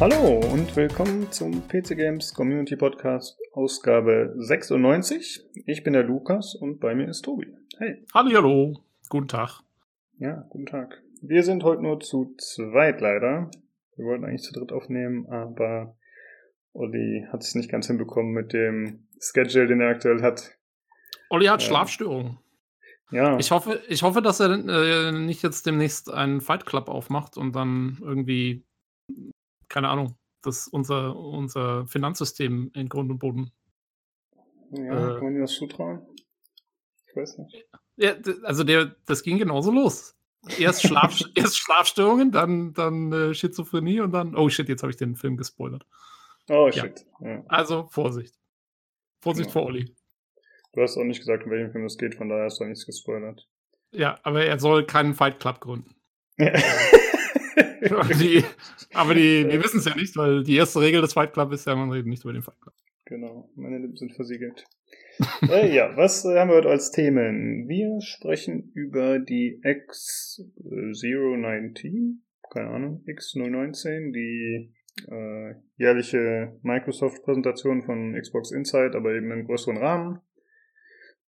Hallo und willkommen zum PC Games Community Podcast Ausgabe 96. Ich bin der Lukas und bei mir ist Tobi. Hey. Hallo, hallo. Guten Tag. Ja, guten Tag. Wir sind heute nur zu zweit leider. Wir wollten eigentlich zu dritt aufnehmen, aber Olli hat es nicht ganz hinbekommen mit dem Schedule, den er aktuell hat. Olli hat äh, Schlafstörungen. Ja. Ich hoffe, ich hoffe, dass er äh, nicht jetzt demnächst einen Fight Club aufmacht und dann irgendwie, keine Ahnung, dass unser, unser Finanzsystem in Grund und Boden. Ja, äh, kann man dir das zutrauen? Ich weiß nicht. Ja, also der, das ging genauso los. Erst, Schlaf, erst Schlafstörungen, dann, dann äh, Schizophrenie und dann, oh shit, jetzt habe ich den Film gespoilert. Oh shit. Ja. Also Vorsicht. Vorsicht ja. vor Olli. Du hast auch nicht gesagt, um welchen Film es geht, von daher hast du nichts gespoilert. Ja, aber er soll keinen Fight Club gründen. aber die, aber die, wir wissen es ja nicht, weil die erste Regel des Fight Club ist ja, man redet nicht über den Fight Club. Genau, meine Lippen sind versiegelt. äh, ja, was äh, haben wir heute als Themen? Wir sprechen über die X019, keine Ahnung, X019, die äh, jährliche Microsoft-Präsentation von Xbox Insight, aber eben im größeren Rahmen.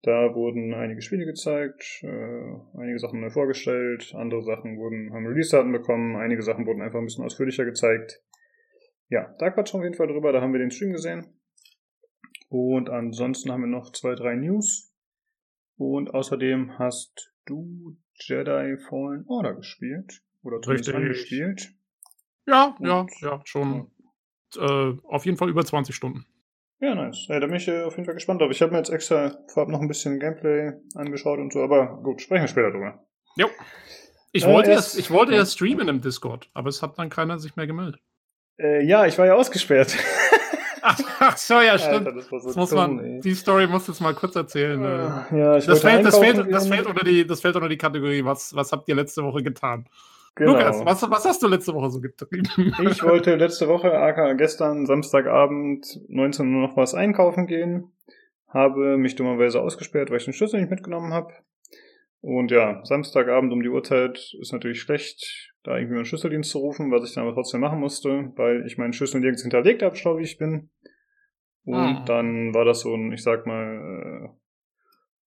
Da wurden einige Spiele gezeigt, äh, einige Sachen neu vorgestellt, andere Sachen wurden, haben Release-Daten bekommen, einige Sachen wurden einfach ein bisschen ausführlicher gezeigt. Ja, da quatschen wir auf jeden Fall drüber, da haben wir den Stream gesehen. Und ansonsten haben wir noch zwei, drei News. Und außerdem hast du Jedi Fallen Order gespielt. Oder zumindest angespielt. Ja, Und, ja, ja, schon. Ja. Äh, auf jeden Fall über 20 Stunden. Ja, nice. Ja, da bin ich äh, auf jeden Fall gespannt drauf. Ich habe mir jetzt extra vorab noch ein bisschen Gameplay angeschaut und so, aber gut, sprechen wir später drüber. Jo. Ich äh, wollte, erst, ich wollte ja streamen im Discord, aber es hat dann keiner sich mehr gemeldet. Äh, ja, ich war ja ausgesperrt. Ach, so, ja, stimmt. Alter, das, so das muss dumm, man, die Story muss jetzt mal kurz erzählen. Äh. Ja, ich das, fällt, das, fällt, das, fällt unter die, das fällt unter die Kategorie, was, was habt ihr letzte Woche getan? Genau. Lukas, was, was hast du letzte Woche so getrieben? Ich wollte letzte Woche, aka gestern, Samstagabend, 19 Uhr noch was einkaufen gehen. Habe mich dummerweise ausgesperrt, weil ich den Schlüssel nicht mitgenommen habe. Und ja, Samstagabend um die Uhrzeit ist natürlich schlecht, da irgendwie meinen Schlüsseldienst zu rufen, was ich dann aber trotzdem machen musste, weil ich meinen Schlüssel nirgends hinterlegt habe, schlau wie ich bin. Und ah. dann war das so ein, ich sag mal,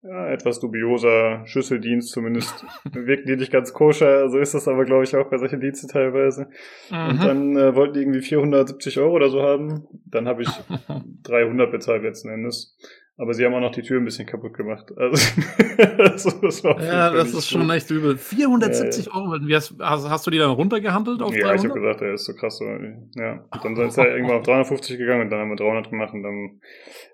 ja, etwas dubioser Schlüsseldienst, zumindest wirken die nicht ganz koscher, so ist das aber, glaube ich, auch bei solchen Diensten teilweise. Mhm. Und dann äh, wollten die irgendwie 470 Euro oder so haben, dann habe ich 300 bezahlt letzten Endes. Aber sie haben auch noch die Tür ein bisschen kaputt gemacht. Also, also das war ja, das ist schon echt übel. 470 ja, Euro. Wie hast, hast, du die dann runtergehandelt auf Ja, 300? ich habe gesagt, der ist so krass. So. Ja. Und dann ist er irgendwann auf 350 gegangen und dann haben wir 300 gemacht und dann.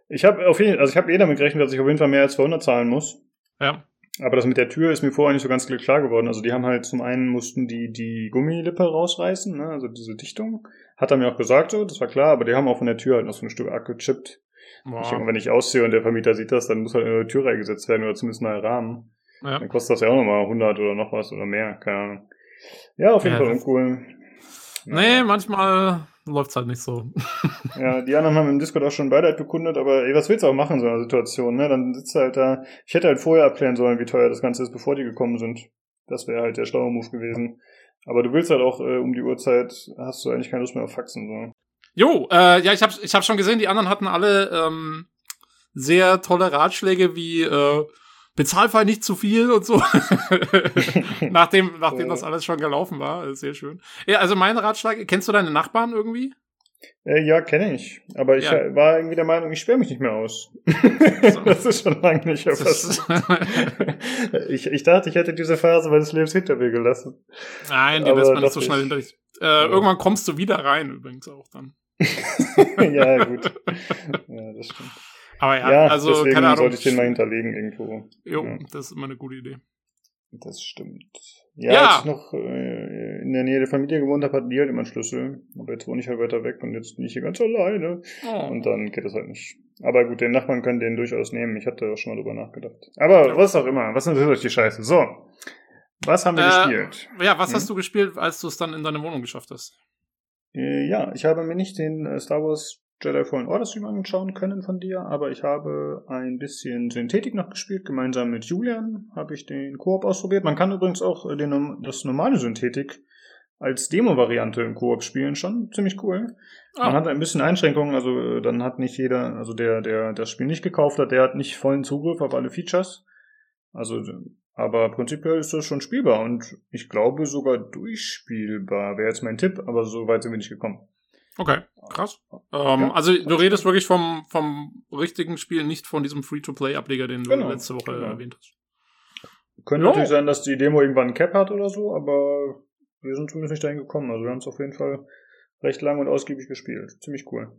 Ich habe auf jeden also ich habe eh damit gerechnet, dass ich auf jeden Fall mehr als 200 zahlen muss. Ja. Aber das mit der Tür ist mir vorher nicht so ganz klar geworden. Also die haben halt zum einen mussten die die Gummilippe rausreißen, ne? also diese Dichtung. Hat er mir auch gesagt, so, das war klar, aber die haben auch von der Tür halt noch so ein Stück abgechippt. Ich, wenn ich ausziehe und der Vermieter sieht das, dann muss halt eine Tür reingesetzt werden oder zumindest ein Rahmen. Ja. Dann kostet das ja auch nochmal 100 oder noch was oder mehr, keine Ahnung. Ja, auf jeden ja, Fall uncool. Nee, manchmal läuft's halt nicht so. ja, die anderen haben im Discord auch schon Beileid bekundet, aber ey, was willst du auch machen in so einer Situation, ne? Dann sitzt du halt da. Ich hätte halt vorher abklären sollen, wie teuer das Ganze ist, bevor die gekommen sind. Das wäre halt der schlaue Move gewesen. Aber du willst halt auch äh, um die Uhrzeit, hast du eigentlich keine Lust mehr auf Faxen. So. Jo, äh, ja, ich habe ich hab schon gesehen, die anderen hatten alle ähm, sehr tolle Ratschläge wie äh, Bezahlfall nicht zu viel und so. nachdem nachdem das alles schon gelaufen war. Sehr schön. Ja, also mein Ratschlag, kennst du deine Nachbarn irgendwie? Äh, ja, kenne ich. Aber ich ja. war irgendwie der Meinung, ich sperre mich nicht mehr aus. das ist schon lange nicht mehr ich, ich dachte, ich hätte diese Phase meines Lebens hinter mir gelassen. Nein, die lässt man nicht so schnell hinter dich. Äh, ja. Irgendwann kommst du wieder rein, übrigens auch dann. ja, gut. Ja, das stimmt. Aber ja, ja also deswegen keine Ahnung. sollte ich den mal hinterlegen irgendwo. Jo, ja. das ist immer eine gute Idee. Das stimmt. Ja, ja. als ich noch äh, in der Nähe der Familie gewohnt habe, hatten die halt immer einen Schlüssel. Aber jetzt wohne ich halt weiter weg und jetzt bin ich hier ganz alleine. Oh. Und dann geht das halt nicht. Aber gut, den Nachbarn können den durchaus nehmen. Ich hatte auch schon mal drüber nachgedacht. Aber ja. was auch immer. Was interessiert euch die Scheiße? So. Was haben wir äh, gespielt? Ja, was hm? hast du gespielt, als du es dann in deine Wohnung geschafft hast? Äh, ja, ich habe mir nicht den äh, Star Wars Jedi Fallen Order Stream anschauen können von dir, aber ich habe ein bisschen Synthetik noch gespielt. Gemeinsam mit Julian habe ich den Koop ausprobiert. Man kann übrigens auch äh, den, das normale Synthetik als Demo-Variante im Koop spielen, schon ziemlich cool. Ah. Man hat ein bisschen Einschränkungen, also dann hat nicht jeder, also der, der das Spiel nicht gekauft hat, der hat nicht vollen Zugriff auf alle Features. Also, aber prinzipiell ist das schon spielbar und ich glaube sogar durchspielbar, wäre jetzt mein Tipp, aber so weit sind wir nicht gekommen. Okay, krass. Ähm, Ja, also du redest wirklich vom, vom richtigen Spiel, nicht von diesem Free-to-Play-Ableger, den du Genau, letzte Woche genau. erwähnt hast. Könnte Ja. natürlich sein, dass die Demo irgendwann ein Cap hat oder so, aber wir sind zumindest nicht dahin gekommen. Also wir haben es auf jeden Fall recht lang und ausgiebig gespielt. Ziemlich cool.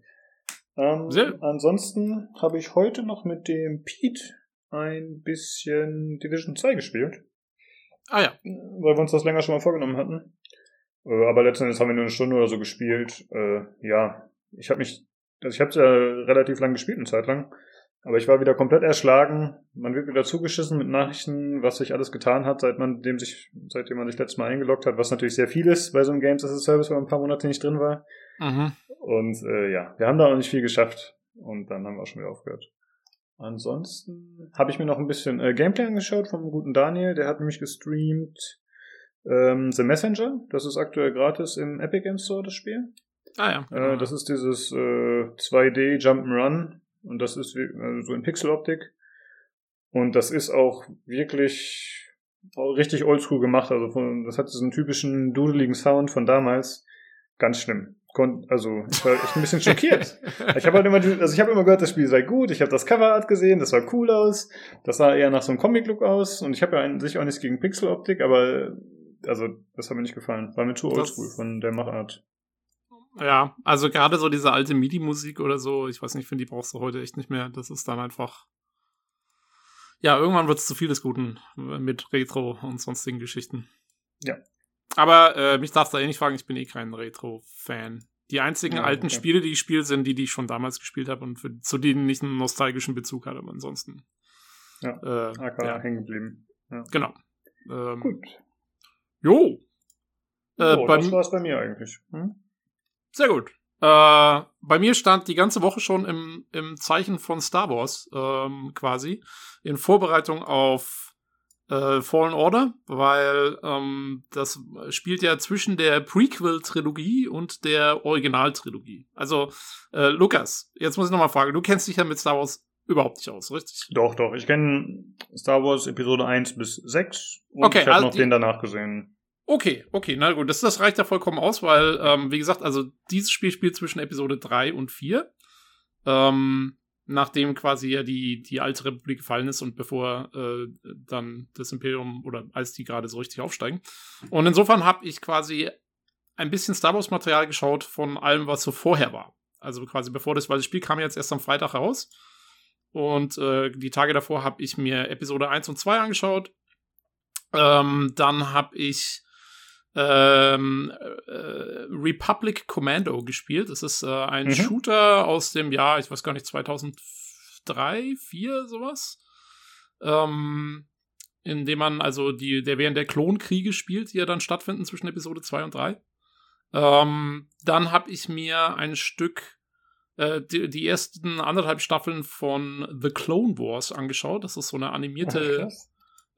Ähm. Ansonsten habe ich heute noch mit dem Pete ein bisschen Division 2 gespielt, Ah ja. weil wir uns das länger schon mal vorgenommen hatten. Äh, aber letzten Endes haben wir nur eine Stunde oder so gespielt. Äh, ja, ich habe mich, also ich habe es ja relativ lang gespielt, eine Zeit lang. Aber ich war wieder komplett erschlagen. Man wird wieder zugeschissen mit Nachrichten, was sich alles getan hat, seit man dem sich, seitdem man sich letztes Mal eingeloggt hat, was natürlich sehr viel ist bei so einem Games as a Service, weil man ein paar Monate nicht drin war. Mhm. Und äh, ja, wir haben da auch nicht viel geschafft. Und dann haben wir auch schon wieder aufgehört. Ansonsten habe ich mir noch ein bisschen äh, Gameplay angeschaut vom guten Daniel. Der hat nämlich gestreamt ähm, The Messenger. Das ist aktuell gratis im Epic Games Store, das Spiel. Ah ja. genau. Äh, das ist dieses äh, 2D Jump'n'Run und das ist wie- äh, so in Pixeloptik. Und das ist auch wirklich richtig oldschool gemacht. Also von, das hat diesen typischen dudeligen Sound von damals. Ganz schlimm. Also ich war echt ein bisschen schockiert. Ich habe halt immer, die- also ich habe immer gehört, das Spiel sei gut. Ich habe das Coverart gesehen, das sah cool aus. Das sah eher nach so einem Comic-Look aus. Und ich habe ja an sich auch nichts gegen Pixeloptik, aber also das hat mir nicht gefallen. War mir zu oldschool von der Machart. Ja, also gerade so diese alte MIDI-Musik oder so, ich weiß nicht, ich finde, die brauchst du heute echt nicht mehr. Das ist dann einfach. Ja, irgendwann wird es zu viel des Guten mit Retro und sonstigen Geschichten. Ja. Aber äh, mich darfst du eh nicht fragen, ich bin eh kein Retro-Fan. Die einzigen Ja, alten okay. Spiele, die ich spiele, sind die, die ich schon damals gespielt habe und für, zu denen ich einen nostalgischen Bezug hatte. Aber ansonsten. Ja. Äh, AK ja, hängen geblieben. genau. Ähm, Gut. Jo. Äh, so, bei das war's bei mir eigentlich. Hm? Sehr gut. Äh, bei mir stand die ganze Woche schon im, im Zeichen von Star Wars ähm, quasi in Vorbereitung auf äh, Fallen Order, weil ähm, das spielt ja zwischen der Prequel-Trilogie und der Originaltrilogie. Also äh, Lukas, jetzt muss ich nochmal fragen, du kennst dich ja mit Star Wars überhaupt nicht aus, richtig? Doch, doch. Ich kenne Star Wars Episode 1 bis 6 und Okay, ich habe also noch den danach gesehen. Okay, okay, na gut, das, das reicht ja vollkommen aus, weil, ähm, wie gesagt, also dieses Spiel spielt zwischen Episode 3 und 4. Ähm, nachdem quasi ja die, die alte Republik gefallen ist und bevor äh, dann das Imperium oder als die gerade so richtig aufsteigen. Und insofern habe ich quasi ein bisschen Star Wars Material geschaut von allem, was so vorher war. Also quasi bevor das, weil das Spiel kam jetzt erst am Freitag raus. Und äh, die Tage davor habe ich mir Episode 1 und 2 angeschaut. Ähm, dann habe ich ähm, äh, Republic Commando gespielt. Das ist äh, ein Mhm. Shooter aus dem Jahr, ich weiß gar nicht, 2003, 4, sowas. Ähm, in dem man also die, der während der Klonkriege spielt, die ja dann stattfinden zwischen Episode 2 und 3. Ähm, dann habe ich mir ein Stück äh, die, die ersten anderthalb Staffeln von The Clone Wars angeschaut. Das ist so eine animierte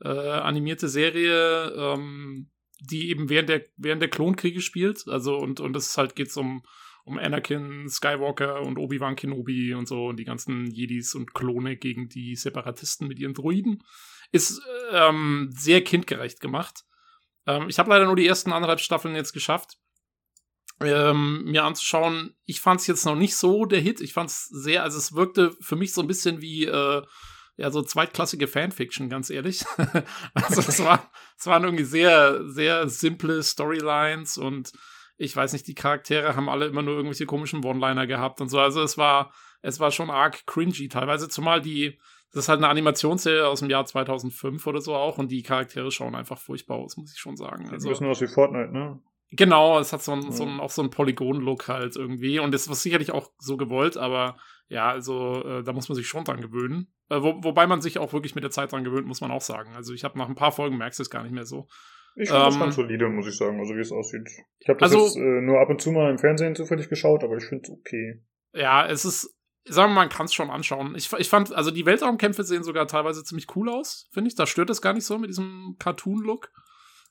äh, animierte Serie, ähm, die eben während der, während der Klonkriege spielt. Also, und, und es halt geht um, um Anakin, Skywalker und Obi-Wan Kenobi und so und die ganzen Jedis und Klone gegen die Separatisten mit ihren Droiden. Ist ähm, sehr kindgerecht gemacht. Ähm, ich habe leider nur die ersten anderthalb Staffeln jetzt geschafft. Ähm, mir anzuschauen. Ich fand es jetzt noch nicht so der Hit. Ich fand es sehr, also es wirkte für mich so ein bisschen wie äh, ja, so zweitklassige Fanfiction, ganz ehrlich. also es, war, es waren irgendwie sehr, sehr simple Storylines und ich weiß nicht, die Charaktere haben alle immer nur irgendwelche komischen One-Liner gehabt und so. Also es war, es war schon arg cringy teilweise, zumal die, das ist halt eine Animationsserie aus dem Jahr 2005 oder so auch und die Charaktere schauen einfach furchtbar aus, muss ich schon sagen. Also, ein bisschen aus wie Fortnite, ne? Genau, es hat so ein, so Ja. ein, auch so ein Polygon-Look halt irgendwie. Und das war sicherlich auch so gewollt, aber ja, also äh, da muss man sich schon dran gewöhnen. Äh, wo, wobei man sich auch wirklich mit der Zeit dran gewöhnt, muss man auch sagen. Also ich habe nach ein paar Folgen merkst du es gar nicht mehr so. Ich finde das Ähm, ganz solide, muss ich sagen, also wie es aussieht. Ich habe das Also- jetzt äh, nur ab und zu mal im Fernsehen zufällig geschaut, aber ich finde es okay. Ja, es ist, sagen wir mal, man kann es schon anschauen. Ich, ich fand, also die Weltraumkämpfe sehen sogar teilweise ziemlich cool aus, finde ich. Da stört es gar nicht so mit diesem Cartoon-Look.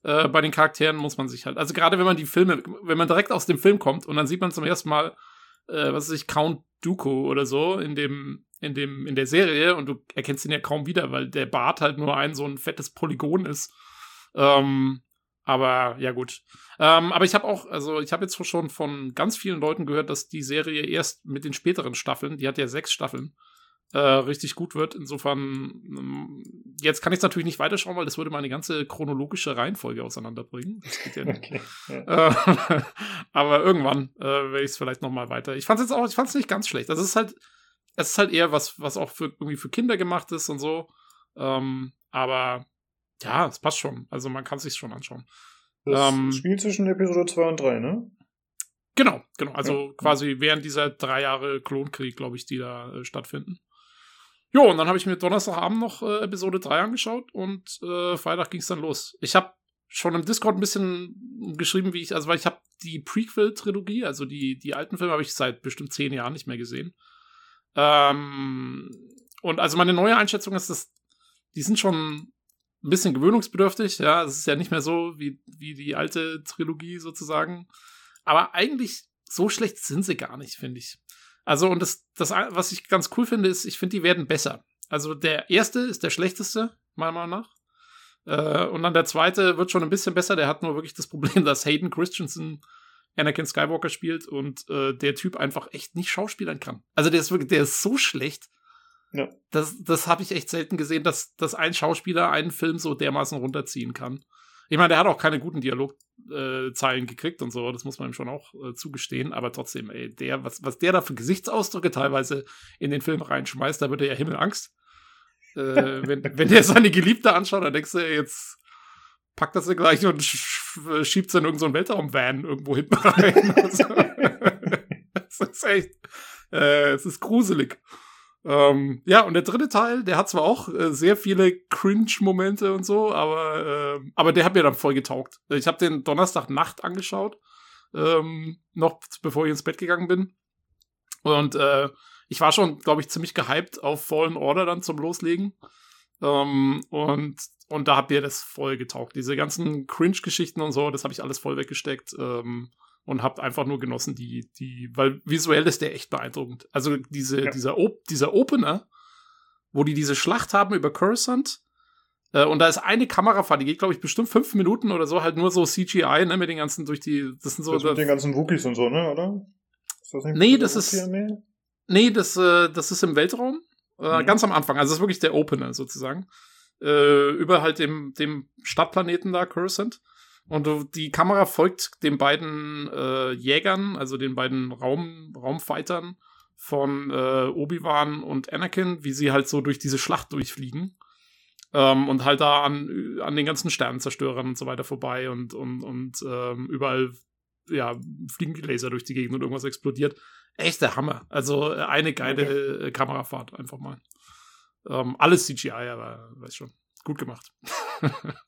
Äh, bei den Charakteren muss man sich halt, also gerade wenn man die Filme, wenn man direkt aus dem Film kommt und dann sieht man zum ersten Mal, äh, was weiß ich, Count Dooku oder so in dem, in dem, in der Serie und du erkennst ihn ja kaum wieder, weil der Bart halt nur ein so ein fettes Polygon ist. Ähm, aber ja gut. Ähm, aber ich habe auch, also ich habe jetzt schon von ganz vielen Leuten gehört, dass die Serie erst mit den späteren Staffeln, die hat ja sechs Staffeln, äh, richtig gut wird. Insofern, ähm, jetzt kann ich es natürlich nicht weiterschauen, weil das würde meine ganze chronologische Reihenfolge auseinanderbringen. Das geht ja nicht. Okay, ja. Äh, aber irgendwann äh, werde ich es vielleicht noch mal weiter. Ich fand es jetzt auch, ich fand es nicht ganz schlecht. Also es ist halt, es ist halt eher was, was auch für irgendwie für Kinder gemacht ist und so. Ähm, aber ja, es passt schon. Also man kann es sich schon anschauen. Das ähm, Spiel zwischen Episode 2 und 3, ne? Genau, genau. Also ja. quasi während dieser drei Jahre Klonkrieg, glaube ich, die da äh, stattfinden. Jo, und dann habe ich mir Donnerstagabend noch äh, Episode 3 angeschaut und äh, Freitag ging es dann los. Ich habe schon im Discord ein bisschen geschrieben, wie ich, also weil ich habe die Prequel-Trilogie, also die, die alten Filme, habe ich seit bestimmt zehn Jahren nicht mehr gesehen. Ähm, und also meine neue Einschätzung ist, dass die sind schon ein bisschen gewöhnungsbedürftig, ja, es ist ja nicht mehr so wie, wie die alte Trilogie sozusagen. Aber eigentlich so schlecht sind sie gar nicht, finde ich. Also, und das, das, was ich ganz cool finde, ist, ich finde, die werden besser. Also, der erste ist der schlechteste, meiner Meinung nach. Äh, und dann der zweite wird schon ein bisschen besser. Der hat nur wirklich das Problem, dass Hayden Christensen Anakin Skywalker spielt und äh, der Typ einfach echt nicht schauspielern kann. Also, der ist wirklich, der ist so schlecht. Ja. Das, das habe ich echt selten gesehen, dass, dass ein Schauspieler einen Film so dermaßen runterziehen kann. Ich meine, der hat auch keine guten Dialogzeilen äh, gekriegt und so, das muss man ihm schon auch äh, zugestehen, aber trotzdem, ey, der, was, was der da für Gesichtsausdrücke teilweise in den Film reinschmeißt, da wird er ja Himmelangst. äh, wenn, wenn der seine Geliebte anschaut, dann denkst du, ey, jetzt packt das gleich und schiebt es in irgendeinen so Weltraum-Van irgendwo hinten rein. also, das ist echt, äh, es ist gruselig. Ähm, ja, und der dritte Teil, der hat zwar auch äh, sehr viele Cringe-Momente und so, aber, äh, aber der hat mir dann voll getaugt. Ich habe den Donnerstagnacht angeschaut, ähm, noch bevor ich ins Bett gegangen bin. Und äh, ich war schon, glaube ich, ziemlich gehypt auf Fallen Order dann zum Loslegen. Ähm, und, und da habt ihr das voll getaugt. Diese ganzen Cringe-Geschichten und so, das habe ich alles voll weggesteckt. Ähm, und habt einfach nur genossen, die, die, weil visuell ist der echt beeindruckend. Also diese, ja. dieser, Op dieser Opener, wo die diese Schlacht haben über Coruscant, äh, und da ist eine Kamerafahrt, die geht, glaube ich, bestimmt fünf Minuten oder so, halt nur so CGI, ne, mit den ganzen durch die, das sind so. Das mit den ganzen Wookies und so, ne, oder? Ist das nee, das ist, nee, das, äh, das ist im Weltraum, äh, mhm. ganz am Anfang, also das ist wirklich der Opener sozusagen, äh, über halt dem, dem Stadtplaneten da, Coruscant. Und die Kamera folgt den beiden äh, Jägern, also den beiden Raum, Raumfightern von äh, Obi-Wan und Anakin, wie sie halt so durch diese Schlacht durchfliegen. Ähm, und halt da an, an den ganzen Sternenzerstörern und so weiter vorbei und, und, und ähm, überall ja, fliegen Laser durch die Gegend und irgendwas explodiert. Echt der Hammer. Also äh, eine geile okay. Kamerafahrt, einfach mal. Ähm, alles CGI, aber weiß schon gut gemacht.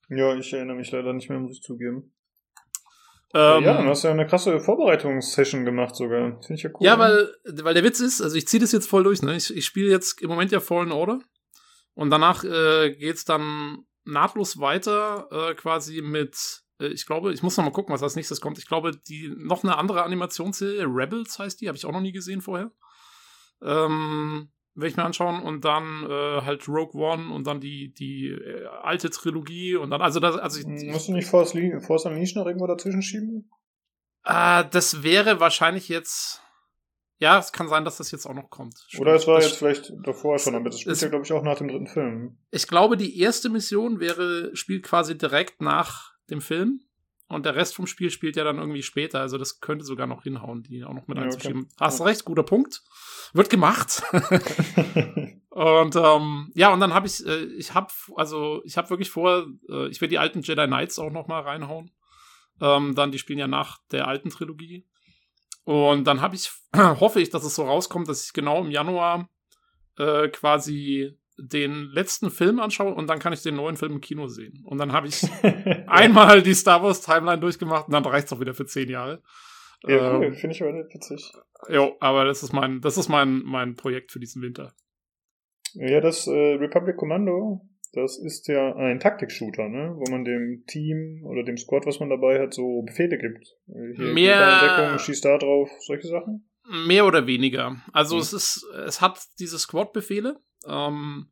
ja, ich erinnere mich leider nicht mehr, muss ich zugeben. Ähm, ja, dann hast du ja eine krasse Vorbereitungssession gemacht sogar. Finde ich ja cool. Ja, weil, weil der Witz ist, also ich ziehe das jetzt voll durch, ne? Ich, ich spiele jetzt im Moment ja Fallen Order. Und danach äh, geht's dann nahtlos weiter, äh, quasi mit, äh, ich glaube, ich muss noch mal gucken, was als nächstes kommt. Ich glaube, die noch eine andere Animationsserie, Rebels heißt die, habe ich auch noch nie gesehen vorher. Ähm, werde ich mir anschauen und dann äh, halt Rogue One und dann die, die äh, alte Trilogie und dann, also das, also ich, Musst du nicht Force, Force Unleashed noch irgendwo dazwischen schieben? Äh, das wäre wahrscheinlich jetzt, ja, es kann sein, dass das jetzt auch noch kommt. Stimmt. Oder es war das jetzt vielleicht davor schon, aber das spielt ja, glaube ich, auch nach dem dritten Film. Ich glaube, die erste Mission wäre, spielt quasi direkt nach dem Film. Und der Rest vom Spiel spielt ja dann irgendwie später. Also das könnte sogar noch hinhauen, die auch noch mit ja, einzuschieben. Okay. Hast recht, guter Punkt. Wird gemacht. und ähm, ja, und dann habe ich, äh, ich habe, also ich habe wirklich vor, äh, ich werde die alten Jedi Knights auch noch mal reinhauen. Ähm, dann, die spielen ja nach der alten Trilogie. Und dann habe ich, hoffe ich, dass es so rauskommt, dass ich genau im Januar äh, quasi den letzten Film anschaue und dann kann ich den neuen Film im Kino sehen. Und dann habe ich einmal die Star Wars Timeline durchgemacht und dann reicht es auch wieder für zehn Jahre. Ja, cool. Ähm, finde ich aber nicht witzig. Jo, aber das ist mein, das ist mein, mein Projekt für diesen Winter. Ja, das äh, Republic Commando das ist ja ein Taktik-Shooter, ne? Wo man dem Team oder dem Squad, was man dabei hat, so Befehle gibt. Hier mehr Deckung, schießt da drauf, solche Sachen? Mehr oder weniger. Also hm. es ist, es hat diese Squad-Befehle, ähm,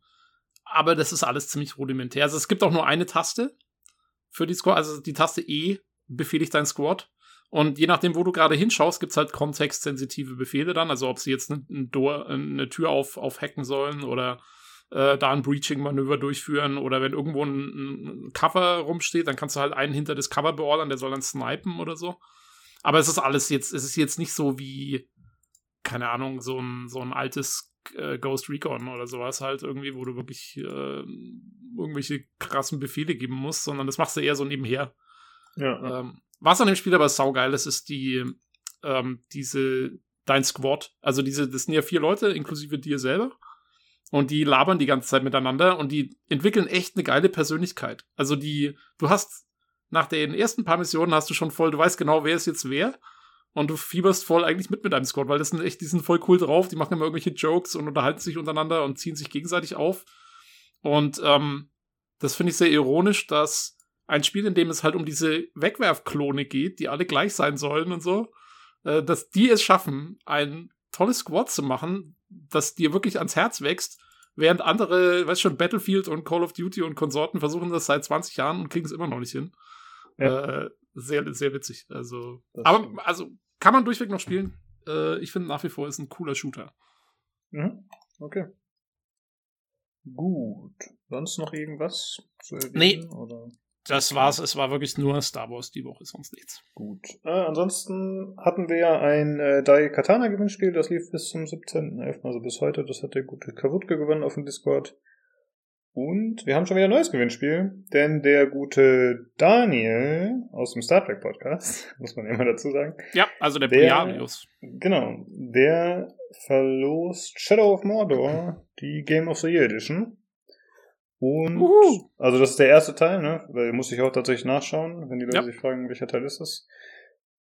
aber das ist alles ziemlich rudimentär. Also es gibt auch nur eine Taste für die Squad, also die Taste E befehligt dein Squad. Und je nachdem, wo du gerade hinschaust, gibt's halt kontextsensitive Befehle dann. Also ob sie jetzt eine, eine Tür auf, aufhacken sollen oder äh, da ein Breaching-Manöver durchführen oder wenn irgendwo ein, ein, Cover rumsteht, dann kannst du halt einen hinter das Cover beordern, der soll dann snipen oder so. Aber es ist alles jetzt, es ist jetzt nicht so wie, keine Ahnung, so ein, so ein altes äh, Ghost Recon oder sowas halt irgendwie, wo du wirklich äh, irgendwelche krassen Befehle geben musst, sondern das machst du eher so nebenher. Ja. Ähm, was an dem Spiel aber saugeil ist, ist die, ähm, diese, dein Squad. Also diese, das sind ja vier Leute, inklusive dir selber. Und die labern die ganze Zeit miteinander und die entwickeln echt eine geile Persönlichkeit. Also die, du hast nach den ersten paar Missionen hast du schon voll, du weißt genau, wer ist jetzt wer. Und du fieberst voll eigentlich mit mit deinem Squad, weil das sind echt, die sind voll cool drauf, die machen immer irgendwelche Jokes und unterhalten sich untereinander und ziehen sich gegenseitig auf. Und ähm, das finde ich sehr ironisch, dass ein Spiel, in dem es halt um diese Wegwerfklone geht, die alle gleich sein sollen und so, äh, dass die es schaffen, ein tolles Squad zu machen, das dir wirklich ans Herz wächst, während andere, weißt schon, Battlefield und Call of Duty und Konsorten versuchen das seit 20 Jahren und kriegen es immer noch nicht hin. Ja. Äh, sehr, sehr witzig. Also, aber also kann man durchweg noch spielen. Äh, ich finde nach wie vor ist ein cooler Shooter. Mhm. Okay. Gut. Sonst noch irgendwas zu erwähnen? Nee. Oder? Das war's. Es war wirklich nur Star Wars die Woche, sonst nichts. Gut. Äh, ansonsten hatten wir ja ein äh, Dai Katana Gewinnspiel, das lief bis zum 17.11., also bis heute. Das hat der gute Kawutke gewonnen auf dem Discord. Und wir haben schon wieder ein neues Gewinnspiel, denn der gute Daniel aus dem Star Trek Podcast, muss man immer dazu sagen. Ja, also der, der Genau, der verlost Shadow of Mordor, die Game of the Year Edition. Und, Uhu. also das ist der erste Teil, ne? Weil muss ich auch tatsächlich nachschauen, wenn die Leute ja. sich fragen, welcher Teil ist das.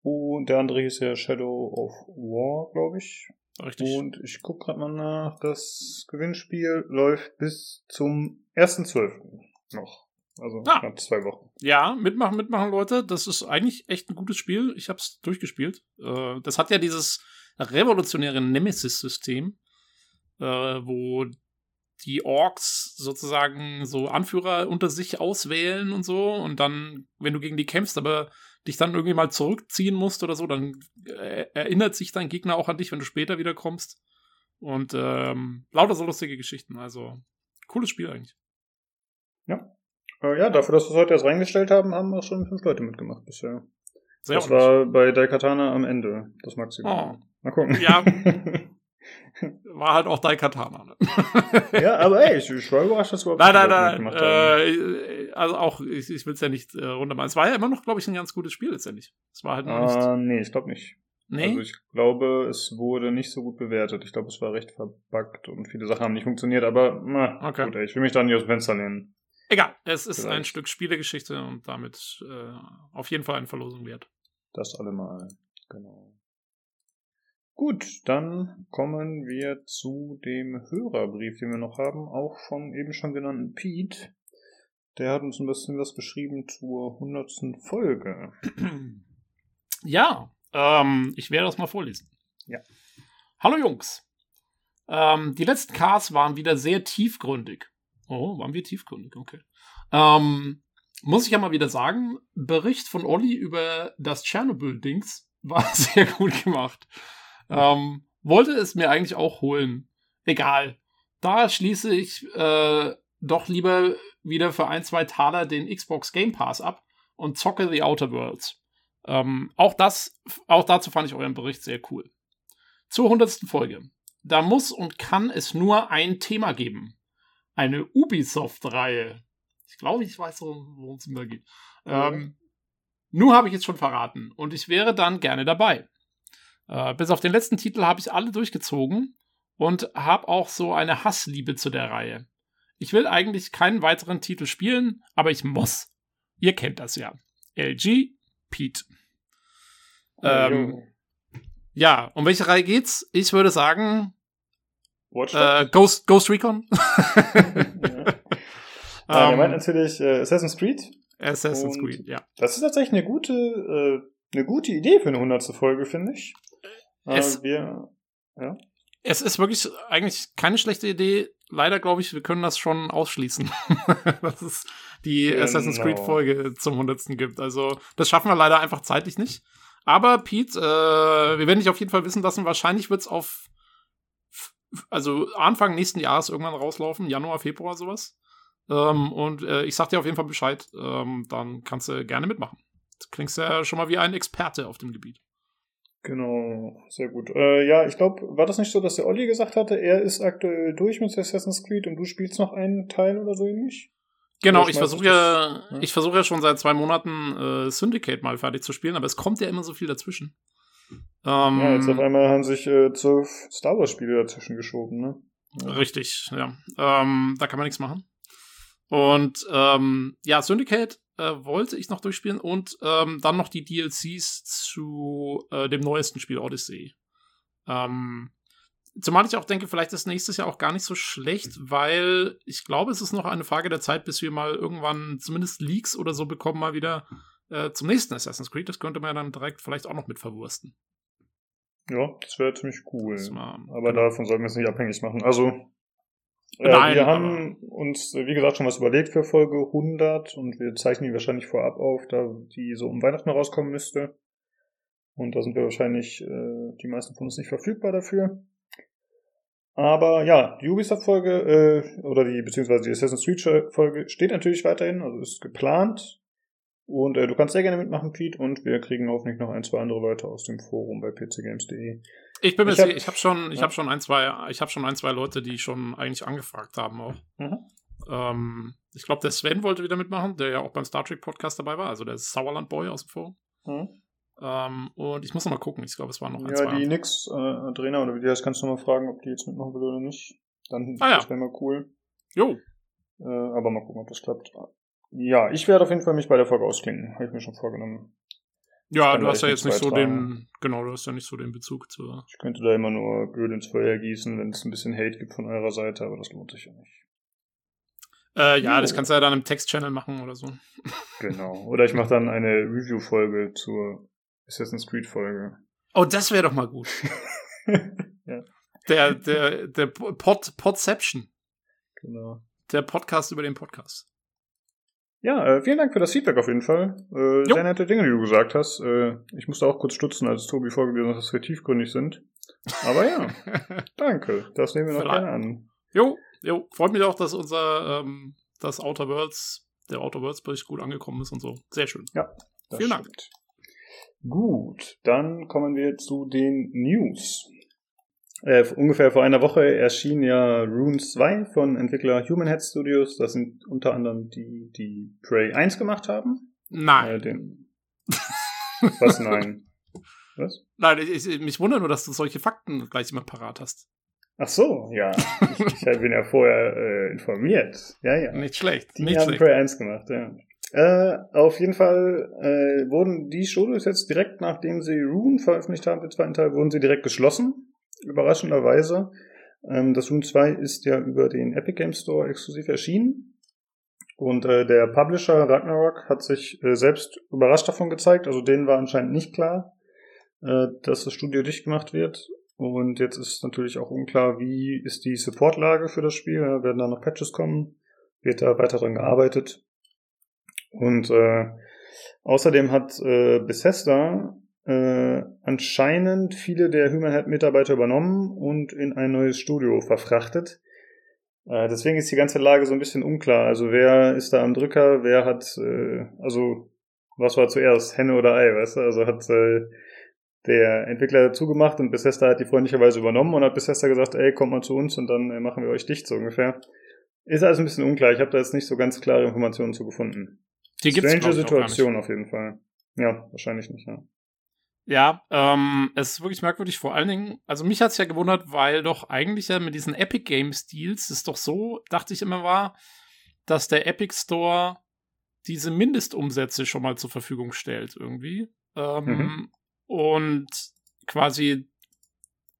Und der andere hieß ja Shadow of War, glaube ich. Richtig. Und ich gucke gerade mal nach. Das Gewinnspiel läuft bis zum 1.12. noch. Also ah. knapp zwei Wochen. Ja, mitmachen, mitmachen, Leute. Das ist eigentlich echt ein gutes Spiel. Ich habe es durchgespielt. Äh, das hat ja dieses revolutionäre Nemesis-System, äh, wo die Orks sozusagen so Anführer unter sich auswählen und so und dann, wenn du gegen die kämpfst, aber dich dann irgendwie mal zurückziehen musst oder so, dann äh, erinnert sich dein Gegner auch an dich, wenn du später wiederkommst. Und ähm, lauter so lustige Geschichten. Also, cooles Spiel eigentlich. Ja. Äh, ja, dafür, dass wir es heute erst reingestellt haben, haben auch schon fünf Leute mitgemacht bisher. Sehr das war bei Daikatana am Ende, das Maximum. Oh. Mal gucken. Ja. War halt auch Daikatana. Ne? ja, aber ey, ich, ich war überrascht, dass wir Nein, nein, nein. Äh, also auch, ich, ich will es ja nicht äh, runtermachen. Es war ja immer noch, glaube ich, ein ganz gutes Spiel letztendlich. Es war halt noch nicht. Uh, nee, ich glaube nicht. Nee? Also ich glaube, es wurde nicht so gut bewertet. Ich glaube, es war recht verbuggt und viele Sachen haben nicht funktioniert, aber na, okay. gut, ey, ich will mich da nicht aus dem Fenster lehnen. Egal, es ist Vielleicht. ein Stück Spielegeschichte und damit äh, auf jeden Fall eine Verlosung wert. Das allemal, genau. Gut, dann kommen wir zu dem Hörerbrief, den wir noch haben, auch vom eben schon genannten Pete. Der hat uns ein bisschen was geschrieben zur hundertsten Folge. Ja, ähm, ich werde das mal vorlesen. Ja. Hallo Jungs. Ähm, die letzten Cars waren wieder sehr tiefgründig. Oh, waren wir tiefgründig, okay. Ähm, muss ich ja mal wieder sagen, Bericht von Olli über das Tschernobyl-Dings war sehr gut gemacht. Ähm, wollte es mir eigentlich auch holen. Egal. Da schließe ich äh, doch lieber wieder für ein, zwei Taler den Xbox Game Pass ab und zocke The Outer Worlds. Ähm, auch das, auch dazu fand ich euren Bericht sehr cool. Zur hundertsten Folge. Da muss und kann es nur ein Thema geben. Eine Ubisoft-Reihe. Ich glaube, ich weiß, worum es immer geht. Ähm, nur habe ich jetzt schon verraten und ich wäre dann gerne dabei. Äh, bis auf den letzten Titel habe ich alle durchgezogen und habe auch so eine Hassliebe zu der Reihe. Ich will eigentlich keinen weiteren Titel spielen, aber ich muss. Ihr kennt das ja. LG Pete. Oh, ähm, ja, um welche Reihe geht's? Ich würde sagen äh, Ghost, Ghost Recon. Ja, Ähm, der meint natürlich äh, Assassin's Creed. Assassin's Creed, ja. Das ist tatsächlich eine gute, äh, eine gute Idee für eine hundertste Folge, finde ich. Es- wir, Es ist wirklich eigentlich keine schlechte Idee. Leider glaube ich, wir können das schon ausschließen, dass es die Genau. Assassin's Creed Folge zum 100. gibt. Also, das schaffen wir leider einfach zeitlich nicht. Aber Pete, äh, wir werden dich auf jeden Fall wissen lassen. Wahrscheinlich wird es auf, also Anfang nächsten Jahres irgendwann rauslaufen, Januar, Februar sowas. Ähm, und äh, ich sag dir auf jeden Fall Bescheid. Ähm, dann kannst du gerne mitmachen. Du klingst ja schon mal wie ein Experte auf dem Gebiet. genau, sehr gut. Äh, ja, ich glaube, war das nicht so, dass der Olli gesagt hatte, er ist aktuell durch mit Assassin's Creed und du spielst noch einen Teil oder so ähnlich? Genau, ich schmeißt versuche ja, ja? ich versuche ja schon seit zwei Monaten äh, Syndicate mal fertig zu spielen, aber es kommt ja immer so viel dazwischen. Ähm, Ja, jetzt auf einmal haben sich äh, zwölf Star Wars Spiele dazwischen geschoben, ne? Richtig, ja. Ähm, da kann man nichts machen. Und ähm, ja, Syndicate äh, wollte ich noch durchspielen und ähm, dann noch die DLCs zu äh, dem neuesten Spiel Odyssey. Ähm, zumal ich auch denke, vielleicht ist nächstes Jahr auch gar nicht so schlecht, weil ich glaube, es ist noch eine Frage der Zeit, bis wir mal irgendwann zumindest Leaks oder so bekommen, mal wieder äh, zum nächsten Assassin's Creed. Das könnte man ja dann direkt vielleicht auch noch mit verwursten. Ja, das wäre ziemlich cool. Aber davon sollten wir es nicht abhängig machen. Also, Nein, wir haben uns, äh, wie gesagt, schon was überlegt für Folge 100 und wir zeichnen die wahrscheinlich vorab auf, da die so um Weihnachten rauskommen müsste. Und da sind wir wahrscheinlich, äh, die meisten von uns nicht verfügbar dafür. Aber ja, die Ubisoft-Folge, äh, oder die, beziehungsweise die Assassin's Creed-Folge steht natürlich weiterhin, also ist geplant. Und äh, du kannst sehr gerne mitmachen, Pete, und wir kriegen hoffentlich noch ein, zwei andere Leute aus dem Forum bei pcgames.de. Ich bin mir Ich sicher, ich habe schon, ich ja. habe schon ein, zwei, ich habe schon ein, zwei Leute, die schon eigentlich angefragt haben auch. Mhm. Ähm, ich glaube, der Sven wollte wieder mitmachen, der ja auch beim Star Trek Podcast dabei war, also der Sauerland Boy aus dem Forum. Mhm. Ähm, und ich muss noch mal gucken. Ich glaube, es waren noch ein, Ja, zwei. die andere. Nix äh, Adrena oder wie die heißt, kannst du mal fragen, ob die jetzt mitmachen will oder nicht. Dann Ah, ja. das wäre mal cool. Jo, Äh, aber mal gucken, ob das klappt. Ja, ich werde auf jeden Fall mich bei der Folge ausklinken. Habe ich mir schon vorgenommen. Ja, du hast ja jetzt nicht so den, genau, du hast ja nicht so den Bezug zur. Ich könnte da immer nur Öl ins Feuer gießen, wenn es ein bisschen Hate gibt von eurer Seite, aber das lohnt sich ja nicht. Äh, ja, Jo. das kannst du ja dann im Text-Channel machen oder so. Genau. Oder ich mache dann eine Review-Folge zur Assassin's Creed-Folge. Oh, das wäre doch mal gut. ja, Der, der, der Pod, Podception. genau. Der Podcast über den Podcast. Ja, äh, vielen Dank für das Feedback auf jeden Fall. Äh, sehr nette Dinge, die du gesagt hast. Äh, ich musste auch kurz stutzen, als Tobi vorgelesen hat, dass wir tiefgründig sind. Aber ja, danke. Das nehmen wir noch Vielleicht. gerne an. Jo, jo, freut mich auch, dass unser ähm, das Outer Worlds, der Outer Worlds Bericht gut angekommen ist und so. Sehr schön. Das Vielen Dank. stimmt. Gut, dann kommen wir zu den News. Äh, ungefähr vor einer Woche erschien ja Rune 2 von Entwickler Human Head Studios. Das sind unter anderem die, die Prey 1 gemacht haben. Nein. Äh, den Was? Nein. Was? Nein, ich, ich, mich wundert nur, dass du solche Fakten gleich immer parat hast. Ach so, ja. Ich, ich bin ja vorher äh, informiert. Ja, ja. Nicht schlecht. Die nicht haben schlecht. Prey 1 gemacht, ja. Äh, auf jeden Fall äh, wurden die Studios jetzt direkt, nachdem sie Rune veröffentlicht haben, den zweiten Teil, wurden sie direkt geschlossen. Überraschenderweise. Ähm, das Rune 2 ist ja über den Epic Game Store exklusiv erschienen. Und äh, der Publisher Ragnarok hat sich äh, selbst überrascht davon gezeigt. Also denen war anscheinend nicht klar, äh, dass das Studio dicht gemacht wird. Und jetzt ist natürlich auch unklar, wie ist die Supportlage für das Spiel. Werden da noch Patches kommen? Wird da weiter dran gearbeitet? Und äh, außerdem hat äh, Bethesda äh, anscheinend viele der Human Head Mitarbeiter übernommen und in ein neues Studio verfrachtet. Äh, deswegen ist die ganze Lage so ein bisschen unklar. Also wer ist da am Drücker, wer hat, äh, also was war zuerst, Henne oder Ei, weißt du? Also hat äh, der Entwickler zugemacht und Bethesda hat die freundlicherweise übernommen und hat Bethesda gesagt, ey, kommt mal zu uns und dann äh, machen wir euch dicht, so ungefähr. Ist also ein bisschen unklar. Ich habe da jetzt nicht so ganz klare Informationen zu gefunden. Die gibt's, Strange. Situation auf jeden Fall. Ja, wahrscheinlich nicht, ja. Ja, ähm, es ist wirklich merkwürdig, vor allen Dingen, also mich hat's ja gewundert, weil doch eigentlich ja mit diesen Epic Games Deals es doch so, dachte ich immer war, dass der Epic Store diese Mindestumsätze schon mal zur Verfügung stellt irgendwie. Ähm, Mhm. Und quasi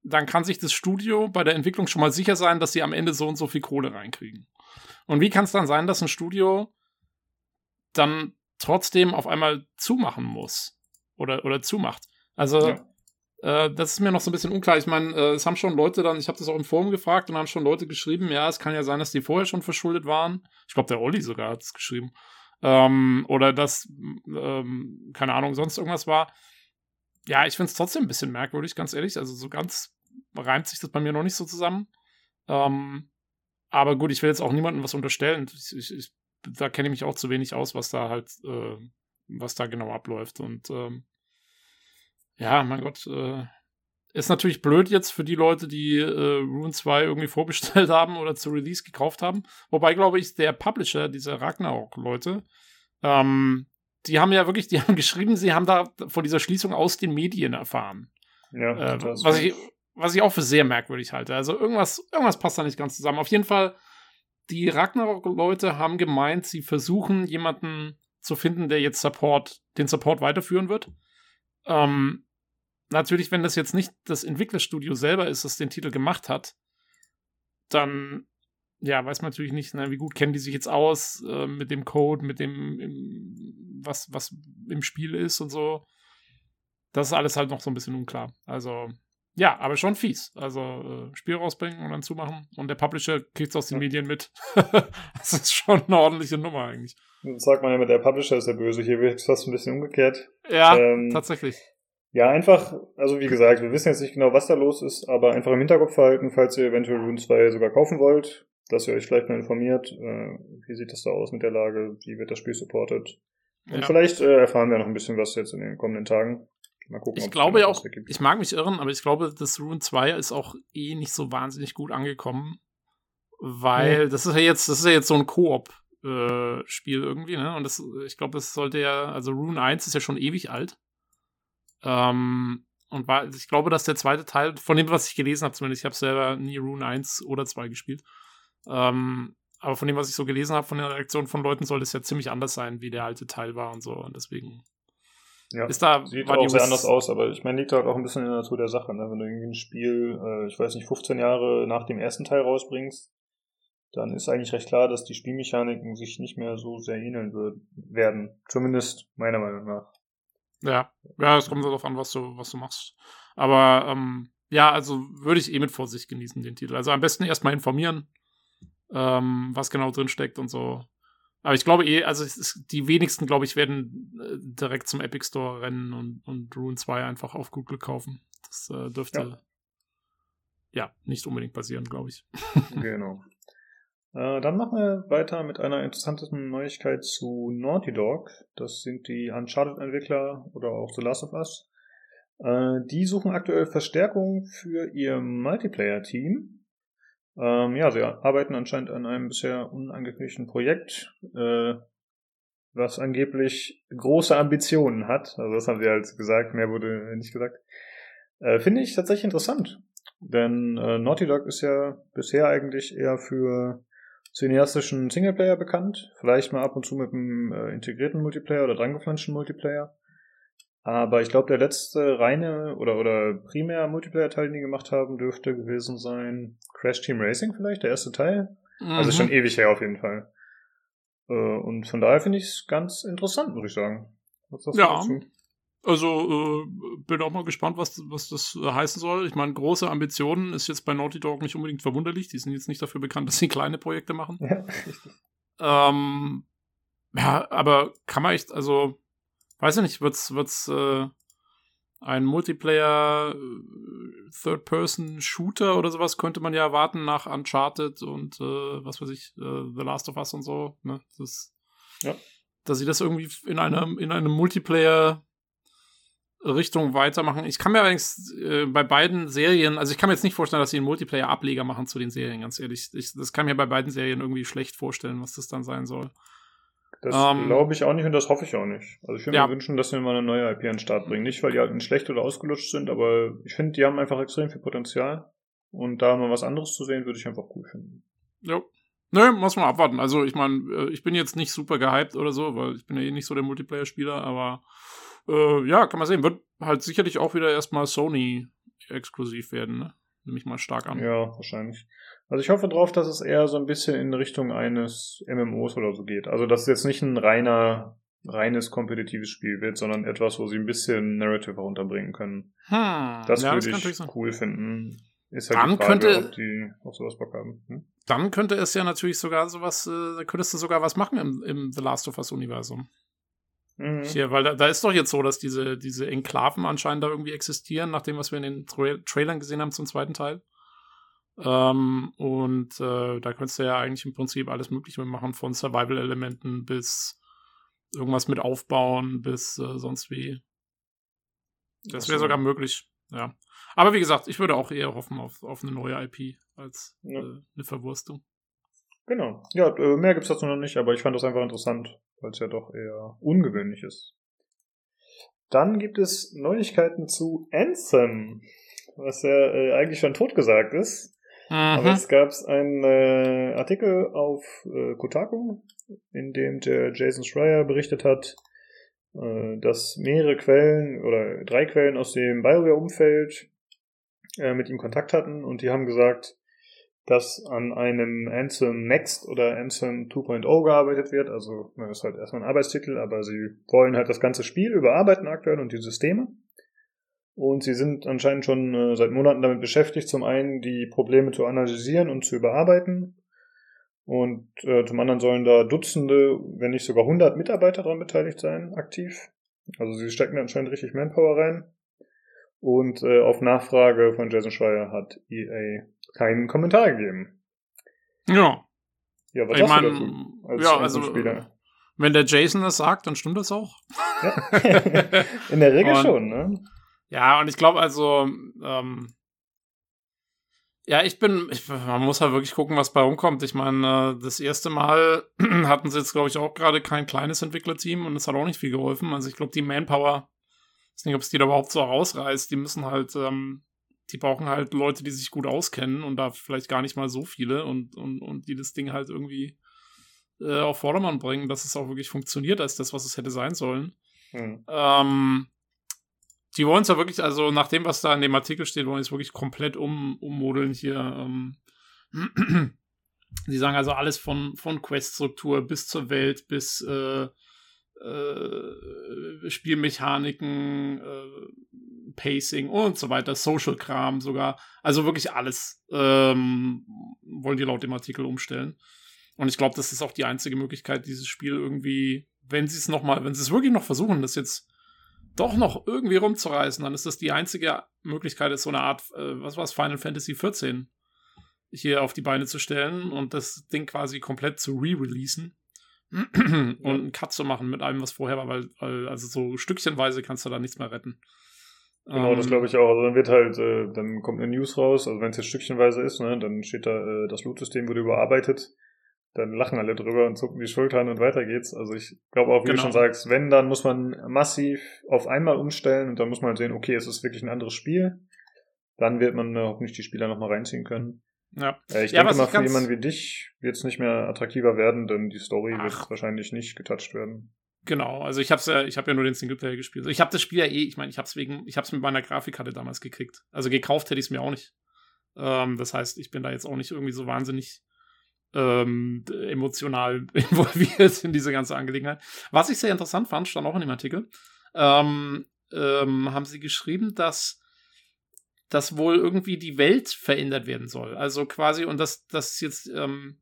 dann kann sich das Studio bei der Entwicklung schon mal sicher sein, dass sie am Ende so und so viel Kohle reinkriegen. Und wie kann es dann sein, dass ein Studio dann trotzdem auf einmal zumachen muss? Oder, oder zumacht? Also, ja. äh, das ist mir noch so ein bisschen unklar. Ich meine, äh, es haben schon Leute dann, ich habe das auch im Forum gefragt und haben schon Leute geschrieben, ja, es kann ja sein, dass die vorher schon verschuldet waren. Ich glaube, der Olli sogar hat es geschrieben. Ähm, oder dass, ähm, keine Ahnung, sonst irgendwas war. Ja, ich finde es trotzdem ein bisschen merkwürdig, ganz ehrlich. Also so ganz reimt sich das bei mir noch nicht so zusammen. Ähm, aber gut, ich will jetzt auch niemandem was unterstellen. Ich, ich, ich, da kenne ich mich auch zu wenig aus, was da halt, äh, was da genau abläuft. Und ähm, ja, mein Gott, äh, ist natürlich blöd jetzt für die Leute, die äh, Rune 2 irgendwie vorbestellt haben oder zu Release gekauft haben. Wobei, glaube ich, der Publisher, diese Ragnarok-Leute, ähm, die haben ja wirklich, die haben geschrieben, sie haben da von dieser Schließung aus den Medien erfahren. Ja, äh, was ich, was ich auch für sehr merkwürdig halte. Also irgendwas, irgendwas passt da nicht ganz zusammen. Auf jeden Fall, die Ragnarok-Leute haben gemeint, sie versuchen jemanden zu finden, der jetzt Support, den Support weiterführen wird. Ähm, natürlich, wenn das jetzt nicht das Entwicklerstudio selber ist, das den Titel gemacht hat, dann ja, weiß man natürlich nicht, ne, wie gut kennen die sich jetzt aus äh, mit dem Code, mit dem, im, was, was im Spiel ist und so. Das ist alles halt noch so ein bisschen unklar. Also, ja, aber schon fies. Also äh, Spiel rausbringen und dann zumachen. Und der Publisher kriegt es aus den ja. Medien mit. das ist schon eine ordentliche Nummer eigentlich. Das sagt man ja mit der Publisher ist der Böse. Hier wird es fast ein bisschen umgekehrt. Ja, ähm, tatsächlich. Ja, einfach, also wie gesagt, wir wissen jetzt nicht genau, was da los ist, aber einfach im Hinterkopf halten, falls ihr eventuell Rune 2 sogar kaufen wollt, dass ihr euch vielleicht mal informiert, äh, wie sieht das da aus mit der Lage, wie wird das Spiel supported. Und ja. vielleicht äh, erfahren wir noch ein bisschen was jetzt in den kommenden Tagen. Mal gucken, ich glaube ja auch, ich mag mich irren, aber ich glaube, das Rune 2 ist auch eh nicht so wahnsinnig gut angekommen. Weil mhm. das ist ja jetzt, das ist ja jetzt so ein Koop-Spiel äh, irgendwie, ne? Und das, ich glaube, das sollte ja, also Rune 1 ist ja schon ewig alt. Ähm, und war, ich glaube, dass der zweite Teil, von dem, was ich gelesen habe, zumindest, ich habe selber nie Rune 1 oder 2 gespielt. Ähm, aber von dem, was ich so gelesen habe, von der Reaktion von Leuten, soll das ja ziemlich anders sein, wie der alte Teil war und so. Und deswegen ja, ist da, sieht auch sehr anders aus, aber ich meine, liegt halt auch ein bisschen in der Natur der Sache. Ne? Wenn du irgendwie ein Spiel, äh, ich weiß nicht, 15 Jahre nach dem ersten Teil rausbringst, dann ist eigentlich recht klar, dass die Spielmechaniken sich nicht mehr so sehr ähneln werden. Zumindest meiner Meinung nach. Ja, ja, es kommt darauf an, was du, was du machst. Aber ähm, ja, also würde ich eh mit Vorsicht genießen, den Titel. Also am besten erstmal informieren, ähm, was genau drin steckt und so. Aber ich glaube eh, also ist, die wenigsten, glaube ich, werden äh, direkt zum Epic Store rennen und, und Rune 2 einfach auf Google kaufen. Das äh, dürfte ja. ja. nicht unbedingt passieren, glaube ich. genau. Äh, dann machen wir weiter mit einer interessanten Neuigkeit zu Naughty Dog. Das sind die Uncharted-Entwickler oder auch The Last of Us. Äh, die suchen aktuell Verstärkung für ihr Multiplayer-Team ähm, ja, sie arbeiten anscheinend an einem bisher unangekündigten Projekt, äh, was angeblich große Ambitionen hat. Also das haben sie halt gesagt, mehr wurde nicht gesagt. Äh, Finde ich tatsächlich interessant. Denn äh, Naughty Dog ist ja bisher eigentlich eher für cineastischen Singleplayer bekannt. Vielleicht mal ab und zu mit einem äh, integrierten Multiplayer oder drangeflanschten Multiplayer. Aber ich glaube, der letzte reine oder, oder primär Multiplayer-Teil, den die gemacht haben, dürfte gewesen sein Crash Team Racing vielleicht, der erste Teil. Mhm. Also schon ewig her auf jeden Fall. Äh, und von daher finde ich es ganz interessant, muss ich sagen. Was sagst ja. dazu? Also äh, bin auch mal gespannt, was, was das äh, heißen soll. Ich meine, große Ambitionen ist jetzt bei Naughty Dog nicht unbedingt verwunderlich. Die sind jetzt nicht dafür bekannt, dass sie kleine Projekte machen. Ja, ähm, ja aber kann man echt, also weiß ich nicht, wird's, wird's äh, ein Multiplayer äh, Third-Person-Shooter oder sowas könnte man ja erwarten nach Uncharted und äh, was weiß ich, äh, The Last of Us und so. Ne? Das, ja. Dass sie das irgendwie in einem, in einem Multiplayer Richtung weitermachen. Ich kann mir allerdings äh, bei beiden Serien, also ich kann mir jetzt nicht vorstellen, dass sie einen Multiplayer-Ableger machen zu den Serien, ganz ehrlich. Ich, das kann mir bei beiden Serien irgendwie schlecht vorstellen, was das dann sein soll. Das um, ähm, glaube ich auch nicht und das hoffe ich auch nicht. Also ich würde ja. mir wünschen, dass wir mal eine neue IP an den Start bringen. Nicht, weil die halt schlecht oder ausgelutscht sind, aber ich finde, die haben einfach extrem viel Potenzial. Und da mal was anderes zu sehen, würde ich einfach cool finden. Ja. Nö, muss man abwarten. Also ich meine, äh, ich bin jetzt nicht super gehypt oder so, weil ich bin ja eh nicht so der Multiplayer-Spieler, aber äh, ja, kann man sehen. Wird halt sicherlich auch wieder erstmal Sony exklusiv werden, ne? Nehme ich mal stark an. Ja, wahrscheinlich. Also ich hoffe drauf, dass es eher so ein bisschen in Richtung eines MMOs oder so geht. Also dass es jetzt nicht ein reiner, reines kompetitives Spiel wird, sondern etwas, wo sie ein bisschen Narrative unterbringen können. Hm, Das ja, würde kann ich cool finden. Ist halt Dann Frage, könnte- ob die auf sowas Bock haben. Hm? Dann könnte es ja natürlich sogar sowas, äh, könntest du sogar was machen im, im The Last of Us Universum. Mhm. Hier, weil da, da ist doch jetzt so, dass diese, diese Enklaven anscheinend da irgendwie existieren, nach dem, was wir in den Tra Trailern gesehen haben zum zweiten Teil. Ähm, und äh, da könntest du ja eigentlich im Prinzip alles Mögliche mitmachen, von Survival-Elementen bis irgendwas mit aufbauen, bis äh, sonst wie. Das wäre sogar möglich, ja. Aber wie gesagt, ich würde auch eher hoffen auf, auf eine neue IP als Ja. äh, eine Verwurstung. Genau. Ja, äh, mehr gibt's dazu noch nicht, aber ich fand das einfach interessant, weil es ja doch eher ungewöhnlich ist. Dann gibt es Neuigkeiten zu Anthem, was ja äh, eigentlich schon totgesagt ist. Aber Mhm. es gab einen äh, Artikel auf äh, Kotaku, in dem der Jason Schreier berichtet hat, äh, dass mehrere Quellen oder drei Quellen aus dem BioWare-Umfeld äh, mit ihm Kontakt hatten und die haben gesagt, dass an einem Anthem Next oder Anthem 2.0 gearbeitet wird. Also das ist halt erstmal ein Arbeitstitel, aber sie wollen halt das ganze Spiel überarbeiten aktuell und die Systeme. Und sie sind anscheinend schon äh, seit Monaten damit beschäftigt, zum einen die Probleme zu analysieren und zu überarbeiten. Und äh, zum anderen sollen da Dutzende, wenn nicht sogar 100 Mitarbeiter daran beteiligt sein, aktiv. Also sie stecken da anscheinend richtig Manpower rein. Und äh, auf Nachfrage von Jason Schreier hat EA keinen Kommentar gegeben. Ja, Ja, was ich sagst du meine, dazu? als ja, also Anthem-Spieler? wenn der Jason das sagt, dann stimmt das auch. Ja. In der Regel Und- schon, ne? Ja, und ich glaube also, ähm, ja, ich bin, ich, man muss halt wirklich gucken, was bei rumkommt. Ich meine, äh, das erste Mal hatten sie jetzt, glaube ich, auch gerade kein kleines Entwicklerteam und es hat auch nicht viel geholfen. Also ich glaube, die Manpower, ich weiß nicht, ob es die da überhaupt so rausreißt, die müssen halt, ähm, die brauchen halt Leute, die sich gut auskennen und da vielleicht gar nicht mal so viele und, und, und die das Ding halt irgendwie äh, auf Vordermann bringen, dass es auch wirklich funktioniert als das, was es hätte sein sollen. Hm. Ähm, die wollen es ja wirklich, also nach dem, was da in dem Artikel steht, wollen sie es wirklich komplett um, ummodeln hier. Ähm, die sagen also alles von, von Quest-Struktur bis zur Welt, bis äh, äh, Spielmechaniken, äh, Pacing und so weiter, Social-Kram sogar. Also wirklich alles ähm, wollen die laut dem Artikel umstellen. Und ich glaube, das ist auch die einzige Möglichkeit, dieses Spiel irgendwie, wenn sie es nochmal, wenn sie es wirklich noch versuchen, das jetzt doch noch irgendwie rumzureißen, dann ist das die einzige Möglichkeit, ist so eine Art, äh, was war es, Final Fantasy 14 hier auf die Beine zu stellen und das Ding quasi komplett zu re-releasen und einen Cut zu machen mit allem, was vorher war, weil, also so stückchenweise kannst du da nichts mehr retten. Genau, das glaube ich auch. Also dann wird halt, äh, dann kommt eine News raus, also wenn es jetzt stückchenweise ist, ne, dann steht da, äh, das Loot-System wurde überarbeitet, dann lachen alle drüber und zucken die Schultern und weiter geht's. Also ich glaube auch, wie Genau. du schon sagst, wenn, dann muss man massiv auf einmal umstellen und dann muss man sehen, okay, es ist wirklich ein anderes Spiel. Dann wird man äh, hoffentlich die Spieler nochmal reinziehen können. Ja. Äh, ich Ja, denke mal, ich für jemanden wie dich wird es nicht mehr attraktiver werden, denn die Story Ach. wird wahrscheinlich nicht getoucht werden. Genau, also ich hab's ja, ich habe ja nur den Singleplayer gespielt. Ich habe das Spiel ja eh, ich meine, ich hab's wegen, ich hab's mit meiner Grafikkarte damals gekriegt. Also gekauft hätte ich es mir auch nicht. Ähm, das heißt, ich bin da jetzt auch nicht irgendwie so wahnsinnig ähm, emotional involviert in diese ganze Angelegenheit. Was ich sehr interessant fand, stand auch in dem Artikel, ähm, ähm, haben sie geschrieben, dass dass wohl irgendwie die Welt verändert werden soll. Also quasi, und dass das jetzt, ähm,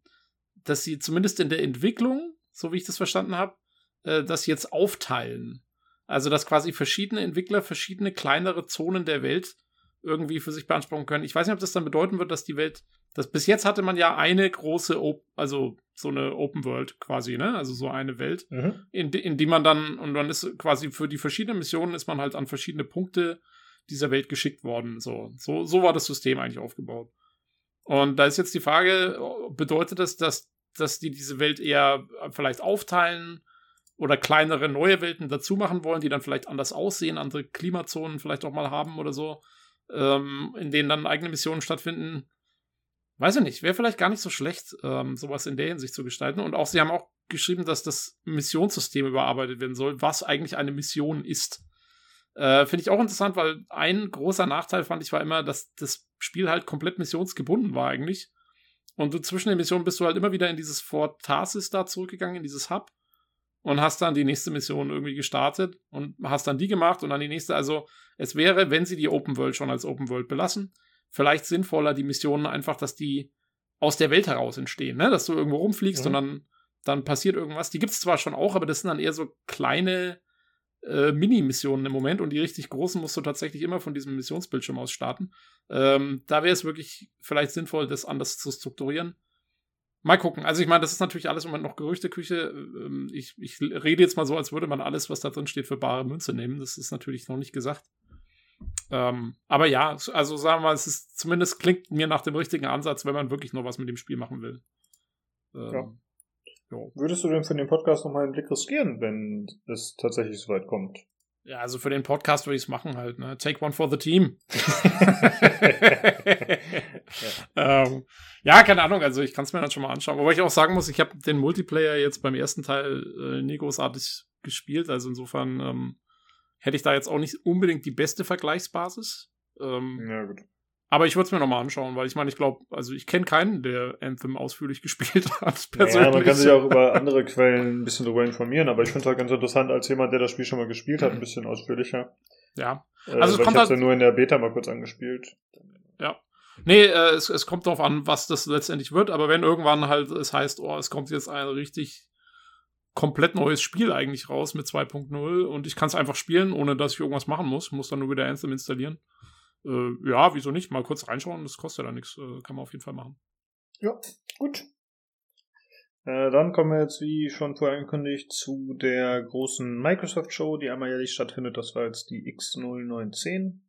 dass sie zumindest in der Entwicklung, so wie ich das verstanden habe, äh, das jetzt aufteilen. Also, dass quasi verschiedene Entwickler verschiedene kleinere Zonen der Welt irgendwie für sich beanspruchen können. Ich weiß nicht, ob das dann bedeuten wird, dass die Welt, das bis jetzt hatte man ja eine große, Op also so eine Open World quasi, ne? Also so eine Welt, in, die- in die man dann, und dann ist quasi für die verschiedenen Missionen ist man halt an verschiedene Punkte dieser Welt geschickt worden. So, so, so war das System eigentlich aufgebaut. Und da ist jetzt die Frage, bedeutet das, dass, dass die diese Welt eher vielleicht aufteilen oder kleinere neue Welten dazu machen wollen, die dann vielleicht anders aussehen, andere Klimazonen vielleicht auch mal haben oder so, ähm, in denen dann eigene Missionen stattfinden? Weiß ich nicht, wäre vielleicht gar nicht so schlecht, ähm, sowas in der Hinsicht zu gestalten. Und auch, sie haben auch geschrieben, dass das Missionssystem überarbeitet werden soll, was eigentlich eine Mission ist. Äh, Finde ich auch interessant, weil ein großer Nachteil fand ich war immer, dass das Spiel halt komplett missionsgebunden war eigentlich. und du zwischen den Missionen bist du halt immer wieder in dieses Fort Tarsis da zurückgegangen, in dieses Hub und hast dann die nächste Mission irgendwie gestartet und hast dann die gemacht und dann die nächste. Also es wäre, wenn sie die Open World schon als Open World belassen, vielleicht sinnvoller die Missionen einfach, dass die aus der Welt heraus entstehen, ne? dass du irgendwo rumfliegst mhm. und dann, dann passiert irgendwas. Die gibt es zwar schon auch, aber das sind dann eher so kleine äh, Mini-Missionen im Moment und die richtig großen musst du tatsächlich immer von diesem Missionsbildschirm aus starten. Ähm, da wäre es wirklich vielleicht sinnvoll, das anders zu strukturieren. Mal gucken. Also ich meine, das ist natürlich alles im Moment noch Gerüchteküche. Ähm, ich, ich rede jetzt mal so, als würde man alles, was da drin steht, für bare Münze nehmen. Das ist natürlich noch nicht gesagt. Ähm, aber ja, also sagen wir mal, es ist zumindest klingt mir nach dem richtigen Ansatz, wenn man wirklich noch was mit dem Spiel machen will. Ähm. Jo. Würdest du denn für den Podcast nochmal einen Blick riskieren, wenn es tatsächlich so weit kommt? Ja, also für den Podcast würde ich es machen halt, ne? Take one for the team. ja. Ähm, ja, keine Ahnung, also ich kann es mir dann schon mal anschauen. Wobei ich auch sagen muss, ich habe den Multiplayer jetzt beim ersten Teil äh, nie großartig gespielt. Also insofern ähm, hätte ich da jetzt auch nicht unbedingt die beste Vergleichsbasis. Ähm, ja, gut. Aber ich würde es mir nochmal anschauen, weil ich meine, ich glaube, also ich kenne keinen, der Anthem ausführlich gespielt hat. Persönlich. Ja, man kann sich auch über andere Quellen ein bisschen darüber informieren, aber ich finde es halt ganz interessant, als jemand, der das Spiel schon mal gespielt hat, ein bisschen ausführlicher. Ja. Äh, also äh, es kommt ich halt ja nur in der Beta mal kurz angespielt. Ja. Nee, äh, es, es kommt darauf an, was das letztendlich wird, aber wenn irgendwann halt es heißt, oh, es kommt jetzt ein richtig komplett neues Spiel eigentlich raus mit 2.0 und ich kann es einfach spielen, ohne dass ich irgendwas machen muss, muss dann nur wieder Anthem installieren äh, ja, wieso nicht? Mal kurz reinschauen, das kostet ja nichts. Äh, kann man auf jeden Fall machen. Ja, gut. Äh, dann kommen wir jetzt, wie schon vorher angekündigt, zu der großen Microsoft-Show, die einmal jährlich stattfindet. Das war jetzt die X0910.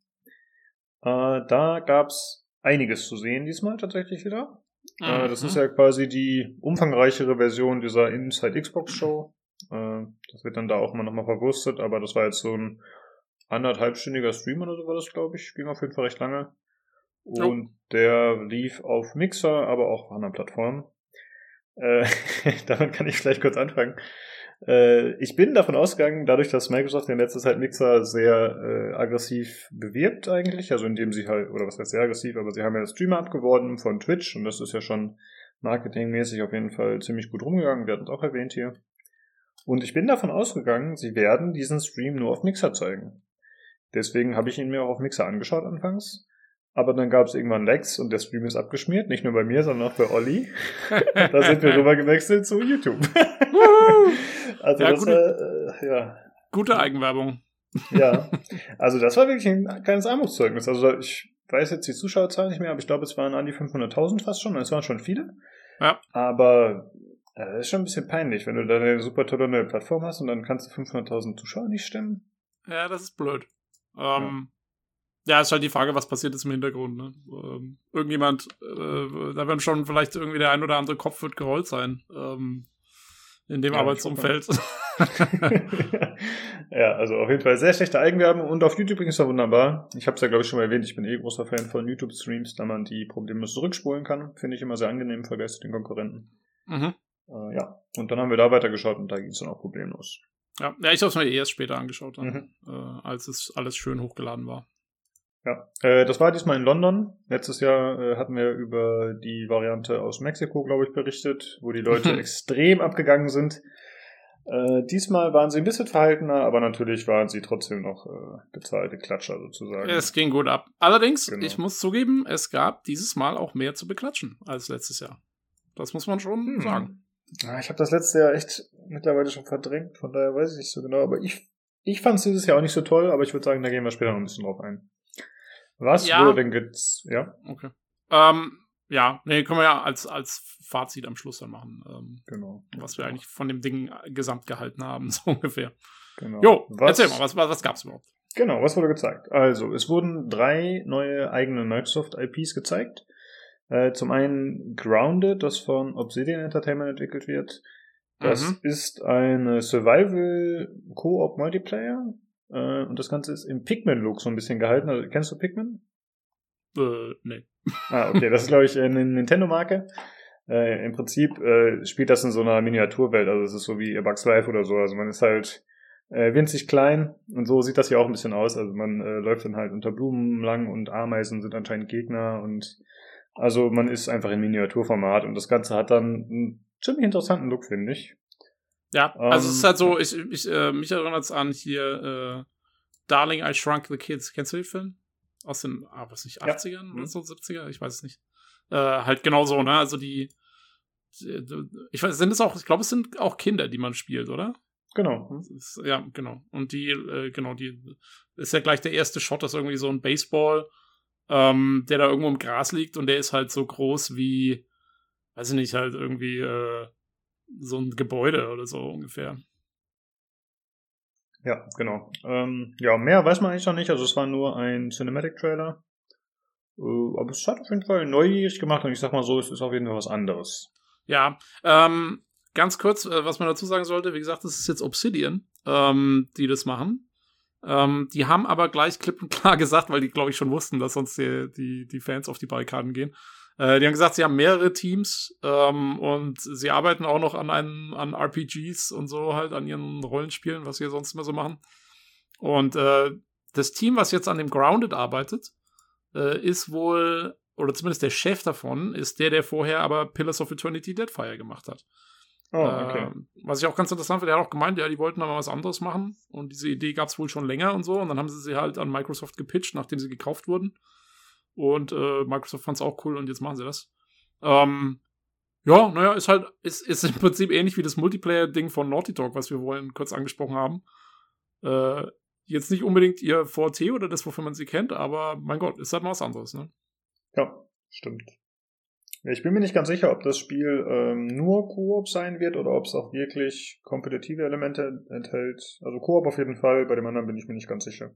Äh, da gab's einiges zu sehen diesmal tatsächlich wieder. Äh, mhm. das ist ja quasi die umfangreichere Version dieser Inside Xbox Show. Das wird dann da auch mal nochmal verwurstet, aber das war jetzt so ein anderthalbstündiger Stream oder so war das, glaube ich. Ging auf jeden Fall recht lange. Und oh. der lief auf Mixer, aber auch auf anderen Plattformen. Äh, damit kann ich vielleicht kurz anfangen. Äh, ich bin davon ausgegangen, dadurch, dass Microsoft in letzter Zeit Mixer sehr äh, aggressiv bewirbt eigentlich, also indem sie halt, oder was heißt sehr aggressiv, aber sie haben ja das Streamer abgeworben von Twitch und das ist ja schon marketingmäßig auf jeden Fall ziemlich gut rumgegangen, wir hatten es auch erwähnt hier. Und ich bin davon ausgegangen, sie werden diesen Stream nur auf Mixer zeigen. Deswegen habe ich ihn mir auch auf Mixer angeschaut anfangs. Aber dann gab es irgendwann Lex und der Stream ist abgeschmiert. Nicht nur bei mir, sondern auch bei Olli. da sind wir rüber gewechselt zu YouTube. also ja, das gute, war, äh, ja. Gute Eigenwerbung. ja. Also das war wirklich ein kleines Armutszeugnis. Also ich weiß jetzt die Zuschauerzahl nicht mehr, aber ich glaube, es waren an die 500.000 fast schon. Es waren schon viele. Ja. Aber äh, das ist schon ein bisschen peinlich, wenn du da eine super tolle neue Plattform hast und dann kannst du 500.000 Zuschauer nicht stemmen. Ja, das ist blöd. Ähm, ja. ja, ist halt die Frage, was passiert ist im Hintergrund. Ne? Ähm, irgendjemand, äh, da wird schon vielleicht irgendwie der ein oder andere Kopf wird gerollt sein ähm, in dem ja, Arbeitsumfeld. ja, also auf jeden Fall sehr schlechte Eigenwerbung und auf YouTube ist er wunderbar. Ich habe es ja, glaube ich, schon mal erwähnt, ich bin eh großer Fan von YouTube-Streams, da man die Probleme zurückspulen kann. Finde ich immer sehr angenehm im Vergleich zu den Konkurrenten. Mhm. Äh, ja, und dann haben wir da weitergeschaut und da ging es dann auch problemlos. Ja, ja ich habe es mir erst später angeschaut, dann, mhm. äh, als es alles schön hochgeladen war. Ja, äh, das war diesmal in London. Letztes Jahr äh, hatten wir über die Variante aus Mexiko, glaube ich, berichtet, wo die Leute extrem abgegangen sind. Äh, diesmal waren sie ein bisschen verhaltener, aber natürlich waren sie trotzdem noch äh, bezahlte Klatscher sozusagen. Es ging gut ab. Allerdings, genau. ich muss zugeben, es gab dieses Mal auch mehr zu beklatschen als letztes Jahr. Das muss man schon hm. sagen. Ja, ich habe das letzte Jahr echt mittlerweile schon verdrängt, von daher weiß ich nicht so genau. Aber ich, ich fand es dieses Jahr auch nicht so toll, aber ich würde sagen, da gehen wir später noch ein bisschen drauf ein. Was ja. wurde denn jetzt? Ja. Okay. Ähm, ja, nee, können wir ja als, als Fazit am Schluss dann machen. Ähm, genau. Was wir eigentlich von dem Ding gesamt gehalten haben, so ungefähr. Genau. Jo, was, erzähl mal, was, was, was gab's überhaupt? Genau, was wurde gezeigt? Also, es wurden drei neue eigene Microsoft-IPs gezeigt. Äh, zum einen Grounded, das von Obsidian Entertainment entwickelt wird. Das mhm. ist eine Survival Co-op Multiplayer. Äh, und das Ganze ist im Pikmin-Look so ein bisschen gehalten. Also, kennst du Pikmin? Äh, nee. Ah, okay. Das ist, glaube ich, eine Nintendo-Marke. Äh, Im Prinzip äh, spielt das in so einer Miniaturwelt. Also es ist so wie Bugs Life oder so. Also man ist halt äh, winzig klein und so sieht das hier auch ein bisschen aus. Also man äh, läuft dann halt unter Blumen lang und Ameisen sind anscheinend Gegner und Also man ist einfach in Miniaturformat und das Ganze hat dann einen ziemlich interessanten Look, finde ich. Ja, also ähm, es ist halt so, ich, ich äh, mich erinnert es an hier äh, Darling, I Shrunk the Kids. Kennst du den Film? Aus den, ah, was nicht, 80ern ja. oder mhm. so, 70er? Ich weiß es nicht. Äh, halt genau so, ne? Also die, die, ich weiß, sind es auch, ich glaube, es sind auch Kinder, die man spielt, oder? Genau. Ist, ja, genau. Und die, äh, genau, die ist ja gleich der erste Shot, das ist irgendwie so ein Baseball, ähm, der da irgendwo im Gras liegt und der ist halt so groß wie, weiß ich nicht, halt irgendwie äh, so ein Gebäude oder so ungefähr. Ja, genau. Ähm, ja, mehr weiß man eigentlich noch nicht. Also es war nur ein Cinematic-Trailer. Äh, aber es hat auf jeden Fall neugierig gemacht und ich sag mal so, es ist auf jeden Fall was anderes. Ja, ähm, ganz kurz, äh, was man dazu sagen sollte, wie gesagt, das ist jetzt Obsidian, ähm, die das machen. Ähm, die haben aber gleich klipp und klar gesagt, weil die, glaube ich, schon wussten, dass sonst die, die, die Fans auf die Barrikaden gehen. Äh, die haben gesagt, sie haben mehrere Teams ähm, und sie arbeiten auch noch an, einen, an RPGs und so halt, an ihren Rollenspielen, was sie sonst immer so machen. Und äh, das Team, was jetzt an dem Grounded arbeitet, äh, ist wohl, oder zumindest der Chef davon, ist der, der vorher aber Pillars of Eternity Deadfire gemacht hat. Oh, okay. Äh, was ich auch ganz interessant finde, er hat auch gemeint, ja, die wollten aber was anderes machen und diese Idee gab es wohl schon länger und so und dann haben sie sie halt an Microsoft gepitcht, nachdem sie gekauft wurden. Und äh, Microsoft fand es auch cool und jetzt machen sie das. Ähm, ja, naja, ist halt, ist, ist im Prinzip ähnlich wie das Multiplayer-Ding von Naughty Dog, was wir vorhin kurz angesprochen haben. Äh, jetzt nicht unbedingt ihr VT oder das, wofür man sie kennt, aber mein Gott, ist halt mal was anderes, ne? Ja, stimmt. Ich bin mir nicht ganz sicher, ob das Spiel ähm, nur Koop sein wird oder ob es auch wirklich kompetitive Elemente enthält. Also Koop auf jeden Fall, bei dem anderen bin ich mir nicht ganz sicher.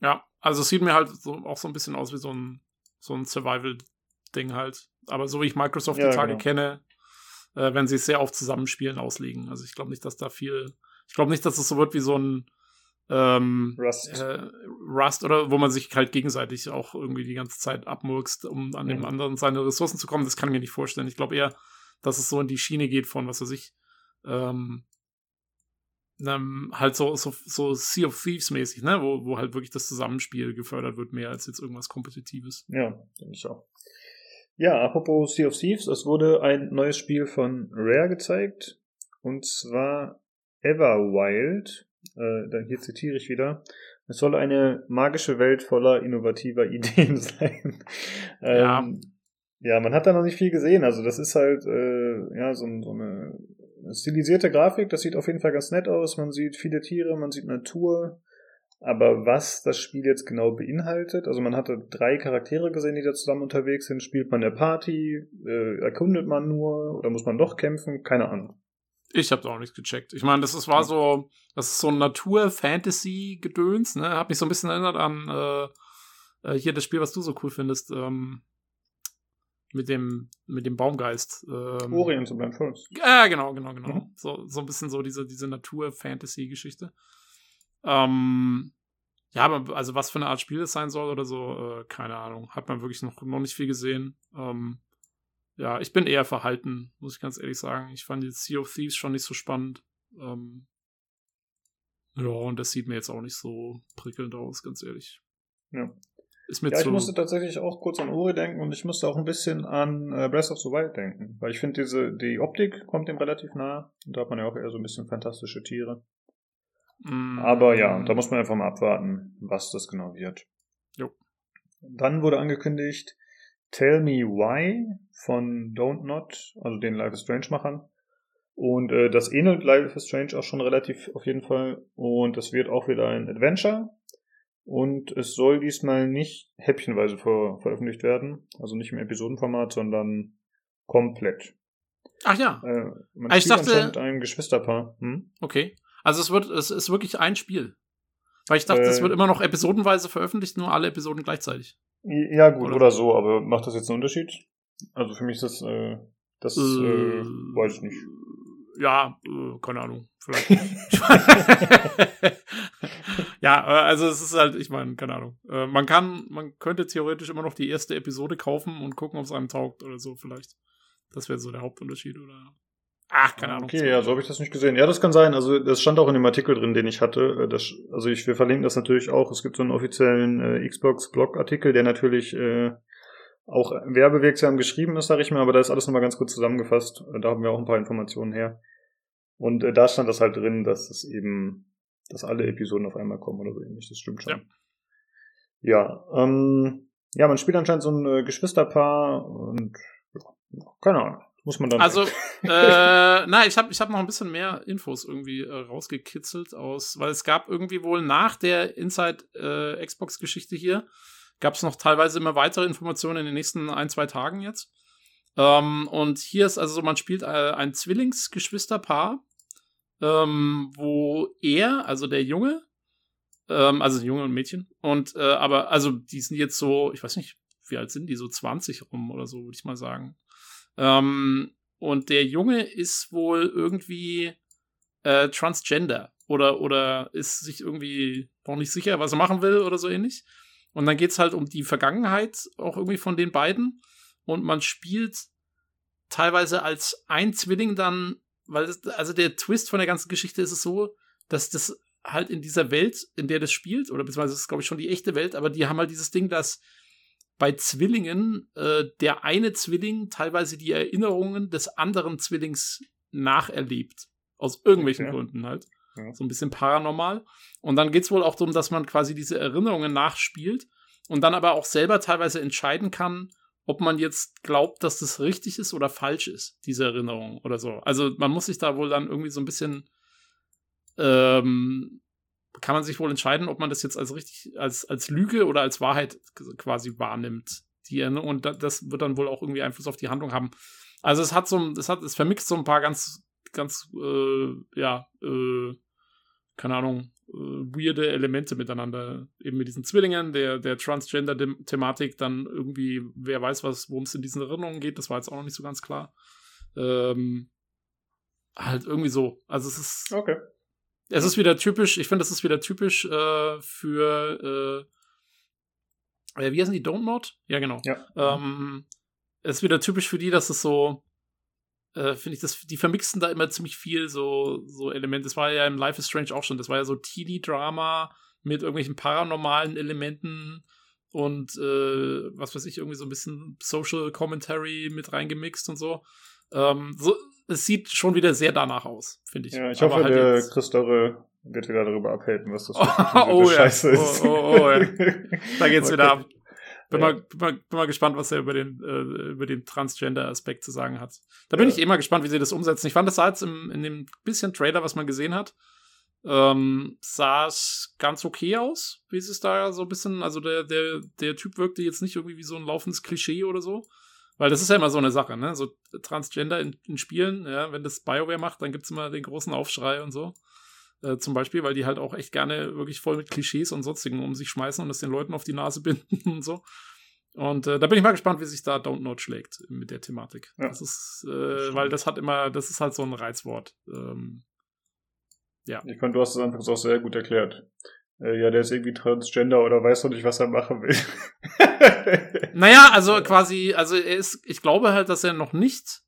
Ja, also es sieht mir halt so, auch so ein bisschen aus wie so ein, so ein Survival-Ding halt. Aber so wie ich Microsoft ja, die Tage genau. kenne, äh, wenn sie es sehr auf Zusammenspielen auslegen. Also ich glaube nicht, dass da viel. Ich glaube nicht, dass es so wird wie so ein ähm, Rust. Äh, Rust oder wo man sich halt gegenseitig auch irgendwie die ganze Zeit abmurkst, um an mhm. dem anderen seine Ressourcen zu kommen. Das kann ich mir nicht vorstellen. Ich glaube eher, dass es so in die Schiene geht von, was weiß ich, ähm, ähm, halt so, so, so Sea of Thieves mäßig, ne? Wo, wo halt wirklich das Zusammenspiel gefördert wird, mehr als jetzt irgendwas Kompetitives. Ja, denke ich auch. Ja, apropos Sea of Thieves, es wurde ein neues Spiel von Rare gezeigt. Und zwar Everwild. Äh, hier zitiere ich wieder. Es soll eine magische Welt voller innovativer Ideen sein. ja. Ähm, ja, man hat da noch nicht viel gesehen. Also das ist halt äh, ja so, so eine stilisierte Grafik, das sieht auf jeden Fall ganz nett aus. Man sieht viele Tiere, man sieht Natur. Aber was das Spiel jetzt genau beinhaltet, also man hatte drei Charaktere gesehen, die da zusammen unterwegs sind. Spielt man der Party? Äh, erkundet man nur? Oder muss man doch kämpfen? Keine Ahnung. Ich habe auch nicht gecheckt. Ich meine, das ist, war so, das ist so ein Natur-Fantasy-Gedöns, ne? Hat mich so ein bisschen erinnert an äh, äh hier das Spiel, was du so cool findest. Ähm, mit dem, mit dem Baumgeist. Ähm, Orient und Blind Forest. Ja, genau, genau, genau. Mhm. So, so ein bisschen so diese, diese Natur-Fantasy-Geschichte. Ähm, ja, aber also was für eine Art Spiel es sein soll oder so, äh, keine Ahnung. Hat man wirklich noch, noch nicht viel gesehen. Ähm, ja, ich bin eher verhalten, muss ich ganz ehrlich sagen. Ich fand jetzt Sea of Thieves schon nicht so spannend. Ähm, ja, und das sieht mir jetzt auch nicht so prickelnd aus, ganz ehrlich. Ja. Ist mir ja, ich musste tatsächlich auch kurz an Ori denken und ich musste auch ein bisschen an äh, Breath of the Wild denken. Weil ich finde, diese, die Optik kommt dem relativ nah. Und da hat man ja auch eher so ein bisschen fantastische Tiere. Mm. Aber ja, da muss man einfach mal abwarten, was das genau wird. Jo. Dann wurde angekündigt Tell Me Why von Don't Not, also den Life is Strange Machern. Und äh, das ähnelt Life is Strange auch schon relativ auf jeden Fall. Und es wird auch wieder ein Adventure. Und es soll diesmal nicht häppchenweise ver veröffentlicht werden, also nicht im Episodenformat, sondern komplett. Ach ja. Äh, man also ich dachte, ein Geschwisterpaar. Hm? Okay. Also es wird, es ist wirklich ein Spiel. Weil ich dachte, es äh, wird immer noch episodenweise veröffentlicht, nur alle Episoden gleichzeitig. Ja, gut, oder, oder so, aber macht das jetzt einen Unterschied? Also für mich ist das, äh, das äh, äh weiß ich nicht. Ja, äh, keine Ahnung, vielleicht. ja, äh, also es ist halt, ich meine, keine Ahnung. Äh, man kann, man könnte theoretisch immer noch die erste Episode kaufen und gucken, ob es einem taugt oder so vielleicht. Das wäre so der Hauptunterschied oder. Ach, keine Ahnung. Okay, ja, so habe ich das nicht gesehen. Ja, das kann sein. Also das stand auch in dem Artikel drin, den ich hatte. Äh, das, also ich, wir verlinken das natürlich auch. Es gibt so einen offiziellen äh, Xbox-Blog-Artikel, der natürlich äh, auch werbewirksam geschrieben ist, sag ich mal, aber da ist alles nochmal ganz gut zusammengefasst. Da haben wir auch ein paar Informationen her. Und äh, da stand das halt drin, dass es eben, dass alle Episoden auf einmal kommen oder so ähnlich. Das stimmt schon. Ja, ja, ähm, ja man spielt anscheinend so ein äh, Geschwisterpaar und ja, keine Ahnung. Muss man dann. Also, äh, na, ich habe ich hab noch ein bisschen mehr Infos irgendwie äh, rausgekitzelt aus, weil es gab irgendwie wohl nach der Inside äh, hier, gab es noch teilweise immer weitere Informationen in den nächsten ein, zwei Tagen jetzt. Ähm, und hier ist also so, man spielt äh, ein Zwillingsgeschwisterpaar, ähm, wo er, also der Junge, ähm, also Junge und Mädchen, und äh, aber, also die sind jetzt so, ich weiß nicht, wie alt sind die, so 20 rum oder so, würde ich mal sagen. Ähm, und der Junge ist wohl irgendwie äh, transgender oder, oder ist sich irgendwie noch nicht sicher, was er machen will oder so ähnlich. Und dann geht es halt um die Vergangenheit auch irgendwie von den beiden. Und man spielt teilweise als ein Zwilling dann, weil das, also der Twist von der ganzen Geschichte ist es so, dass das halt in dieser Welt, in der das spielt, oder beziehungsweise das ist, glaube ich, schon die echte Welt, aber die haben halt dieses Ding, dass bei Zwillingen äh, der eine Zwilling teilweise die Erinnerungen des anderen Zwillings nacherlebt. Aus irgendwelchen okay. Gründen halt. Ja. So ein bisschen paranormal. Und dann geht es wohl auch darum, dass man quasi diese Erinnerungen nachspielt und dann aber auch selber teilweise entscheiden kann, ob man jetzt glaubt, dass das richtig ist oder falsch ist, diese Erinnerung oder so. Also man muss sich da wohl dann irgendwie so ein bisschen ähm, kann man sich wohl entscheiden, ob man das jetzt als richtig, als, als Lüge oder als Wahrheit quasi wahrnimmt. Die, und das wird dann wohl auch irgendwie Einfluss auf die Handlung haben. Also es hat so, es hat, es vermixt so ein paar ganz, ganz, äh, ja, äh, keine Ahnung, äh, weirde Elemente miteinander. Eben mit diesen Zwillingen, der, der Transgender-Thematik, dann irgendwie, wer weiß, was, worum es in diesen Erinnerungen geht, das war jetzt auch noch nicht so ganz klar. Ähm, halt irgendwie so. Also es ist. Okay. Es ist wieder typisch, ich finde, das ist wieder typisch äh, für äh, äh wie heißen die? Don't Mod? Ja, genau. Ja. Ähm, es ist wieder typisch für die, dass es so, äh, finde ich, das, die vermixen da immer ziemlich viel so, so Elemente. Das war ja im Life is Strange auch schon. Das war ja so Teenie-Drama mit irgendwelchen paranormalen Elementen und äh, was weiß ich, irgendwie so ein bisschen Social Commentary mit reingemixt und so. Ähm, so, es sieht schon wieder sehr danach aus, finde ich. Ja, ich Aber hoffe, halt der jetzt... Christore wird wieder darüber abhalten, was das für oh, oh, Scheiße ja. ist. Oh, oh, oh, ja. Da geht's okay. wieder ab. Bin, ja. mal, bin, mal, bin mal gespannt, was er über den, äh, über den Transgender-Aspekt zu sagen hat. Da bin ja. ich immer gespannt, wie sie das umsetzen. Ich fand, das sah jetzt im, in dem bisschen Trailer, was man gesehen hat, ähm, sah es ganz okay aus, wie es da so ein bisschen, also der, der, der Typ wirkte jetzt nicht irgendwie wie so ein laufendes Klischee oder so. Weil das ist ja immer so eine Sache, ne? So Transgender in, in Spielen, ja, wenn das BioWare macht, dann gibt es immer den großen Aufschrei und so. Äh, zum Beispiel, weil die halt auch echt gerne wirklich voll mit Klischees und sonstigen um sich schmeißen und das den Leuten auf die Nase binden und so. Und äh, da bin ich mal gespannt, wie sich da Don't Not schlägt mit der Thematik. Ja. Das ist, äh, weil das hat immer, das ist halt so ein Reizwort. Ähm, ja. Ich fand, du hast es anfangs auch sehr gut erklärt. Äh, ja, der ist irgendwie Transgender oder weiß doch nicht, was er machen will. naja, also quasi, also er ist, ich glaube halt, dass er noch nicht,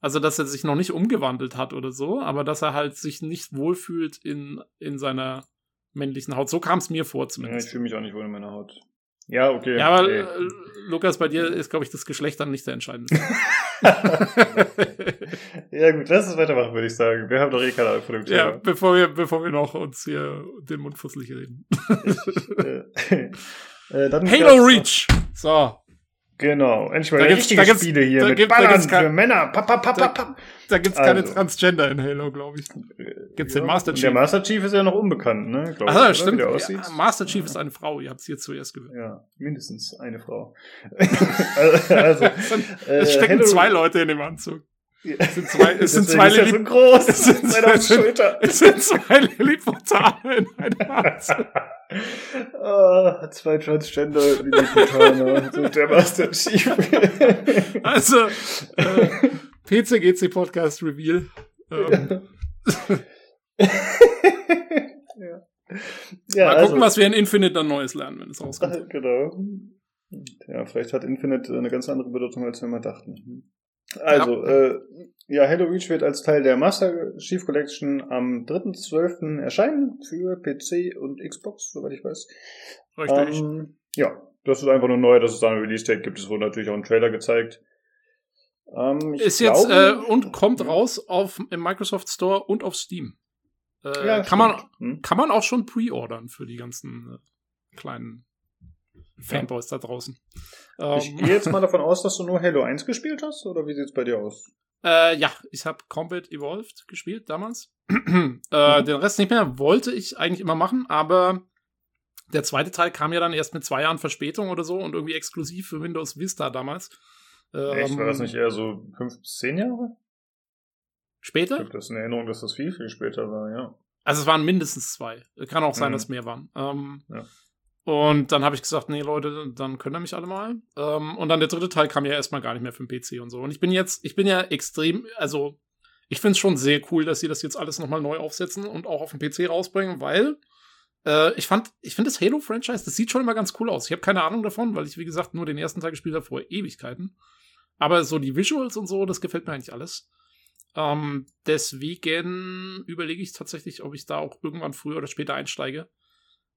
also dass er sich noch nicht umgewandelt hat oder so, aber dass er halt sich nicht wohlfühlt in, in seiner männlichen Haut. So kam es mir vor zumindest. Ja, ich fühle mich auch nicht wohl in meiner Haut. Ja, okay. Ja, aber okay. Äh, Lukas, bei dir ist, glaube ich, das Geschlecht dann nicht der entscheidende. ja, gut, lass es weitermachen, würde ich sagen. Wir haben doch eh keine Ahnung von dem Thema. Ja, bevor wir, bevor wir noch uns hier den Mund fusselig reden. äh, äh, Halo Reach! So. Genau, endlich mal da richtige da Spiele hier da mit gibt, Ballern für Männer. Pap, pap, pap, da da gibt's also. keine Transgender in Halo, glaube ich. Gibt's ja. den Master Chief. Der Master Chief ist ja noch unbekannt, ne? Glaub Ach, ich, stimmt. Ja, Master Chief ist eine Frau, ihr habt sie jetzt zuerst gehört. Ja, mindestens eine Frau. also, es stecken Halo zwei Leute in dem Anzug. Es sind zwei, es sind zwei so groß. Es sind, zwei, es, sind, es sind zwei Lilliputane in einem Anzug. Oh, zwei Transgender Lilliputaner. so der Master Chief. also, äh, PCGC Podcast Reveal. Ähm. ja. ja. Mal gucken, also, was wir in Infinite dann Neues lernen, wenn es rauskommt. Genau. Ja, vielleicht hat Infinite eine ganz andere Bedeutung, als wir mal dachten. Also, ja. Äh, ja, Halo Reach wird als Teil der Master Chief Collection am 3.12. erscheinen für PC und Xbox, soweit ich weiß. Richtig. Ähm, ja, das ist einfach nur neu, dass es da ein Release-Date gibt. Es wurde natürlich auch ein Trailer gezeigt. Ähm, ist glaube, jetzt äh, und kommt raus auf im Microsoft Store und auf Steam. Äh, ja, kann, man, hm? kann man auch schon pre-ordern für die ganzen äh, kleinen Fanboys da draußen. Ich ähm, gehe jetzt mal davon aus, dass du nur Halo 1 gespielt hast, oder wie sieht's bei dir aus? Äh, ja, ich habe Combat Evolved gespielt damals. äh, mhm. Den Rest nicht mehr wollte ich eigentlich immer machen, aber der zweite Teil kam ja dann erst mit zwei Jahren Verspätung oder so und irgendwie exklusiv für Windows Vista damals. Echt? War das ähm, nicht eher so fünf bis zehn Jahre? Später? Ich habe das in Erinnerung, dass das viel, viel später war, ja. Also es waren mindestens zwei. Kann auch sein, mhm. dass mehr waren. Ähm, ja. Und dann habe ich gesagt, nee, Leute, dann können ihr mich alle mal. Ähm, und dann der dritte Teil kam ja erstmal gar nicht mehr für den PC und so. Und ich bin jetzt, ich bin ja extrem, also ich finde es schon sehr cool, dass sie das jetzt alles nochmal neu aufsetzen und auch auf dem PC rausbringen, weil äh, ich fand, ich finde das Halo-Franchise, das sieht schon immer ganz cool aus. Ich habe keine Ahnung davon, weil ich, wie gesagt, nur den ersten Teil gespielt habe vor Ewigkeiten. Aber so die Visuals und so, das gefällt mir eigentlich alles. Ähm, deswegen überlege ich tatsächlich, ob ich da auch irgendwann früher oder später einsteige.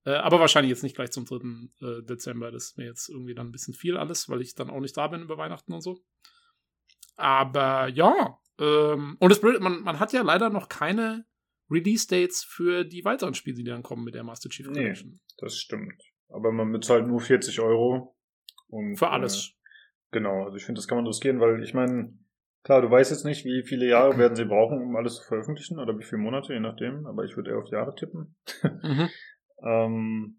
Äh, aber wahrscheinlich jetzt nicht gleich zum 3. Äh, Dezember. Das ist mir jetzt irgendwie dann ein bisschen viel alles, weil ich dann auch nicht da bin über Weihnachten und so. Aber ja. Ähm, und das Blöde, man, man hat ja leider noch keine Release-Dates für die weiteren Spiele, die dann kommen mit der Master Chief Collection. Nee, das stimmt. Aber man bezahlt nur 40 Euro. Und, für alles. Äh, genau, also ich finde, das kann man riskieren, weil ich meine, klar, du weißt jetzt nicht, wie viele Jahre werden sie brauchen, um alles zu veröffentlichen oder wie viele Monate, je nachdem, aber ich würde eher auf Jahre tippen. Mhm. Ähm,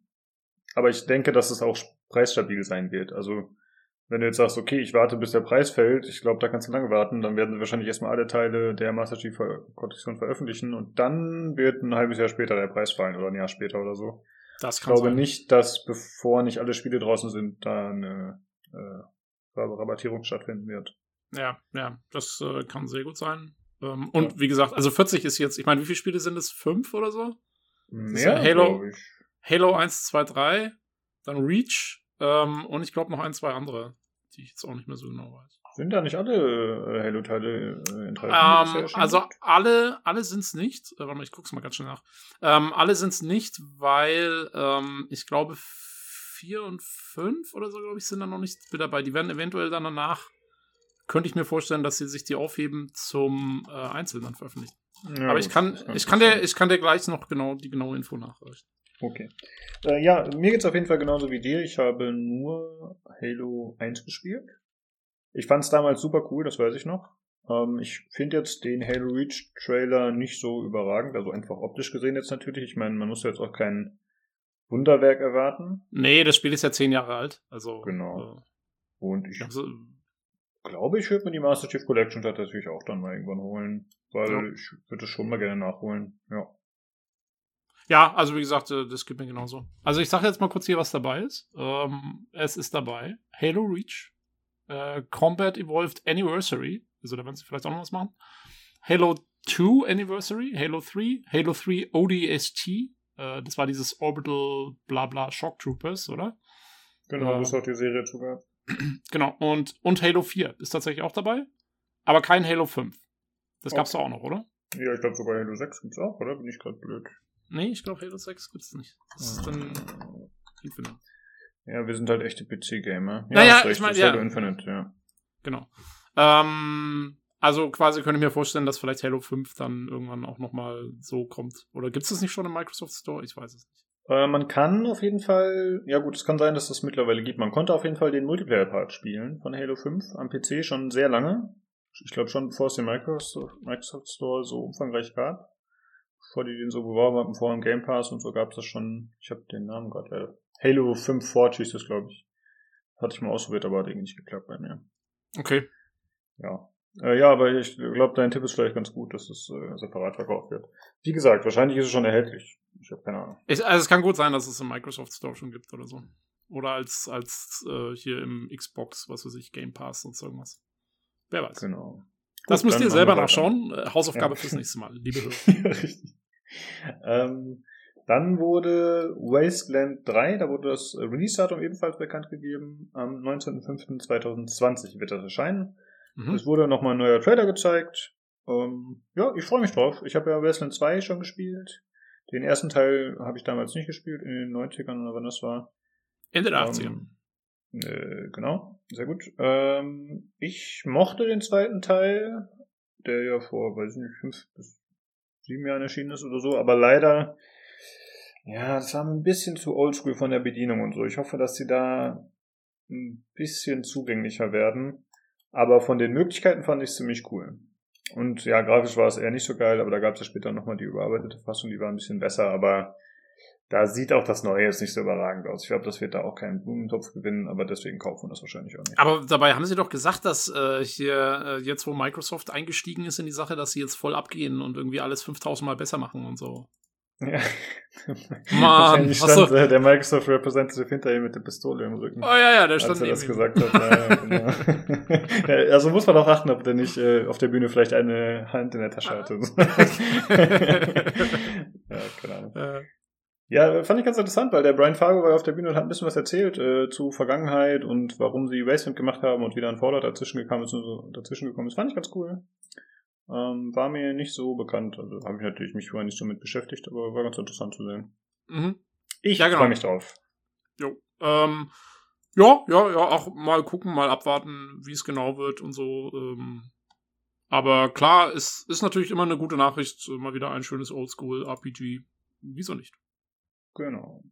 aber ich denke, dass es auch preisstabil sein wird. Also wenn du jetzt sagst, okay, ich warte, bis der Preis fällt, ich glaube, da kannst du lange warten, dann werden sie wahrscheinlich erstmal alle Teile der Master Chief Kollektion veröffentlichen und dann wird ein halbes Jahr später der Preis fallen oder ein Jahr später oder so. Das kann ich glaube sein. nicht, dass bevor nicht alle Spiele draußen sind, da eine äh, Rabattierung stattfinden wird. Ja, ja, das äh, kann sehr gut sein. Ähm, und ja. wie gesagt, also 40 ist jetzt, ich meine, wie viele Spiele sind es? Fünf oder so? Mehr, ja Halo, Halo 1, 2, 3, dann Reach ähm, und ich glaube noch ein, zwei andere, die ich jetzt auch nicht mehr so genau weiß. Sind da nicht alle äh, Halo-Teile äh, enthalten? Ähm, also alle, alle sind es nicht. Äh, warte mal, ich guck's mal ganz schnell nach. Ähm, alle sind es nicht, weil ähm, ich glaube vier und fünf oder so, glaube ich, sind da noch nicht mit dabei. Die werden eventuell dann danach, könnte ich mir vorstellen, dass sie sich die aufheben zum äh, Einzelnen veröffentlichen. Ja, Aber ich kann, ich kann dir, ich kann dir gleich noch genau die genaue Info nachreichen. Okay. Äh, ja, mir geht's auf jeden Fall genauso wie dir. Ich habe nur Halo 1 gespielt. Ich fand's damals super cool, das weiß ich noch. Ähm, ich finde jetzt den Halo Reach Trailer nicht so überragend, also einfach optisch gesehen jetzt natürlich. Ich meine, man muss jetzt auch kein Wunderwerk erwarten. Nee, das Spiel ist ja zehn Jahre alt. Also. Genau. Äh, Und ich also, glaube, ich würde mir die Master Chief Collection tatsächlich auch dann mal irgendwann holen. Weil ja. ich würde es schon mal gerne nachholen. Ja. Ja, also wie gesagt, äh, das gibt mir genauso. Also ich sage jetzt mal kurz hier, was dabei ist. Ähm, es ist dabei Halo Reach, äh, Combat Evolved Anniversary, also da werden sie vielleicht auch noch was machen. Halo 2 Anniversary, Halo 3, Halo 3 ODST, äh, das war dieses Orbital Blabla Shock Troopers, oder? Genau, äh, das hat die Serie sogar. Genau, und, und Halo 4 ist tatsächlich auch dabei, aber kein Halo 5. Das gab's okay. auch noch, oder? Ja, ich glaube sogar Halo 6 gibt's auch, oder? Bin ich gerade blöd? Nee, ich glaube Halo 6 gibt's nicht. Das ist dann Infinite. Ja, wir sind halt echte PC-Gamer. Ja, naja, ich meine, ja. Halo Infinite, ja. Genau. Ähm, also quasi könnte ich mir vorstellen, dass vielleicht Halo 5 dann irgendwann auch nochmal so kommt. Oder gibt's das nicht schon im Microsoft Store? Ich weiß es nicht. Äh, man kann auf jeden Fall, ja gut, es kann sein, dass das mittlerweile gibt. Man konnte auf jeden Fall den Multiplayer-Part spielen von Halo 5 am PC schon sehr lange ich glaube schon, bevor es den Microsoft, Microsoft Store so umfangreich gab, bevor die den so beworben haben, vor dem Game Pass und so gab es das schon, ich habe den Namen gerade, äh, Halo 5 Forge hieß das, glaube ich. Hatte ich mal ausprobiert, aber hat irgendwie nicht geklappt bei mir. Okay. Ja. Äh, ja, aber ich glaube, dein Tipp ist vielleicht ganz gut, dass es äh, separat verkauft wird. Wie gesagt, wahrscheinlich ist es schon erhältlich. Ich habe keine Ahnung. Ich, also es kann gut sein, dass es im Microsoft Store schon gibt oder so. Oder als, als äh, hier im Xbox, was weiß ich, Game Pass und so irgendwas. Wer weiß. Genau. Das Gut, müsst ihr selber nachschauen. Äh, Hausaufgabe ja. fürs nächste Mal, liebe Hörer. Richtig. Ähm, dann wurde Wasteland 3, da wurde das Release-Datum ebenfalls bekannt gegeben. Am 19.05.2020 wird das erscheinen. Mhm. Es wurde nochmal ein neuer Trailer gezeigt. Ähm, ja, ich freue mich drauf. Ich habe ja Wasteland 2 schon gespielt. Den ersten Teil habe ich damals nicht gespielt, in den 90ern oder wann das war. In den 80ern. Ähm, Äh, genau, sehr gut. Ähm, ich mochte den zweiten Teil, der ja vor, weiß ich nicht, fünf bis sieben Jahren erschienen ist oder so, aber leider, ja, das war ein bisschen zu oldschool von der Bedienung und so. Ich hoffe, dass sie da ein bisschen zugänglicher werden. Aber von den Möglichkeiten fand ich es ziemlich cool. Und ja, grafisch war es eher nicht so geil, aber da gab es ja später nochmal die überarbeitete Fassung, die war ein bisschen besser, aber da sieht auch das Neue jetzt nicht so überragend aus. Ich glaube, das wird da auch keinen Blumentopf gewinnen, aber deswegen kaufen wir das wahrscheinlich auch nicht. Aber dabei haben sie doch gesagt, dass äh, hier äh, jetzt, wo Microsoft eingestiegen ist in die Sache, dass sie jetzt voll abgehen und irgendwie alles 5000 Mal besser machen und so. Ja. Mann, achso. äh, der Microsoft Representative hinter ihm mit der Pistole im Rücken. Oh ja, ja, der als stand er das gesagt hat. Ja, genau. Ja, also muss man auch achten, ob der nicht äh, auf der Bühne vielleicht eine Hand in der Tasche hatte. ja, keine Ahnung. Äh, Ja, fand ich ganz interessant, weil der Brian Fargo war auf der Bühne und hat ein bisschen was erzählt äh, zu Vergangenheit und warum sie Wasteland gemacht haben und wie dann Fallout dazwischen gekommen ist und so dazwischen gekommen ist. Fand ich ganz cool. Ähm, war mir nicht so bekannt. Also habe ich natürlich mich vorher nicht so mit beschäftigt, aber war ganz interessant zu sehen. mhm. Ich Ja, genau. freue mich drauf. Jo. Ähm, ja, ja, ja, auch mal gucken, mal abwarten, wie es genau wird und so. Ähm, aber klar, es ist natürlich immer eine gute Nachricht, mal wieder ein schönes Oldschool-RPG. Wieso nicht? Genau.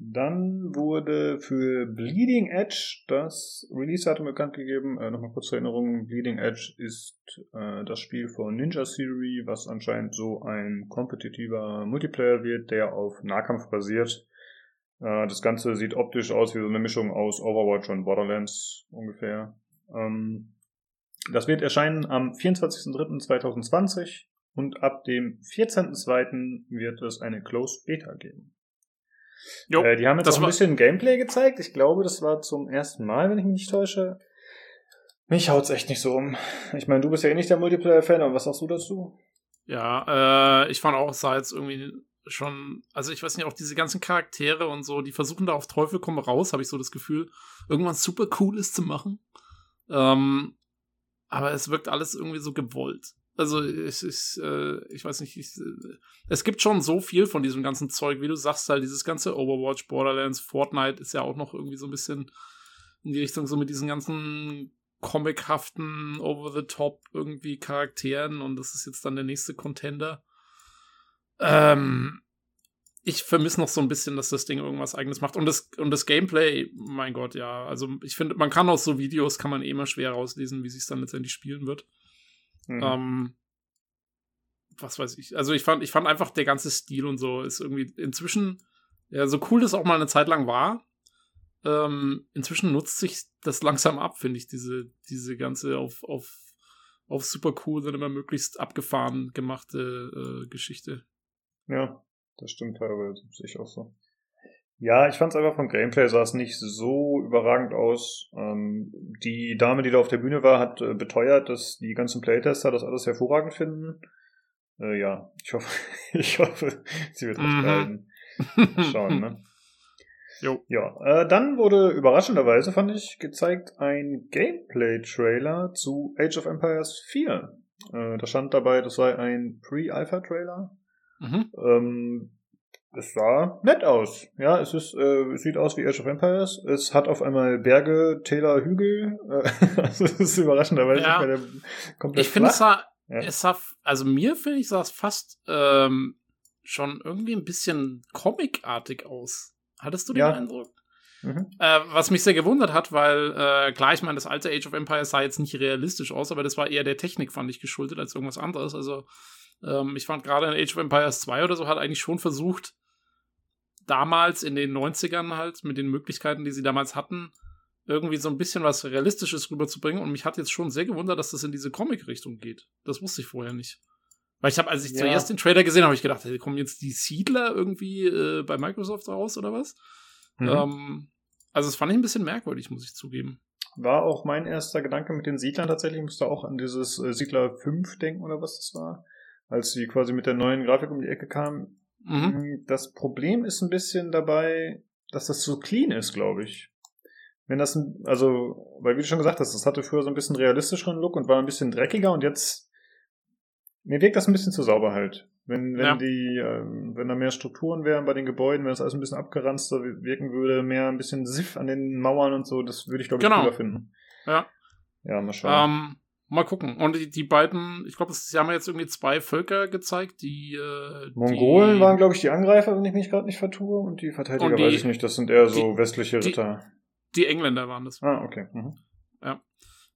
Dann wurde für Bleeding Edge das Release-Datum bekannt gegeben. Äh, Nochmal kurz zur Erinnerung. Bleeding Edge ist äh, das Spiel von Ninja Theory, was anscheinend so ein kompetitiver Multiplayer wird, der auf Nahkampf basiert. Äh, das Ganze sieht optisch aus wie so eine Mischung aus Overwatch und Borderlands ungefähr. Ähm, das wird erscheinen am 24.03.2020 und ab dem 14.02. wird es eine Closed Beta geben. Jo, Äh, die haben jetzt das auch ein bisschen Gameplay gezeigt. Ich glaube, das war zum ersten Mal, wenn ich mich nicht täusche. Mich haut's echt nicht so um. Ich meine, du bist ja eh nicht der Multiplayer-Fan, aber was sagst du dazu? Ja, äh, ich fand auch, es sah jetzt irgendwie schon, also ich weiß nicht, auch diese ganzen Charaktere und so, die versuchen da auf Teufel komm raus, habe ich so das Gefühl, irgendwas super Cooles zu machen. Ähm, aber es wirkt alles irgendwie so gewollt. Also ich, ich, äh, ich weiß nicht, ich, äh, es gibt schon so viel von diesem ganzen Zeug, wie du sagst, halt dieses ganze Overwatch, Borderlands, Fortnite ist ja auch noch irgendwie so ein bisschen in die Richtung so mit diesen ganzen comichaften, over-the-top irgendwie Charakteren und das ist jetzt dann der nächste Contender. Ähm, ich vermisse noch so ein bisschen, dass das Ding irgendwas eigenes macht. Und das, und das Gameplay, mein Gott, ja. Also ich finde, man kann aus so Videos, kann man eh immer schwer rauslesen, wie sich dann letztendlich spielen wird. Mhm. Ähm, was weiß ich. Also ich fand, ich fand einfach der ganze Stil und so ist irgendwie inzwischen, ja, so cool das auch mal eine Zeit lang war. Ähm, inzwischen nutzt sich das langsam ab, finde ich, diese, diese ganze auf, auf, auf super cool, dann immer möglichst abgefahren gemachte äh, Geschichte. Ja, das stimmt teilweise. Sehe ich auch so. Ja, ich fand's einfach vom Gameplay sah es nicht so überragend aus. Ähm, die Dame, die da auf der Bühne war, hat äh, beteuert, dass die ganzen Playtester das alles hervorragend finden. Äh, ja, ich hoffe, ich hoffe, sie wird recht Mhm. behalten. Schauen, ne? Jo. Ja, äh, dann wurde überraschenderweise, fand ich, gezeigt ein Gameplay-Trailer zu Age of Empires 4. Äh, da stand dabei, das sei ein Pre-Alpha-Trailer. Mhm. Ähm, es sah nett aus. Ja, es ist, äh, sieht aus wie Age of Empires. Es hat auf einmal Berge, Täler, Hügel. Äh, also es ist überraschenderweise Ja. bei der komplett Ich finde, es sah, Ja. es sah, also mir finde ich, sah es fast ähm, schon irgendwie ein bisschen comicartig aus. Hattest du den Ja. Eindruck? Mhm. Äh, was mich sehr gewundert hat, weil, äh, klar, ich meine, das alte Age of Empires sah jetzt nicht realistisch aus, aber das war eher der Technik, fand ich, geschuldet als irgendwas anderes. Also, ähm, ich fand gerade in Age of Empires 2 oder so hat eigentlich schon versucht, damals in den 90ern halt, mit den Möglichkeiten, die sie damals hatten, irgendwie so ein bisschen was Realistisches rüberzubringen. Und mich hat jetzt schon sehr gewundert, dass das in diese Comic-Richtung geht. Das wusste ich vorher nicht. Weil ich habe, als ich Ja. zuerst den Trailer gesehen habe, hab ich gedacht, hey, kommen jetzt die Siedler irgendwie äh, bei Microsoft raus oder was? Mhm. Ähm, also, das fand ich ein bisschen merkwürdig, muss ich zugeben. War auch mein erster Gedanke mit den Siedlern tatsächlich. Ich musste auch an dieses äh, Siedler 5 denken oder was das war. Als sie quasi mit der neuen Grafik um die Ecke kamen. Mhm. Das Problem ist ein bisschen dabei, dass das so clean ist, glaube ich. Wenn das, ein, also, weil wie du schon gesagt hast, das hatte früher so ein bisschen realistischeren Look und war ein bisschen dreckiger und jetzt, mir wirkt das ein bisschen zu sauber halt. Wenn, wenn Ja. die, ähm, wenn da mehr Strukturen wären bei den Gebäuden, wenn es alles ein bisschen abgeranzter wirken würde, mehr ein bisschen Siff an den Mauern und so, das würde ich glaube ich Genau. cooler finden. Ja. Ja, mal schauen. Ähm, mal gucken. Und die, die beiden, ich glaube, sie haben jetzt irgendwie zwei Völker gezeigt, die äh, Mongolen die, waren, glaube ich, die Angreifer, wenn ich mich gerade nicht vertue, und die Verteidiger Und die- weiß ich nicht, das sind eher so westliche die- Ritter. die Engländer waren das. ah, okay. Mhm.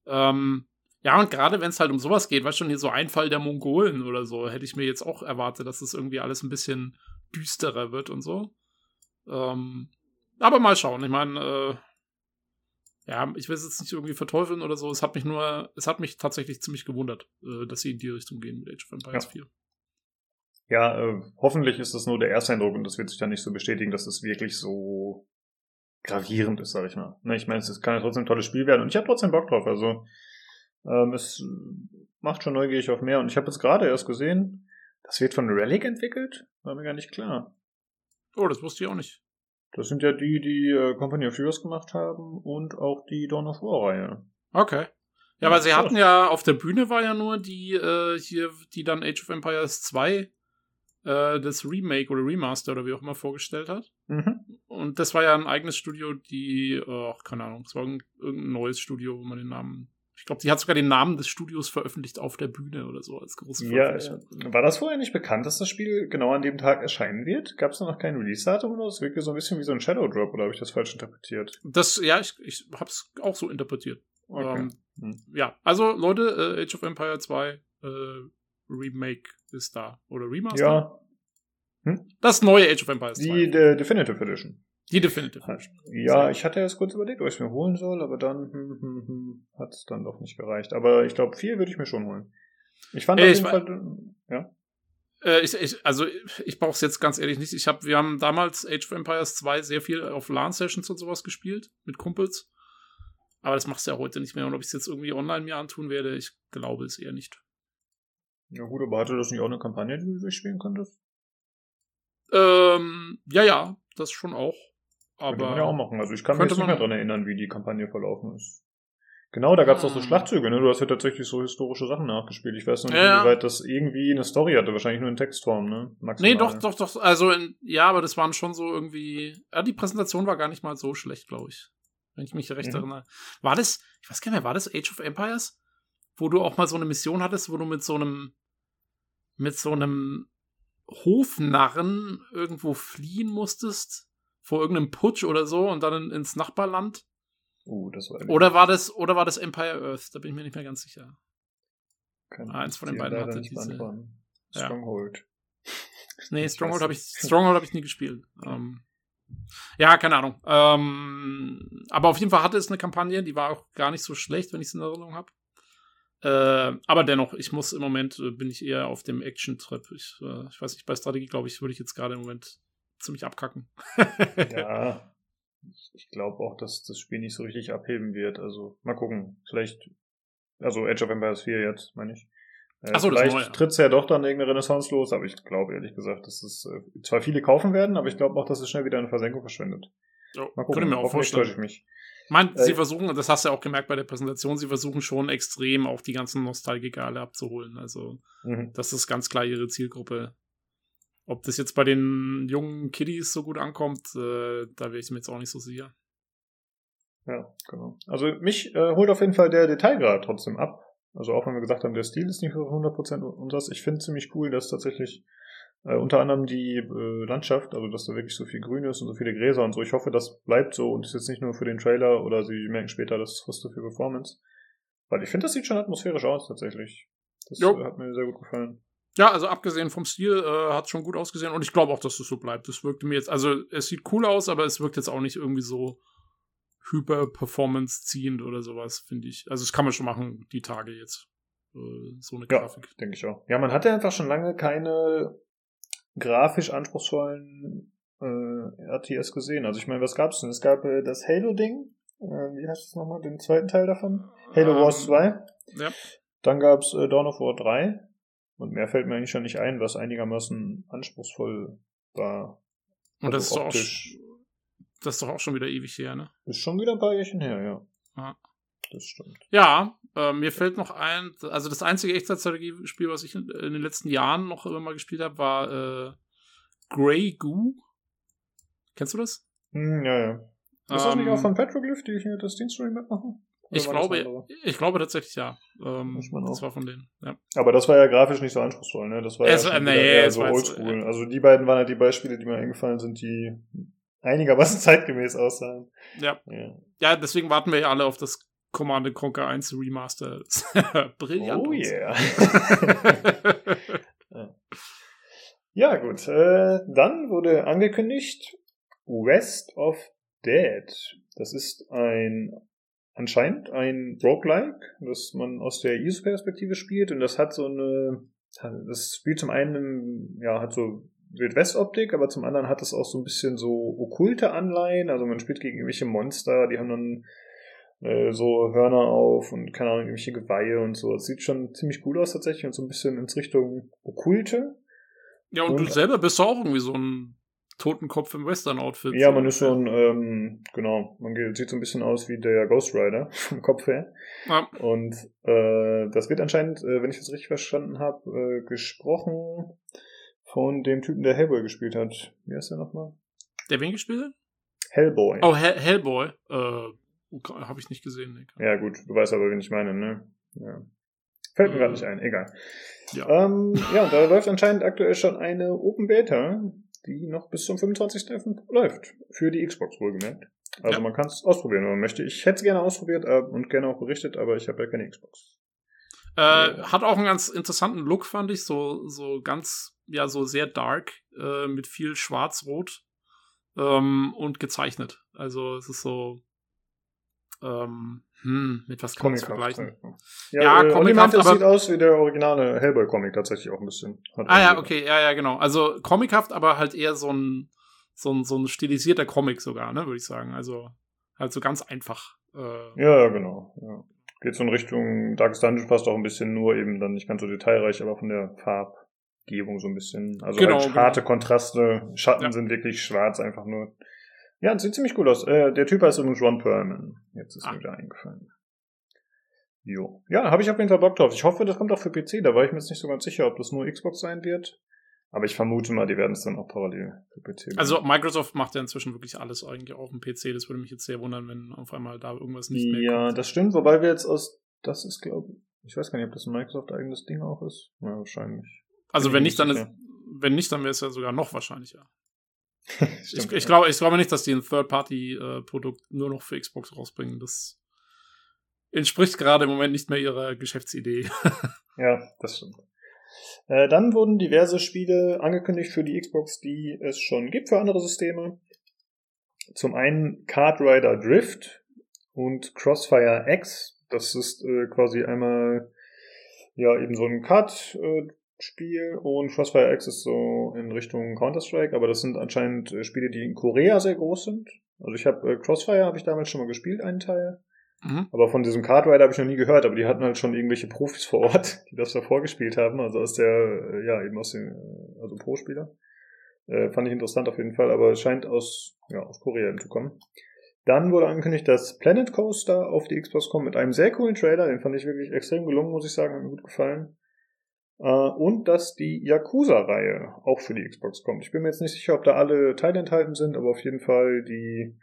Ähm, ja, und gerade wenn es halt um sowas geht, weißt du, schon hier so Einfall der Mongolen oder so, hätte ich mir jetzt auch erwartet, dass es irgendwie alles ein bisschen düsterer wird und so. Ähm, aber mal schauen. Ich meine, äh, ja, ich will es jetzt nicht irgendwie verteufeln oder so. Es hat mich nur, es hat mich tatsächlich ziemlich gewundert, äh, dass sie in die Richtung gehen mit Age of Empires Ja. 4. Ja, äh, hoffentlich ist das nur der Ersteindruck und das wird sich dann nicht so bestätigen, dass es wirklich so gravierend ist, sag ich mal. Ne, ich meine, es kann ja trotzdem ein tolles Spiel werden und ich habe trotzdem Bock drauf. Also ähm, es macht schon neugierig auf mehr und ich habe jetzt gerade erst gesehen, das wird von Relic entwickelt, war mir gar nicht klar. Oh, das wusste ich auch nicht. Das sind ja die, die äh, Company of Heroes gemacht haben und auch die Dawn of War Reihe. Okay. Ja, Ja, weil sie krass. hatten ja, auf der Bühne war ja nur die, äh, hier, die dann Age of Empires 2 äh, das Remake oder Remaster oder wie auch immer vorgestellt hat. Mhm. Und das war ja ein eigenes Studio, die, ach, keine Ahnung, es war irgendein neues Studio, wo man den Namen. Ich glaube, die hat sogar den Namen des Studios veröffentlicht auf der Bühne oder so als große Ja, äh, war das vorher nicht bekannt, dass das Spiel genau an dem Tag erscheinen wird? Gab es da noch kein Release-Datum oder? Es wirkte so ein bisschen wie so ein Shadow Drop oder habe ich das falsch interpretiert? Das, ja, ich, ich hab's auch so interpretiert. Okay. Ähm, Hm. ja, also Leute, äh, Age of Empire 2 äh, Remake ist da. Oder Remaster? Ja, Das neue Age of Empires 2. die De Definitive Edition. Die Definitive. Ja, ich hatte erst kurz überlegt, ob ich es mir holen soll, aber dann hm, hm, hm, hat es dann doch nicht gereicht. Aber ich glaube, viel würde ich mir schon holen. Ich fand Ey, auf ich jeden Fall, ja. Äh, ich, ich, also ich brauche es jetzt ganz ehrlich nicht. Ich hab, wir haben damals Age of Empires 2 sehr viel auf LAN-Sessions und sowas gespielt mit Kumpels. Aber das machst du ja heute nicht mehr. Und ob ich es jetzt irgendwie online mir antun werde, ich glaube es eher nicht. Ja gut, aber hatte das nicht auch eine Kampagne, die du durchspielen konntest? Ähm, ja, ja, das schon auch. Könnte Aber man ja auch machen. Also ich kann mich könnte jetzt nicht mehr dran erinnern, wie die Kampagne verlaufen ist. Genau, da gab es auch so Hm. Schlachtzüge, ne? Du hast ja tatsächlich so historische Sachen nachgespielt. Ich weiß noch nicht, Ja, ja. inwieweit das irgendwie eine Story hatte. Wahrscheinlich nur in Textform, ne? Maximal. Nee, doch, doch, doch. Also, in, ja, aber das waren schon so irgendwie. Ja, die Präsentation war gar nicht mal so schlecht, glaube ich. Wenn ich mich recht Mhm. erinnere. War das, ich weiß gar nicht mehr, war das Age of Empires? Wo du auch mal so eine Mission hattest, wo du mit so einem, mit so einem Hofnarren irgendwo fliehen musstest? Vor irgendeinem Putsch oder so und dann in, ins Nachbarland? Uh, das war Oder war das, oder war das Empire Earth? Da bin ich mir nicht mehr ganz sicher. Kann Ah, eins von den beiden hatte diese-. Ja. Stronghold. Nee, Stronghold habe ich. Stronghold hab ich nie gespielt. Ähm, ja, keine Ahnung. Ähm, aber auf jeden Fall hatte es eine Kampagne, die war auch gar nicht so schlecht, wenn ich es in Erinnerung habe. Äh, aber dennoch, ich muss im Moment, äh, bin ich eher auf dem Action-Trip. Ich, äh, ich weiß nicht, bei Strategie, glaube ich, würde ich jetzt gerade im Moment ziemlich abkacken. Ja. Ich- glaube auch, dass das Spiel nicht so richtig abheben wird. Also, mal gucken. Vielleicht, also Age of Empires 4 jetzt, meine ich. Äh, so, vielleicht Neue. tritt's ja doch dann irgendeine Renaissance los, aber ich glaube ehrlich gesagt, dass es äh, zwar viele kaufen werden, aber ich glaube auch, dass es schnell wieder in Versenkung verschwindet. Ja, Mal gucken. könnte mir auch vorstellen. ich mich. Ich meine, Äh, sie versuchen, das hast du ja auch gemerkt bei der Präsentation, sie versuchen schon extrem auch die ganzen Nostalgiker alle abzuholen. Also, Mhm. Das ist ganz klar ihre Zielgruppe. Ob das jetzt bei den jungen Kiddies so gut ankommt, äh, da wäre ich mir jetzt auch nicht so sicher. Ja, genau. Also mich äh, holt auf jeden Fall der Detailgrad trotzdem ab. Also auch wenn wir gesagt haben, der Stil ist nicht so 100% unseres. Ich finde ziemlich cool, dass tatsächlich äh, unter anderem die äh, Landschaft, also dass da wirklich so viel Grün ist und so viele Gräser und so. Ich hoffe, das bleibt so und ist jetzt nicht nur für den Trailer oder sie merken später, das frisst für Performance. Weil ich finde, das sieht schon atmosphärisch aus tatsächlich. Das Jo. hat mir sehr gut gefallen. Ja, also abgesehen vom Stil äh, hat schon gut ausgesehen und ich glaube auch, dass das so bleibt. Das wirkte mir jetzt, also es sieht cool aus, aber es wirkt jetzt auch nicht irgendwie so hyper-performance-ziehend oder sowas, finde ich. Also das kann man schon machen, die Tage jetzt. Äh, so eine Ja. Grafik. Denke ich auch. Ja, man hatte einfach schon lange keine grafisch anspruchsvollen äh, RTS gesehen. Also ich meine, was gab's denn? Es gab äh, das Halo-Ding. Äh, wie heißt es nochmal? Den zweiten Teil davon? Halo Ähm, Wars 2. ja. Dann gab's äh, Dawn of War 3. Und mehr fällt mir eigentlich schon nicht ein, was einigermaßen anspruchsvoll war. Und das ist, Also doch auch, das ist doch auch schon wieder ewig her, ne? Ist schon wieder ein paar Jährchen her, ja. Das stimmt. Ja, äh, mir fällt noch ein, also das einzige Echtzeitstrategiespiel, was ich in, in, den letzten Jahren noch immer mal gespielt habe, war äh, Grey Goo. Kennst du das? Hm, ja, ja. Ist das nicht auch von Petroglyph, die hier das Dienststory mitmachen? Ich glaube, ich glaube tatsächlich ja. Ähm, das war von denen. Ja. Aber das war ja grafisch nicht so anspruchsvoll, ne? Das war es, ja nee, eher so oldschool. Äh, also die beiden waren halt die Beispiele, die mir eingefallen sind, die einigermaßen zeitgemäß aussahen. Ja. ja. Ja, deswegen warten wir ja alle auf das Command Conquer 1 Remaster. Brillant. Oh yeah. ja, gut. Äh, dann wurde angekündigt West of Dead. Das ist ein anscheinend ein Roguelike, das man aus der ISO-Perspektive spielt und das hat so eine, das spielt zum einen, ja, hat so Wildwest-Optik, aber zum anderen hat es auch so ein bisschen so okkulte Anleihen, also man spielt gegen irgendwelche Monster, die haben dann äh, so Hörner auf und keine Ahnung, irgendwelche Geweihe und so. Das sieht schon ziemlich gut aus tatsächlich und so ein bisschen ins Richtung okkulte. Ja, und, und du selber bist auch irgendwie so ein Totenkopf im Western-Outfit. Ja, man ist ein, ähm, genau, man sieht so ein bisschen aus wie der Ghost Rider vom Kopf her. Ja. Und äh, das wird anscheinend, äh, wenn ich das richtig verstanden habe, äh, gesprochen von dem Typen, der Hellboy gespielt hat. Wie heißt der nochmal? Der wen gespielt hat? Hellboy. Oh, Hell Hellboy. Äh, habe ich nicht gesehen. Nee. Ja, gut, du weißt aber, wen ich meine, ne? Ja. Fällt mir gerade nicht ein, egal. Ja. Ähm, ja, da läuft anscheinend aktuell schon eine Open Beta die noch bis zum 25.11. läuft. Für die Xbox wohlgemerkt. Also ja. man kann es ausprobieren, wenn man möchte. Ich hätte es gerne ausprobiert äh, und gerne auch berichtet, aber ich habe ja keine Xbox. Äh, ja. Hat auch einen ganz interessanten Look, fand ich. So, so ganz, ja, so sehr dark, äh, mit viel Schwarz-Rot ähm, und gezeichnet. Also es ist so, ähm, hm, mit was kann man es vergleichen? Ja, ja, äh, Comic aber sieht aus wie der originale Hellboy-Comic tatsächlich auch ein bisschen. Hat ah ja, okay, ja, ja, genau. Also comichaft, aber halt eher so ein, so ein, so ein stilisierter Comic sogar, ne, würde ich sagen. Also halt so ganz einfach. Äh, ja, genau. Ja. Geht so in Richtung Darkest Dungeon passt auch ein bisschen, nur eben dann nicht ganz so detailreich, aber von der Farbgebung so ein bisschen. Also genau, halt harte genau. Kontraste. Schatten ja. sind wirklich schwarz, einfach nur. Ja, sieht ziemlich gut aus. Äh, der Typ heißt übrigens Ron Perlman. Jetzt ist ah. mir wieder eingefallen. Jo. Ja, habe ich auf jeden Fall Bock drauf. Ich hoffe, das kommt auch für PC. Da war ich mir jetzt nicht so ganz sicher, ob das nur Xbox sein wird. Aber ich vermute mal, die werden es dann auch parallel für PC. Also Microsoft macht ja inzwischen wirklich alles eigentlich auf dem PC. Das würde mich jetzt sehr wundern, wenn auf einmal da irgendwas nicht mehr Ja, kommt. das stimmt. Wobei wir jetzt aus, das ist glaube ich, ich weiß gar nicht, ob das ein Microsoft eigenes Ding auch ist. Ja, wahrscheinlich. Also wenn nicht, dann ist, wenn nicht, dann wäre es ja sogar noch wahrscheinlicher. ich, ich, glaube, ich glaube nicht, dass die ein Third-Party-Produkt nur noch für Xbox rausbringen. Das entspricht gerade im Moment nicht mehr ihrer Geschäftsidee. ja, das stimmt. Äh, dann wurden diverse Spiele angekündigt für die Xbox, die es schon gibt für andere Systeme. Zum einen Kart Rider Drift und Crossfire X. Das ist äh, quasi einmal ja eben so ein Kart äh, Spiel und Crossfire X ist so in Richtung Counter-Strike, aber das sind anscheinend äh, Spiele, die in Korea sehr groß sind. Also ich habe äh, Crossfire habe ich damals schon mal gespielt, einen Teil. Mhm. Aber von diesem Card Rider habe ich noch nie gehört, aber die hatten halt schon irgendwelche Profis vor Ort, die das davor gespielt haben, also aus der, äh, ja, eben aus den, äh, also Pro-Spieler. Äh, fand ich interessant auf jeden Fall, aber es scheint aus, ja, aus Korea eben zu kommen. Dann wurde angekündigt, dass Planet Coaster auf die Xbox kommt mit einem sehr coolen Trailer, den fand ich wirklich extrem gelungen, muss ich sagen, hat mir gut gefallen. Äh, und dass die Yakuza-Reihe auch für die Xbox kommt. Ich bin mir jetzt nicht sicher, ob da alle Teile enthalten sind, aber auf jeden Fall die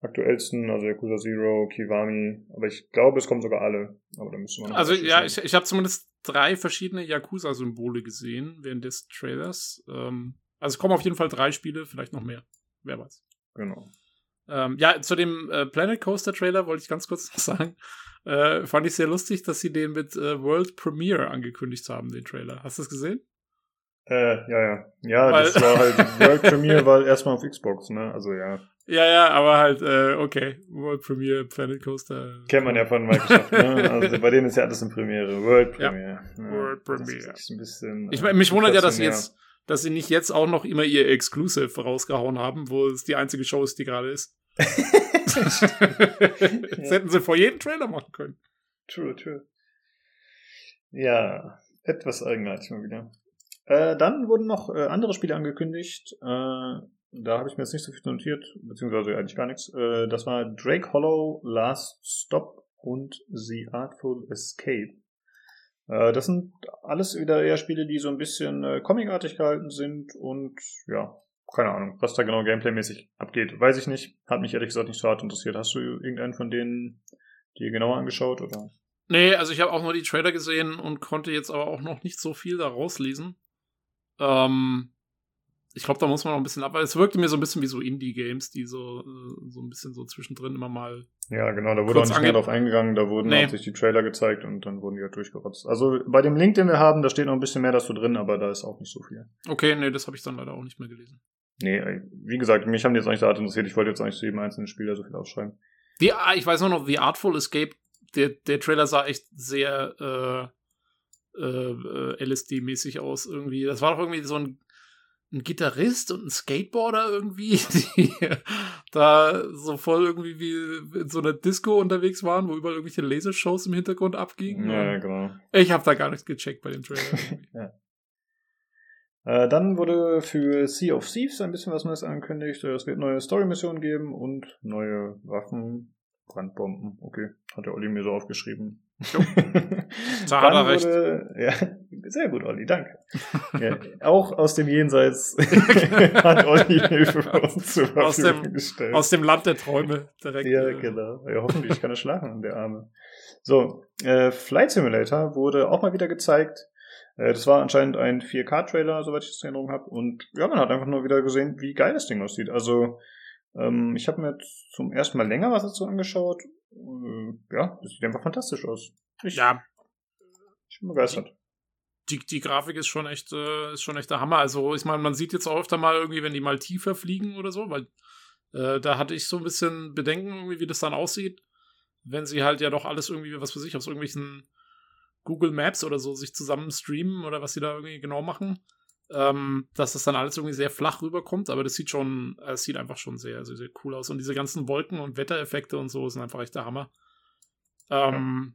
aktuellsten, also Yakuza Zero, Kiwami, aber ich glaube, es kommen sogar alle. Aber da müssen wir Also ja, ich, ich habe zumindest drei verschiedene Yakuza-Symbole gesehen während des Trailers. Ähm, also es kommen auf jeden Fall drei Spiele, vielleicht noch mehr. Wer weiß. Genau. Ähm, ja, zu dem äh, Planet Coaster Trailer wollte ich ganz kurz noch sagen. Äh, fand ich sehr lustig, dass sie den mit äh, World Premiere angekündigt haben, den Trailer. Hast du das gesehen? Äh, ja, ja. Ja, Weil das war halt, World Premiere war erstmal auf Xbox, ne? Also ja. Ja, ja, aber halt, äh, okay. World Premiere, Planet Coaster. Kennt man ja von Microsoft, ne? Also bei denen ist ja alles in Premiere. World Premiere. Ja, ja. World Premiere. Das ist ein bisschen, ich, mich wundert ja, dass sie jetzt, dass sie nicht jetzt auch noch immer ihr Exclusive rausgehauen haben, wo es die einzige Show ist, die gerade ist. das hätten sie vor jedem Trailer machen können. True, true. Ja, etwas eigenartig mal wieder. Äh, dann wurden noch äh, andere Spiele angekündigt. Äh, da habe ich mir jetzt nicht so viel notiert, beziehungsweise eigentlich gar nichts. Äh, das war Drake Hollow Last Stop und The Artful Escape. Äh, das sind alles wieder eher Spiele, die so ein bisschen äh, comicartig gehalten sind und ja, keine Ahnung, was da genau gameplaymäßig abgeht. Weiß ich nicht. Hat mich ehrlich gesagt nicht so hart interessiert. Hast du irgendeinen von denen dir genauer angeschaut oder? Nee, also ich habe auch nur die Trailer gesehen und konnte jetzt aber auch noch nicht so viel da rauslesen. Ähm, ich glaube, da muss man noch ein bisschen ab, es wirkte mir so ein bisschen wie so Indie-Games, die so, äh, so ein bisschen so zwischendrin immer mal. Ja, genau, da wurde auch nicht mehr drauf eingegangen, da wurden nee. sich die Trailer gezeigt und dann wurden die halt durchgerotzt. Also bei dem Link, den wir haben, da steht noch ein bisschen mehr dazu drin, aber da ist auch nicht so viel. Okay, nee, das habe ich dann leider auch nicht mehr gelesen. Nee, wie gesagt, mich haben die jetzt so hart interessiert, ich wollte jetzt nicht zu jedem einzelnen Spieler so viel ausschreiben. Die, ich weiß nur noch, The Artful Escape, der, der Trailer sah echt sehr äh, äh, LSD-mäßig aus irgendwie. Das war doch irgendwie so ein ein Gitarrist und ein Skateboarder irgendwie, die da so voll irgendwie wie in so einer Disco unterwegs waren, wo überall irgendwelche Lasershows im Hintergrund abgingen. Ja, genau. Ich habe da gar nichts gecheckt bei dem Trailer. ja. Äh, dann wurde für Sea of Thieves ein bisschen was Neues angekündigt. Es wird neue Story-Missionen geben und neue Waffen, Brandbomben. Okay, hat der Olli mir so aufgeschrieben. da hat er recht. Wurde, ja, sehr gut, Olli, danke. ja, auch aus dem Jenseits hat Olli Hilfe für uns zur Verfügung aus dem, gestellt. Aus dem Land der Träume direkt. Ja, genau. Ja, hoffentlich kann er schlafen, der Arme. So, äh, Flight Simulator wurde auch mal wieder gezeigt. Äh, das war anscheinend ein 4K-Trailer, soweit ich das in Erinnerung habe. Und ja, man hat einfach nur wieder gesehen, wie geil das Ding aussieht. Also, ähm, ich habe mir jetzt zum ersten Mal länger was dazu angeschaut äh, ja, das sieht einfach fantastisch aus. Ich, ja. Ich bin begeistert. Die, die Grafik ist schon echt, äh, ist schon echt der Hammer. Also, ich meine, man sieht jetzt auch öfter mal irgendwie, wenn die mal tiefer fliegen oder so, weil äh, da hatte ich so ein bisschen Bedenken, irgendwie, wie das dann aussieht, wenn sie halt ja doch alles irgendwie, was für sich, aus irgendwelchen Google Maps oder so sich zusammen streamen oder was sie da irgendwie genau machen ähm, dass das dann alles irgendwie sehr flach rüberkommt, aber das sieht schon, es sieht einfach schon sehr, sehr, sehr cool aus. Und diese ganzen Wolken und Wettereffekte und so sind einfach echt der Hammer. Ähm, ja.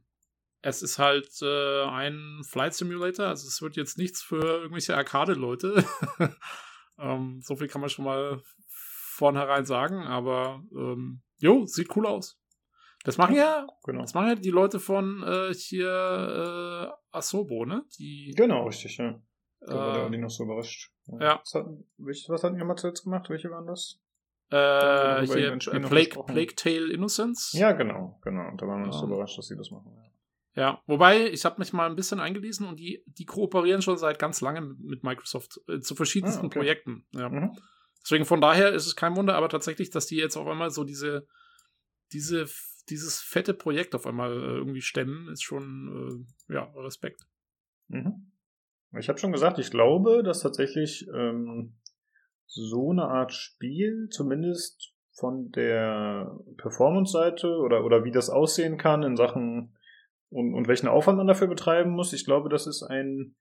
Es ist halt äh, ein Flight Simulator, also es wird jetzt nichts für irgendwelche Arcade-Leute. ähm, so viel kann man schon mal vornherein sagen, aber ähm, jo, sieht cool aus. Das machen ja, genau. das machen ja die Leute von äh, hier äh, Asobo, ne? Die, genau, richtig, ja. Da war der Olli noch so überrascht. Ja. Was, hat, was hatten wir mal zuletzt gemacht? Welche waren das? Äh, hier, Plague, Plague Tale Innocence. Ja, genau, genau. Und da waren wir noch so überrascht, dass sie das machen. Ja. Ja, wobei, ich habe mich mal ein bisschen eingelesen und die, die kooperieren schon seit ganz langem mit Microsoft äh, zu verschiedensten ah, okay. Projekten. Ja. Mhm. Deswegen von daher ist es kein Wunder, aber tatsächlich, dass die jetzt auf einmal so diese, diese, dieses fette Projekt auf einmal äh, irgendwie stemmen, ist schon, äh, ja, Respekt. Mhm. Ich habe schon gesagt, ich glaube, dass tatsächlich ähm, so eine Art Spiel, zumindest von der Performance-Seite oder, oder wie das aussehen kann in Sachen und, und welchen Aufwand man dafür betreiben muss, ich glaube, das ist ein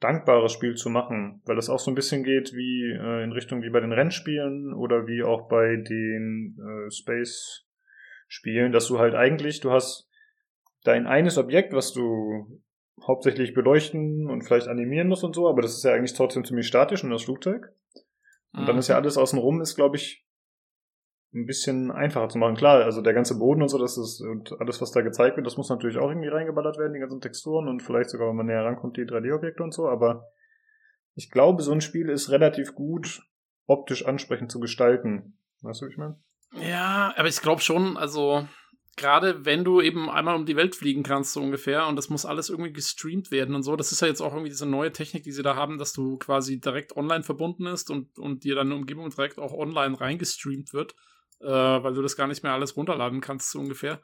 dankbares Spiel zu machen, weil das auch so ein bisschen geht wie äh, in Richtung wie bei den Rennspielen oder wie auch bei den äh, Space-Spielen, dass du halt eigentlich, du hast dein eines Objekt, was du hauptsächlich beleuchten und vielleicht animieren muss und so, aber das ist ja eigentlich trotzdem ziemlich statisch und das Flugzeug. Und dann ist ja alles außenrum, ist, glaube ich, ein bisschen einfacher zu machen. Klar, also der ganze Boden und so, das ist, und alles, was da gezeigt wird, das muss natürlich auch irgendwie reingeballert werden, die ganzen Texturen und vielleicht sogar, wenn man näher rankommt, die 3D-Objekte und so, aber ich glaube, so ein Spiel ist relativ gut optisch ansprechend zu gestalten. Weißt du, wie ich meine? Ja, aber ich glaube schon, also gerade wenn du eben einmal um die Welt fliegen kannst, so ungefähr, und das muss alles irgendwie gestreamt werden und so. Das ist ja jetzt auch irgendwie diese neue Technik, die sie da haben, dass du quasi direkt online verbunden ist und, und dir deine Umgebung direkt auch online reingestreamt wird, äh, weil du das gar nicht mehr alles runterladen kannst, so ungefähr.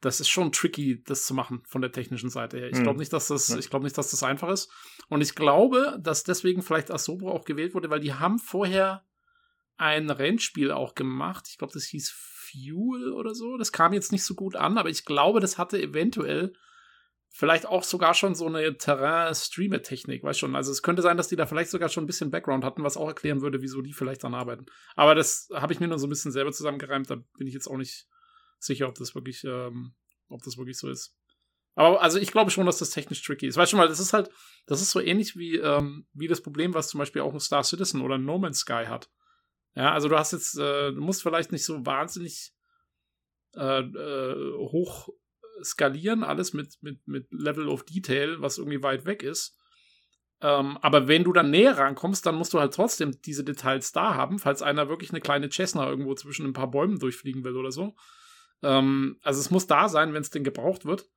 Das ist schon tricky, das zu machen von der technischen Seite her. Ich glaube mhm. nicht, dass das, ich glaube nicht, dass das einfach ist. Und ich glaube, dass deswegen vielleicht Asobo auch gewählt wurde, weil die haben vorher ein Rennspiel auch gemacht. Ich glaube, das hieß Fuel oder so. Das kam jetzt nicht so gut an, aber ich glaube, das hatte eventuell vielleicht auch sogar schon so eine Terrain-Streamer-Technik, weißt schon. Also es könnte sein, dass die da vielleicht sogar schon ein bisschen Background hatten, was auch erklären würde, wieso die vielleicht dann arbeiten. Aber das habe ich mir nur so ein bisschen selber zusammengereimt. Da bin ich jetzt auch nicht sicher, ob das wirklich, ähm, ob das wirklich so ist. Aber also ich glaube schon, dass das technisch tricky ist. Weißt du mal, das ist halt, das ist so ähnlich wie, ähm, wie das Problem, was zum Beispiel auch ein Star Citizen oder ein No Man's Sky hat. Ja, also du hast jetzt, äh, du musst vielleicht nicht so wahnsinnig äh, äh, hoch skalieren, alles mit, mit, mit Level of Detail, was irgendwie weit weg ist. Ähm, aber wenn du dann näher rankommst, dann musst du halt trotzdem diese Details da haben, falls einer wirklich eine kleine Cessna irgendwo zwischen ein paar Bäumen durchfliegen will oder so. Ähm, also es muss da sein, wenn es denn gebraucht wird.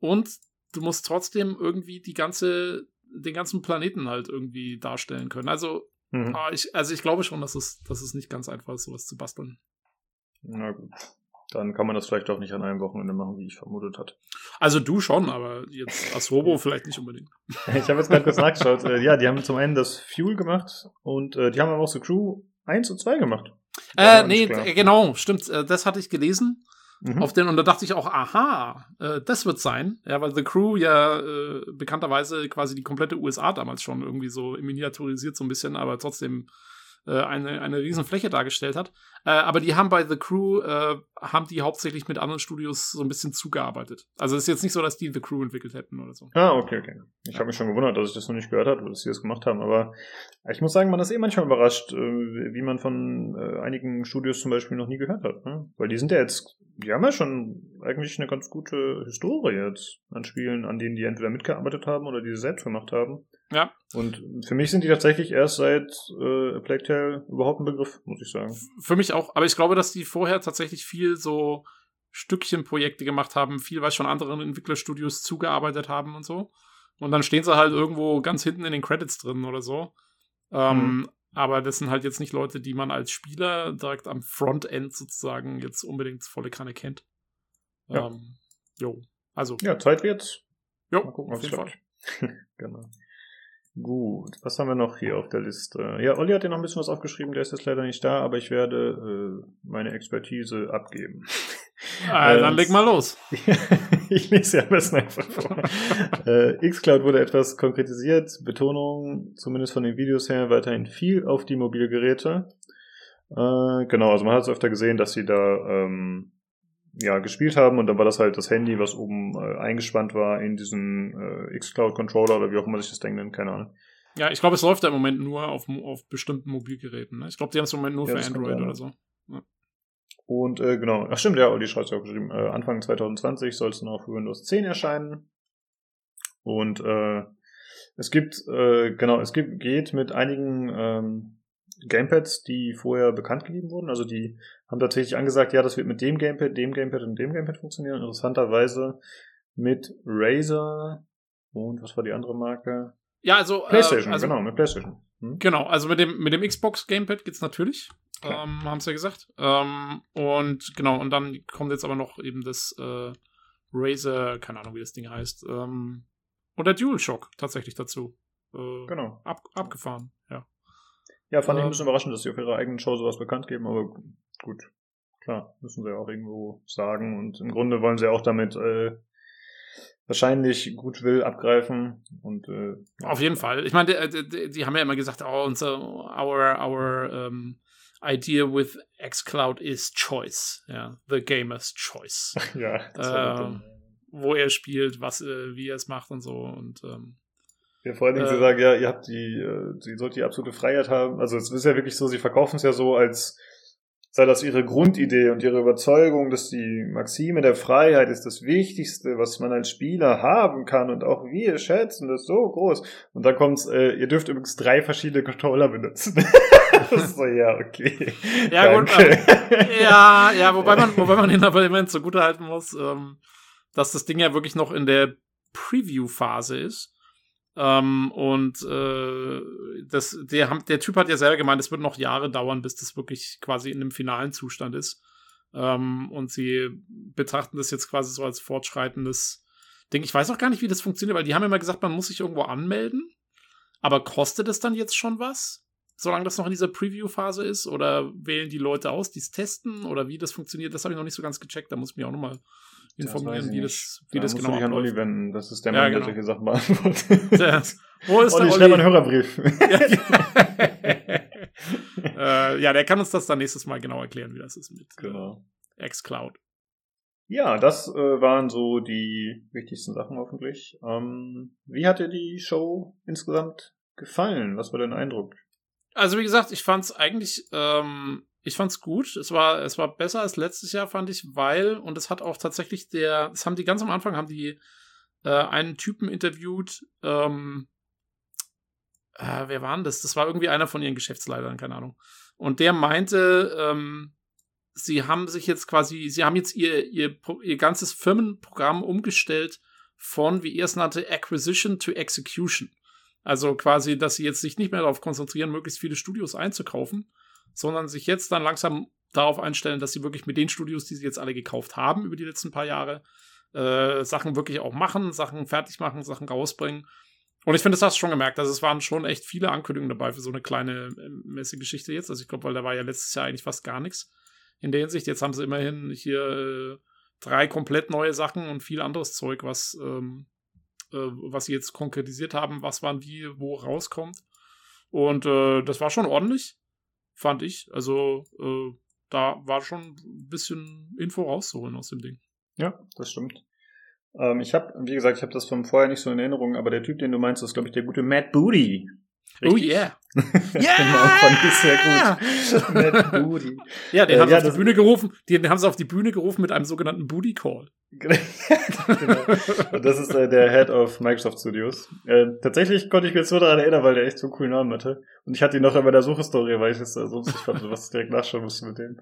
Und du musst trotzdem irgendwie die ganze, den ganzen Planeten halt irgendwie darstellen können. Also, mhm. Ah, ich, also ich glaube schon, dass es, dass es nicht ganz einfach ist, sowas zu basteln. Na gut. Dann kann man das vielleicht auch nicht an einem Wochenende machen, wie ich vermutet hat. Also du schon, aber jetzt Asobo vielleicht nicht unbedingt. ich habe jetzt gerade kurz nachgeschaut. Äh, ja, die haben zum einen das Fuel gemacht und äh, die haben aber auch so Crew 1 und 2 gemacht. Äh, nee, genau, stimmt. Äh, das hatte ich gelesen. Mhm. Auf den, und da dachte ich auch, aha, äh, das wird sein. Ja, weil The Crew ja äh, bekannterweise quasi die komplette USA damals schon irgendwie so miniaturisiert so ein bisschen, aber trotzdem eine, eine riesen Fläche dargestellt hat. Äh, aber die haben bei The Crew, äh, haben die hauptsächlich mit anderen Studios so ein bisschen zugearbeitet. Also es ist jetzt nicht so, dass die The Crew entwickelt hätten oder so. Ah, okay, okay. Ich habe mich schon gewundert, dass ich das noch nicht gehört habe, dass sie das gemacht haben. Aber ich muss sagen, man ist eh manchmal überrascht, äh, wie man von äh, einigen Studios zum Beispiel noch nie gehört hat. Ne? Weil die sind ja jetzt, die haben ja schon eigentlich eine ganz gute Historie jetzt an Spielen, an denen die entweder mitgearbeitet haben oder die sie selbst gemacht haben. Ja. Und für mich sind die tatsächlich erst seit äh, Plague Tale überhaupt ein Begriff, muss ich sagen. Für mich auch, aber ich glaube, dass die vorher tatsächlich viel so Stückchenprojekte gemacht haben, viel, weil schon anderen Entwicklerstudios zugearbeitet haben und so. Und dann stehen sie halt irgendwo ganz hinten in den Credits drin oder so. Ähm, mhm. Aber das sind halt jetzt nicht Leute, die man als Spieler direkt am Frontend sozusagen jetzt unbedingt volle Kanne kennt. Ja. Ähm, jo. Also. Ja, Zeit wird's. Jo, Mal gucken, auf jeden Fall. genau. Gut, was haben wir noch hier auf der Liste? Ja, Olli hat ja noch ein bisschen was aufgeschrieben, der ist jetzt leider nicht da, aber ich werde äh, meine Expertise abgeben. Ah, dann leg mal los. ich lese ja am besten einfach vor. äh, Xcloud wurde etwas konkretisiert, Betonung, zumindest von den Videos her, weiterhin viel auf die Mobilgeräte. Äh, genau, also man hat es öfter gesehen, dass sie da ähm, ja, gespielt haben und dann war das halt das Handy, was oben äh, eingespannt war in diesen äh, xCloud-Controller oder wie auch immer sich das Ding nennt, keine Ahnung. Ja, ich glaube, es läuft ja im Moment nur auf, auf bestimmten Mobilgeräten. Ne? Ich glaube, die haben es im Moment nur ja, für Android oder so. Ja. Und äh, genau, ach stimmt, ja, Olli schreibt es ja auch geschrieben, äh, Anfang 2020 soll es dann auch für Windows 10 erscheinen. Und äh, es gibt, äh, genau, es gibt, geht mit einigen ähm, Gamepads, die vorher bekannt gegeben wurden. Also die haben tatsächlich angesagt, ja, das wird mit dem Gamepad, dem Gamepad und dem Gamepad funktionieren. Interessanterweise mit Razer und was war die andere Marke? Ja, also PlayStation, äh, also, genau, mit PlayStation. Hm? Genau, also mit dem mit dem Xbox Gamepad geht's natürlich, ähm, haben sie ja gesagt. Ähm, und genau, und dann kommt jetzt aber noch eben das äh, Razer, keine Ahnung, wie das Ding heißt, ähm, und der DualShock tatsächlich dazu. Äh, genau. Ab, abgefahren, ja. Fand ähm, ich ein bisschen überraschend, dass sie auf ihrer eigenen Show sowas bekannt geben, aber gut. Klar, müssen sie ja auch irgendwo sagen. Und im Grunde wollen sie auch damit äh, wahrscheinlich Goodwill abgreifen. Und äh, auf jeden Fall. Ich meine, die, die, die, haben ja immer gesagt, oh, unser our our um, idea with xCloud is choice, ja, the gamer's choice. ja. Äh, wo er spielt, was, äh, wie er es macht und so und ähm, ja, vor allen Dingen, äh, sie sagen, ja, ihr habt die, äh, sie sollt die absolute Freiheit haben. Also es ist ja wirklich so, sie verkaufen es ja so, als sei das ihre Grundidee und ihre Überzeugung, dass die Maxime der Freiheit ist das Wichtigste, was man als Spieler haben kann und auch wir schätzen das so groß. Und dann kommt's, äh, ihr dürft übrigens drei verschiedene Controller benutzen. so, ja, okay. Ja, Danke. gut. Äh, ja, ja, wobei man, wobei man den aber immerhin zugute halten muss, ähm, dass das Ding ja wirklich noch in der Preview-Phase ist. Ähm, und äh, das, der, der Typ hat ja selber gemeint, es wird noch Jahre dauern, bis das wirklich quasi in einem finalen Zustand ist. Ähm, und sie betrachten das jetzt quasi so als fortschreitendes Ding. Ich weiß auch gar nicht, wie das funktioniert, weil die haben immer gesagt, man muss sich irgendwo anmelden. Aber kostet es dann jetzt schon was? Solange das noch in dieser Preview-Phase ist? Oder wählen die Leute aus, die es testen? Oder wie das funktioniert? Das habe ich noch nicht so ganz gecheckt. Da muss ich mich auch nochmal informieren, wie das, wie da das genau ist. an Olli wenden. Das ist der Mann, ja, genau. der solche Sachen beantwortet. Der, wo ist Olli, der schreib einen Hörerbrief. äh, ja, der kann uns das dann nächstes Mal genau erklären, wie das ist mit äh, genau. äh, xCloud. Ja, das äh, waren so die wichtigsten Sachen hoffentlich. Ähm, wie hat dir die Show insgesamt gefallen? Was war dein Eindruck? Also wie gesagt, ich fand es eigentlich ähm, Ich fand's gut. Es war, es war besser als letztes Jahr, fand ich, weil, und es hat auch tatsächlich der, es haben die ganz am Anfang, haben die äh, einen Typen interviewt, ähm, äh, wer war denn das? Das war irgendwie einer von ihren Geschäftsleitern, keine Ahnung. Und der meinte, ähm, sie haben sich jetzt quasi, sie haben jetzt ihr, ihr, ihr ganzes Firmenprogramm umgestellt von, wie er es nannte, Acquisition to Execution. Also quasi, dass sie jetzt sich nicht mehr darauf konzentrieren, möglichst viele Studios einzukaufen, sondern sich jetzt dann langsam darauf einstellen, dass sie wirklich mit den Studios, die sie jetzt alle gekauft haben über die letzten paar Jahre, äh, Sachen wirklich auch machen, Sachen fertig machen, Sachen rausbringen. Und ich finde, das hast du schon gemerkt. Also es waren schon echt viele Ankündigungen dabei für so eine kleine äh, Messegeschichte jetzt. Also ich glaube, weil da war ja letztes Jahr eigentlich fast gar nichts in der Hinsicht. Jetzt haben sie immerhin hier äh, drei komplett neue Sachen und viel anderes Zeug, was, ähm, äh, was sie jetzt konkretisiert haben, was wann wie wo rauskommt. Und äh, das war schon ordentlich, fand ich. Also äh, da war schon ein bisschen Info rauszuholen aus dem Ding. Ja, das stimmt. Ähm, ich habe, wie gesagt, ich habe das von vorher nicht so in Erinnerung, aber der Typ, den du meinst, ist, glaube ich, der gute Matt Booty. Richtig? Oh yeah. Ja! genau, fand sehr gut. Ja, den äh, haben sie ja, auf die Bühne gerufen, den haben sie auf die Bühne gerufen mit einem sogenannten Booty Call. genau. Und das ist äh, der Head of Microsoft Studios. Äh, tatsächlich konnte ich mich jetzt nur daran erinnern, weil der echt so einen coolen Namen hatte. Und ich hatte ihn noch in meiner Suchhistorie, weil ich es äh, so lustig fand, was ich direkt nachschauen musste mit dem.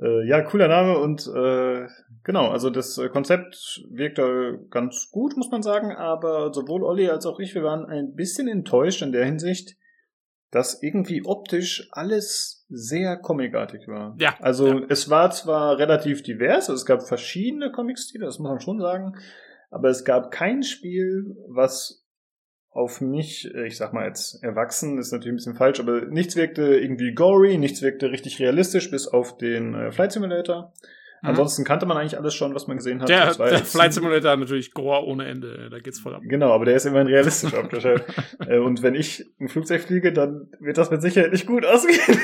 Äh, ja, cooler Name und äh, genau, also das Konzept wirkt ganz gut, muss man sagen, aber sowohl Olli als auch ich, wir waren ein bisschen enttäuscht in der Hinsicht, dass irgendwie optisch alles sehr comicartig war. Ja. Also ja. es war zwar relativ divers, also es gab verschiedene Comic-Stile, das muss man schon sagen, aber es gab kein Spiel, was auf mich, äh, ich sag mal jetzt erwachsen, ist natürlich ein bisschen falsch, aber nichts wirkte irgendwie gory, nichts wirkte richtig realistisch, bis auf den äh, Flight Simulator. Mhm. Ansonsten kannte man eigentlich alles schon, was man gesehen hat. Der, der Flight Simulator hat natürlich Gore ohne Ende, da geht's voll ab. Genau, aber der ist immerhin realistisch aufgestellt. Äh, und wenn ich ein Flugzeug fliege, dann wird das mit Sicherheit nicht gut ausgehen.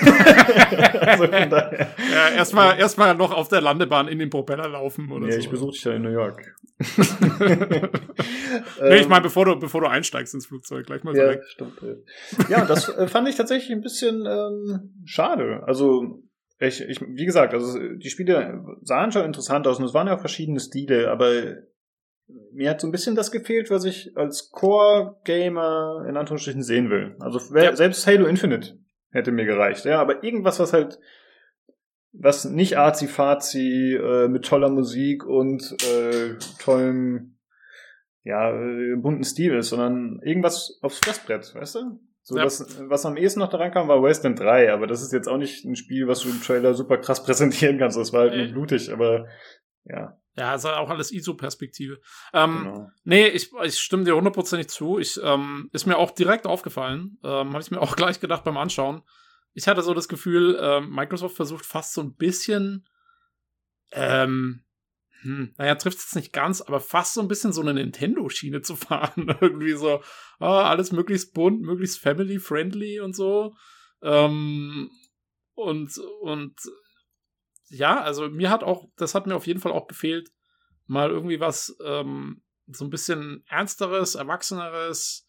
also von daher. Ja, erstmal erstmal noch auf der Landebahn in den Propeller laufen oder ja, so. ich besuche dich ja in New York. nee, ich meine, bevor du, bevor du einsteigst ins Flugzeug, gleich mal so ja, weg. Stimmt, ja. ja, das äh, fand ich tatsächlich ein bisschen ähm, schade. Also ich, ich, wie gesagt, also die Spiele sahen schon interessant aus und es waren ja auch verschiedene Stile, aber mir hat so ein bisschen das gefehlt, was ich als Core-Gamer in Anführungsstrichen sehen will. Also ja. selbst Halo Infinite hätte mir gereicht, ja, aber irgendwas, was halt, was nicht arzi-fazi äh, mit toller Musik und äh, tollem, ja, äh, bunten Stil ist, sondern irgendwas aufs Fressbrett, weißt du? So, ja. das, was am ehesten noch daran kam, war Wasteland 3, aber das ist jetzt auch nicht ein Spiel, was du im Trailer super krass präsentieren kannst. Das war halt nur blutig, aber ja. Ja, es ist auch alles ISO-Perspektive. Ähm, genau. Nee, ich, ich stimme dir hundertprozentig zu. Ich, ähm, ist mir auch direkt aufgefallen. Ähm, Habe ich mir auch gleich gedacht beim Anschauen. Ich hatte so das Gefühl, ähm, Microsoft versucht fast so ein bisschen ähm, hm, naja, trifft es nicht ganz, aber fast so ein bisschen so eine Nintendo-Schiene zu fahren. Irgendwie so, oh, alles möglichst bunt, möglichst family-friendly und so. Ähm, und, und ja, also mir hat auch, das hat mir auf jeden Fall auch gefehlt, mal irgendwie was, ähm, so ein bisschen ernsteres, erwachseneres,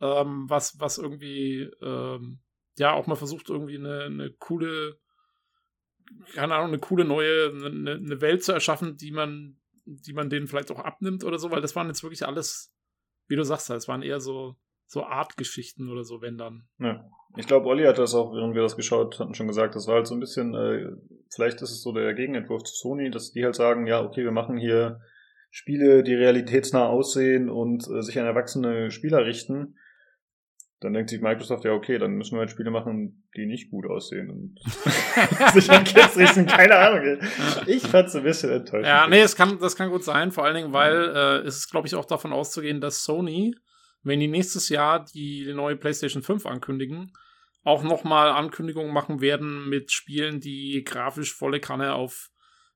ähm, was, was irgendwie, ähm, ja, auch mal versucht, irgendwie eine, eine coole keine Ahnung, eine coole neue, eine, eine Welt zu erschaffen, die man, die man denen vielleicht auch abnimmt oder so, weil das waren jetzt wirklich alles, wie du sagst, es waren eher so, so Artgeschichten oder so, wenn dann. Ja. Ich glaube, Olli hat das auch, während wir das geschaut hatten, schon gesagt. Das war halt so ein bisschen, äh, vielleicht ist es so der Gegenentwurf zu Sony, dass die halt sagen, ja, okay, wir machen hier Spiele, die realitätsnah aussehen und äh, sich an erwachsene Spieler richten dann denkt sich Microsoft, ja, okay, dann müssen wir halt Spiele machen, die nicht gut aussehen. Und sich an Kids richten, keine Ahnung. Ich fand's ein bisschen enttäuschend. Ja, nee, es kann, das kann gut sein, vor allen Dingen, weil äh, es ist, glaube ich, auch davon auszugehen, dass Sony, wenn die nächstes Jahr die neue PlayStation 5 ankündigen, auch nochmal Ankündigungen machen werden mit Spielen, die grafisch volle Kanne auf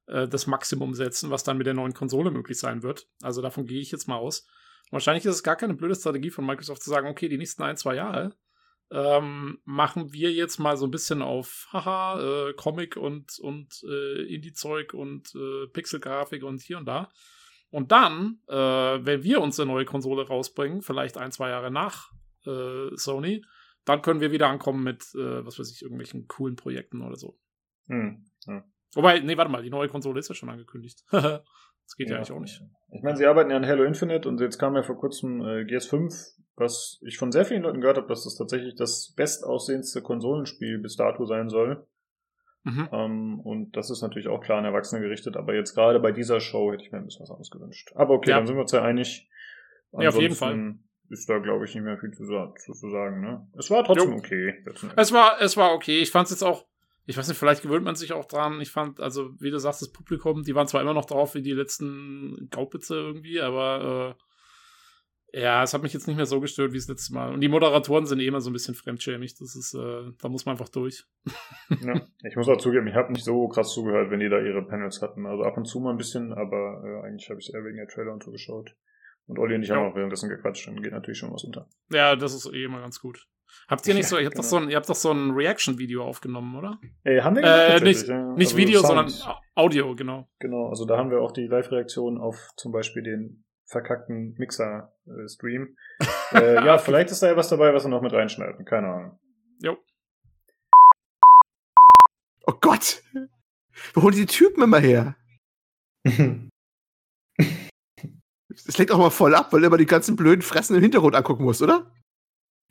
äh, das Maximum setzen, was dann mit der neuen Konsole möglich sein wird. Also davon gehe ich jetzt mal aus. Wahrscheinlich ist es gar keine blöde Strategie von Microsoft zu sagen, okay, die nächsten ein, zwei Jahre ähm, machen wir jetzt mal so ein bisschen auf haha, äh, Comic und, und äh, Indie-Zeug und äh, Pixel-Grafik und hier und da. Und dann, äh, wenn wir uns eine neue Konsole rausbringen, vielleicht ein, zwei Jahre nach äh, Sony, dann können wir wieder ankommen mit, äh, was weiß ich, irgendwelchen coolen Projekten oder so. Hm, ja. Wobei, nee, warte mal, die neue Konsole ist ja schon angekündigt. das geht ja, ja, eigentlich auch nicht. Ich meine, sie arbeiten ja an Halo Infinite und jetzt kam ja vor kurzem äh, GS5, was ich von sehr vielen Leuten gehört habe, dass das tatsächlich das bestaussehendste Konsolenspiel bis dato sein soll. Mhm. Ähm, und das ist natürlich auch klar an Erwachsene gerichtet, aber jetzt gerade bei dieser Show hätte ich mir ein bisschen was anderes gewünscht. Aber okay, ja. dann sind wir uns ja einig. Ansonsten ja, auf jeden Fall. Ist da, glaube ich, nicht mehr viel zu, zu, zu sagen, ne? Es war trotzdem jo. okay. Es war, es war okay. Ich fand es jetzt auch, ich weiß nicht, vielleicht gewöhnt man sich auch dran. Ich fand, also, wie du sagst, das Publikum, die waren zwar immer noch drauf wie die letzten Gaupitze irgendwie, aber äh, ja, es hat mich jetzt nicht mehr so gestört wie das letzte Mal. Und die Moderatoren sind eh immer so ein bisschen fremdschämig. Das ist, äh, da muss man einfach durch. ja, ich muss auch zugeben, ich habe nicht so krass zugehört, wenn die da ihre Panels hatten. Also ab und zu mal ein bisschen, aber äh, eigentlich habe ich es eher wegen der Trailer und so geschaut. Und Olli und ich ja. haben auch währenddessen gequatscht und geht natürlich schon was unter. Ja, das ist eh immer ganz gut. Habt ihr nicht so, ihr habt, genau. doch so ein, ihr habt doch so ein Reaction-Video aufgenommen, oder? Ey, haben wir äh, nicht, ja. nicht also Video, Sound. sondern Audio, genau. Genau, also da haben wir auch die Live-Reaktion auf zum Beispiel den verkackten Mixer-Stream. äh, ja, vielleicht ist da ja was dabei, was wir noch mit reinschneiden. Keine Ahnung. Jo. Oh Gott! Wo holen die Typen immer her? Es lenkt auch mal voll ab, weil du immer die ganzen blöden Fressen im Hintergrund angucken musst, oder?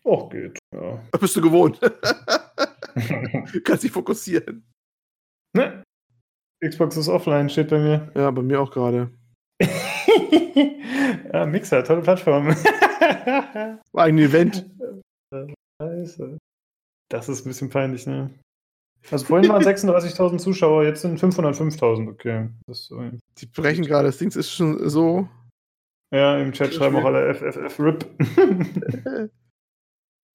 Och, geht, ja. Bist du gewohnt. Kannst dich fokussieren. Ne? Xbox ist offline, steht bei mir. Ja, bei mir auch gerade. ja, Mixer, tolle Plattform. War ein Event. Scheiße. Das ist ein bisschen peinlich, ne? Also vorhin waren 36.000 Zuschauer, jetzt sind 505.000, okay. Äh, Die brechen gerade, das Ding ist schon so ja, im Chat schreiben auch alle FFF-RIP.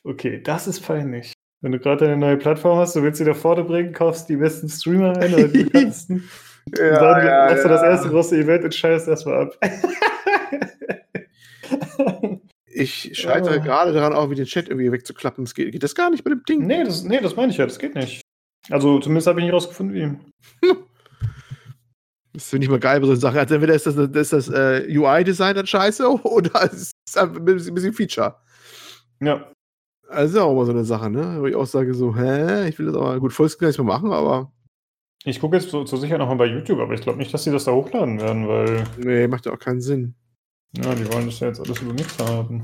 Okay, das ist peinlich. Wenn du gerade eine neue Plattform hast, du willst sie da vorne bringen, kaufst die besten Streamer ein oder die besten. ja, dann ja, machst du das erste große Event und scheißt erstmal ab. ich scheitere oh. gerade daran, auch wie den Chat irgendwie wegzuklappen. Das geht, geht, das gar nicht mit dem Ding? Nee, das, nee, das meine ich ja, das geht nicht. Also zumindest habe ich nicht rausgefunden, wie. Das finde ich mal geil bei so Sachen. Also entweder ist das, ist das äh, UI-Design dann scheiße oder ist es einfach ein bisschen Feature. Ja. Also auch mal so eine Sache, ne? Wo ich auch sage so, hä, ich will das aber gut Vollscreen nicht mehr machen, aber. Ich gucke jetzt so, so sicher nochmal bei YouTube, aber ich glaube nicht, dass sie das da hochladen werden, weil. Nee, macht ja auch keinen Sinn. Ja, die wollen das ja jetzt alles über Mixer haben.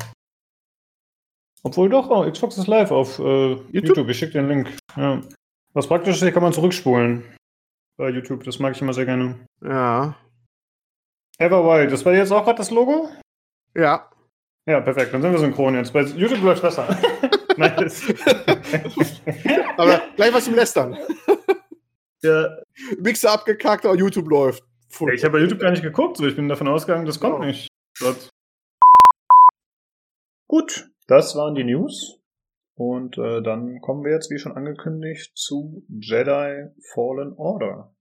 Obwohl doch, oh, Xbox ist live auf äh, YouTube? YouTube. Ich schicke den Link. Ja. Was praktisch ist, hier kann man zurückspulen bei YouTube. Das mag ich immer sehr gerne. Ja. Everwild, das war jetzt auch gerade das Logo? Ja. Ja, perfekt. Dann sind wir synchron jetzt. Bei YouTube läuft besser. nice. Aber gleich was zum Lästern. Ja. Mixer abgekackt, aber YouTube läuft. Ja, ich habe bei YouTube gar nicht geguckt, so ich bin davon ausgegangen, das kommt oh. nicht. Gott. Gut, das waren die News. Und äh, dann kommen wir jetzt, wie schon angekündigt, zu Jedi Fallen Order.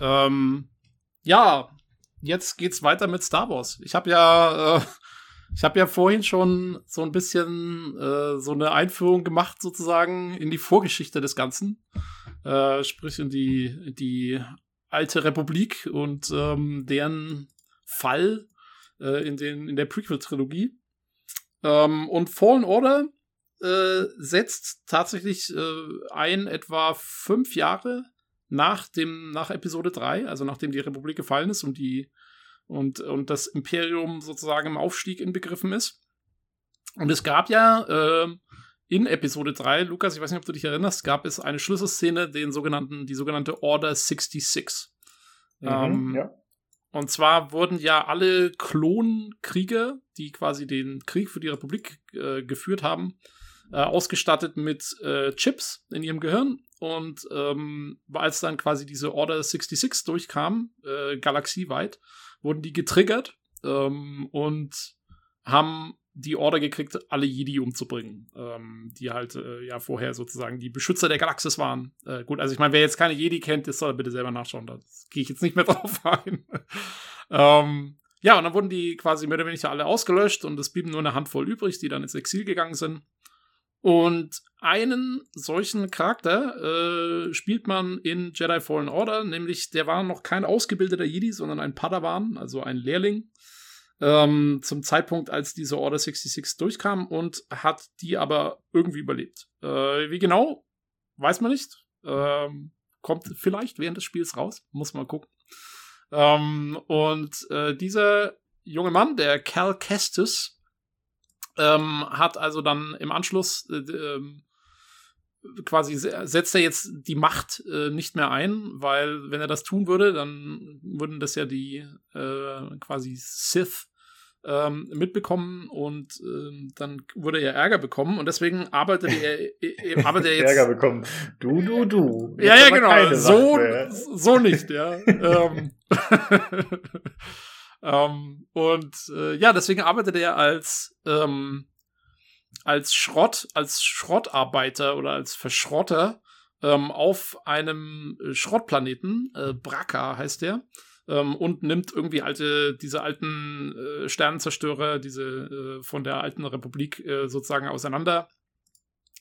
Ähm, ja, jetzt geht's weiter mit Star Wars. Ich habe ja, äh, ich ja vorhin schon so ein bisschen äh, so eine Einführung gemacht sozusagen in die Vorgeschichte des Ganzen, äh, sprich in die die alte Republik und ähm, deren Fall äh, in den in der Prequel-Trilogie. Ähm, und Fallen Order äh, setzt tatsächlich äh, ein etwa fünf Jahre nach dem, nach Episode 3, also nachdem die Republik gefallen ist und die und, und das Imperium sozusagen im Aufstieg inbegriffen ist. Und es gab ja äh, in Episode 3, Lukas, ich weiß nicht, ob du dich erinnerst, gab es eine Schlüsselszene, den sogenannten, die sogenannte Order 66. Mhm, ähm, ja. Und zwar wurden ja alle Klonkrieger, die quasi den Krieg für die Republik äh, geführt haben, äh, ausgestattet mit äh, Chips in ihrem Gehirn. Und ähm, als dann quasi diese Order 66 durchkam, äh, galaxieweit, wurden die getriggert ähm, und haben die Order gekriegt, alle Jedi umzubringen, ähm, die halt äh, ja vorher sozusagen die Beschützer der Galaxis waren. Äh, gut, also ich meine, wer jetzt keine Jedi kennt, das soll bitte selber nachschauen. Da gehe ich jetzt nicht mehr drauf ein. ähm, ja, und dann wurden die quasi mehr oder weniger alle ausgelöscht und es blieben nur eine Handvoll übrig, die dann ins Exil gegangen sind. Und einen solchen Charakter äh, spielt man in Jedi Fallen Order, nämlich der war noch kein ausgebildeter Jedi, sondern ein Padawan, also ein Lehrling ähm, zum Zeitpunkt, als diese Order 66 durchkam und hat die aber irgendwie überlebt. Äh, wie genau, weiß man nicht. Ähm, kommt vielleicht während des Spiels raus, muss man gucken. Ähm, und äh, dieser junge Mann, der Cal Kestis, ähm, hat also dann im Anschluss äh, ähm, quasi setzt er jetzt die Macht äh, nicht mehr ein, weil wenn er das tun würde, dann würden das ja die äh, quasi Sith ähm, mitbekommen und ähm, dann würde er Ärger bekommen und deswegen arbeitet er, er, arbeitet er jetzt. Ärger bekommen. Du, du, du. Jetzt ja, ja, genau. So, so nicht, ja. ähm, ähm, und äh, ja, deswegen arbeitet er als ähm, als Schrott, als Schrottarbeiter oder als Verschrotter ähm, auf einem Schrottplaneten, äh, Braka heißt der, ähm, und nimmt irgendwie alte, diese alten äh, Sternenzerstörer, diese äh, von der alten Republik äh, sozusagen auseinander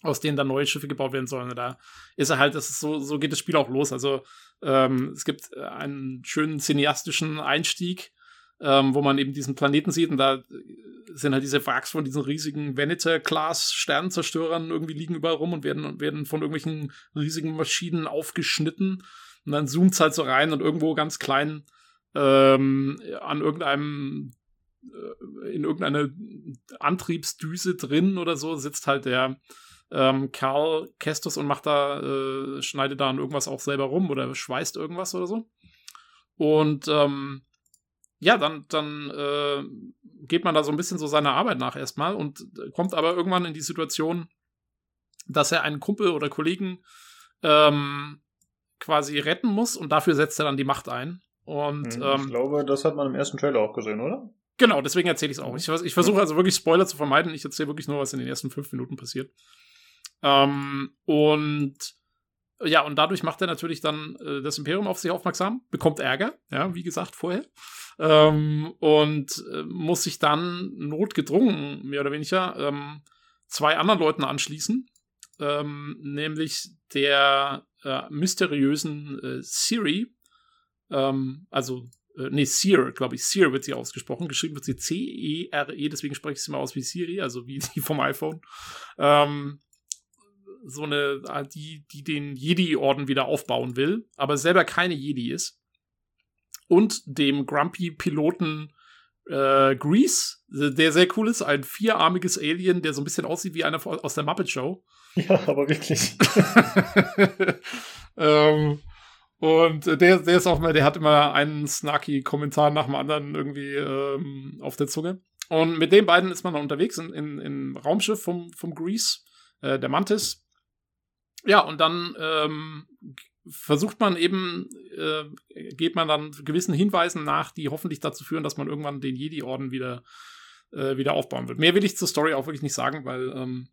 aus denen dann neue Schiffe gebaut werden sollen. Da ist er halt, das ist so, so geht das Spiel auch los. Also ähm, es gibt einen schönen cineastischen Einstieg, ähm, wo man eben diesen Planeten sieht und da sind halt diese Wracks von diesen riesigen Veneter-Class-Sternenzerstörern irgendwie liegen überall rum und werden, werden von irgendwelchen riesigen Maschinen aufgeschnitten. Und dann zoomt es halt so rein und irgendwo ganz klein ähm, an irgendeinem äh, in irgendeiner Antriebsdüse drin oder so sitzt halt der ähm, Karl Kestus und macht da, äh, schneidet da an irgendwas auch selber rum oder schweißt irgendwas oder so. Und ähm, ja, dann, dann äh, geht man da so ein bisschen so seiner Arbeit nach erstmal und kommt aber irgendwann in die Situation, dass er einen Kumpel oder Kollegen ähm, quasi retten muss und dafür setzt er dann die Macht ein. Und, hm, ähm, ich glaube, das hat man im ersten Trailer auch gesehen, oder? Genau, deswegen erzähle ich es auch. Ich, ich versuche also wirklich Spoiler zu vermeiden. Ich erzähle wirklich nur, was in den ersten fünf Minuten passiert. Ähm, und ja, und dadurch macht er natürlich dann äh, das Imperium auf sich aufmerksam, bekommt Ärger, ja, wie gesagt, vorher. Ähm, und äh, muss sich dann notgedrungen, mehr oder weniger, ähm, zwei anderen Leuten anschließen. Ähm, nämlich der äh, mysteriösen äh, Siri, ähm, also äh, nee, Sear, glaube ich, Sear wird sie ausgesprochen. Geschrieben wird sie C-E-R-E, -E, deswegen spreche ich sie mal aus wie Siri, also wie die vom iPhone. Ähm, so eine, die, die den Jedi-Orden wieder aufbauen will, aber selber keine Jedi ist. Und dem Grumpy-Piloten äh, Grease, der sehr cool ist, ein vierarmiges Alien, der so ein bisschen aussieht wie einer aus der Muppet Show. Ja, aber wirklich. ähm, und der, der ist auch mal, der hat immer einen snarky Kommentar nach dem anderen irgendwie ähm, auf der Zunge. Und mit den beiden ist man dann unterwegs in, in, im Raumschiff vom, vom Grease, äh, der Mantis. Ja, und dann ähm, versucht man eben, äh, geht man dann gewissen Hinweisen nach, die hoffentlich dazu führen, dass man irgendwann den Jedi-Orden wieder, äh, wieder aufbauen wird. Mehr will ich zur Story auch wirklich nicht sagen, weil ähm,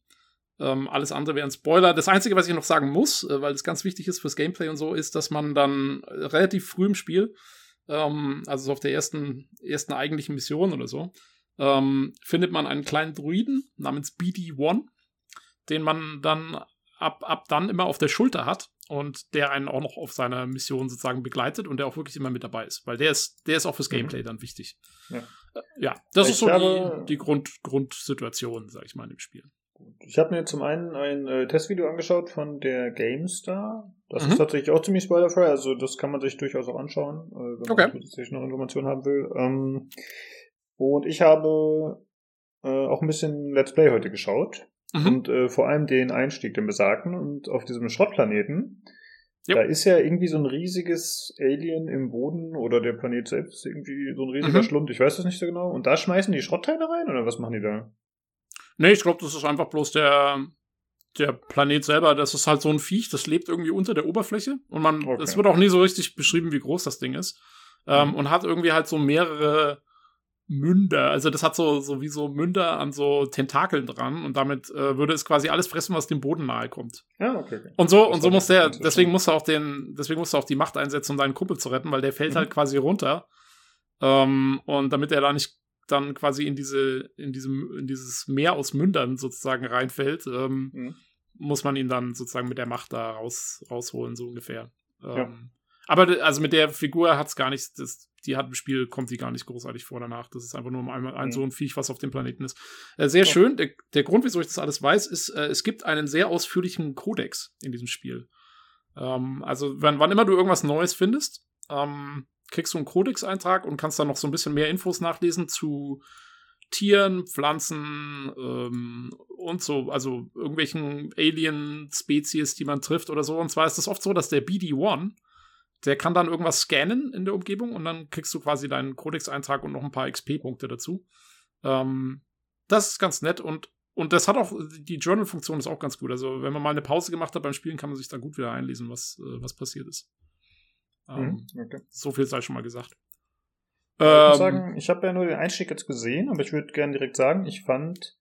ähm, alles andere wäre ein Spoiler. Das Einzige, was ich noch sagen muss, äh, weil es ganz wichtig ist fürs Gameplay und so, ist, dass man dann relativ früh im Spiel, ähm, also so auf der ersten, ersten eigentlichen Mission oder so, ähm, findet man einen kleinen Druiden namens BD-1, den man dann ab, ab dann immer auf der Schulter hat und der einen auch noch auf seiner Mission sozusagen begleitet und der auch wirklich immer mit dabei ist, weil der ist, der ist auch fürs mhm. Gameplay mhm. dann wichtig. Ja, äh, ja das ich ist so die, die Grund, Grundsituation, sag ich mal, im Spiel. Ich habe mir zum einen ein äh, Testvideo angeschaut von der GameStar. Das mhm. ist tatsächlich auch ziemlich spoilerfrei, also das kann man sich durchaus auch anschauen, äh, wenn okay. man tatsächlich noch Informationen haben will. Ähm, und ich habe äh, auch ein bisschen Let's Play heute geschaut. Mhm. Und äh, vor allem den Einstieg, den besagten. Und auf diesem Schrottplaneten Jo. Da ist ja irgendwie so ein riesiges Alien im Boden oder der Planet selbst ist irgendwie so ein riesiger mhm. Schlund, ich weiß das nicht so genau. Und da schmeißen die Schrottteile rein oder was machen die da? Nee, ich glaube, das ist einfach bloß der, der Planet selber. Das ist halt so ein Viech, das lebt irgendwie unter der Oberfläche. Und man, okay. es wird auch nie so richtig beschrieben, wie groß das Ding ist. Ähm, mhm. Und hat irgendwie halt so mehrere Münder. Also das hat so, so wie so Münder an so Tentakeln dran und damit äh, würde es quasi alles fressen, was dem Boden nahe kommt. Ja, okay. okay. Und so, das und so muss der, deswegen musst du auch den, deswegen musst du auch die Macht einsetzen, um deinen Kumpel zu retten, weil der fällt mhm. halt quasi runter. Ähm, und damit er da nicht dann quasi in diese, in diesem, in dieses Meer aus Mündern sozusagen reinfällt, ähm, mhm. muss man ihn dann sozusagen mit der Macht da raus, rausholen, so ungefähr. Ähm, ja. Aber also mit der Figur hat es gar nichts, das, die hat im Spiel, kommt die gar nicht großartig vor danach. Das ist einfach nur einmal ein, mhm. so ein Viech, was auf dem Planeten ist. Äh, sehr oh. schön. Der, der, Grund, wieso ich das alles weiß, ist, äh, es gibt einen sehr ausführlichen Kodex in diesem Spiel. Ähm, also, wenn, wann immer du irgendwas Neues findest, ähm, kriegst du einen Codex-Eintrag und kannst dann noch so ein bisschen mehr Infos nachlesen zu Tieren, Pflanzen ähm, und so, also irgendwelchen Alien-Spezies, die man trifft oder so. Und zwar ist es oft so, dass der BD-1, der kann dann irgendwas scannen in der Umgebung und dann kriegst du quasi deinen Codex-Eintrag und noch ein paar XP-Punkte dazu. Ähm, das ist ganz nett und, und das hat auch, die Journal-Funktion ist auch ganz gut. Also, wenn man mal eine Pause gemacht hat beim Spielen, kann man sich da gut wieder einlesen, was, äh, was passiert ist. Ähm, mhm, okay. So viel sei schon mal gesagt. Ich ähm, sagen, ich habe ja nur den Einstieg jetzt gesehen, aber ich würde gerne direkt sagen, ich fand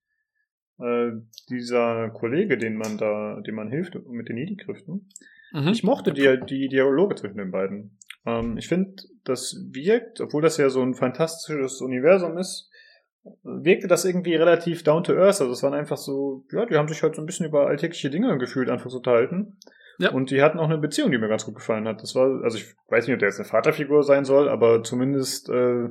äh, dieser Kollege, den man da, dem man hilft mit den Nidi-Kräften, Mhm. Ich mochte die, die Dialoge zwischen den beiden. Ähm, ich finde, das wirkt, obwohl das ja so ein fantastisches Universum ist, wirkte das irgendwie relativ down to earth. Also es waren einfach so, ja, die haben sich halt so ein bisschen über alltägliche Dinge gefühlt einfach so unterhalten. Ja. Und die hatten auch eine Beziehung, die mir ganz gut gefallen hat. Das war, also ich weiß nicht, ob der jetzt eine Vaterfigur sein soll, aber zumindest äh,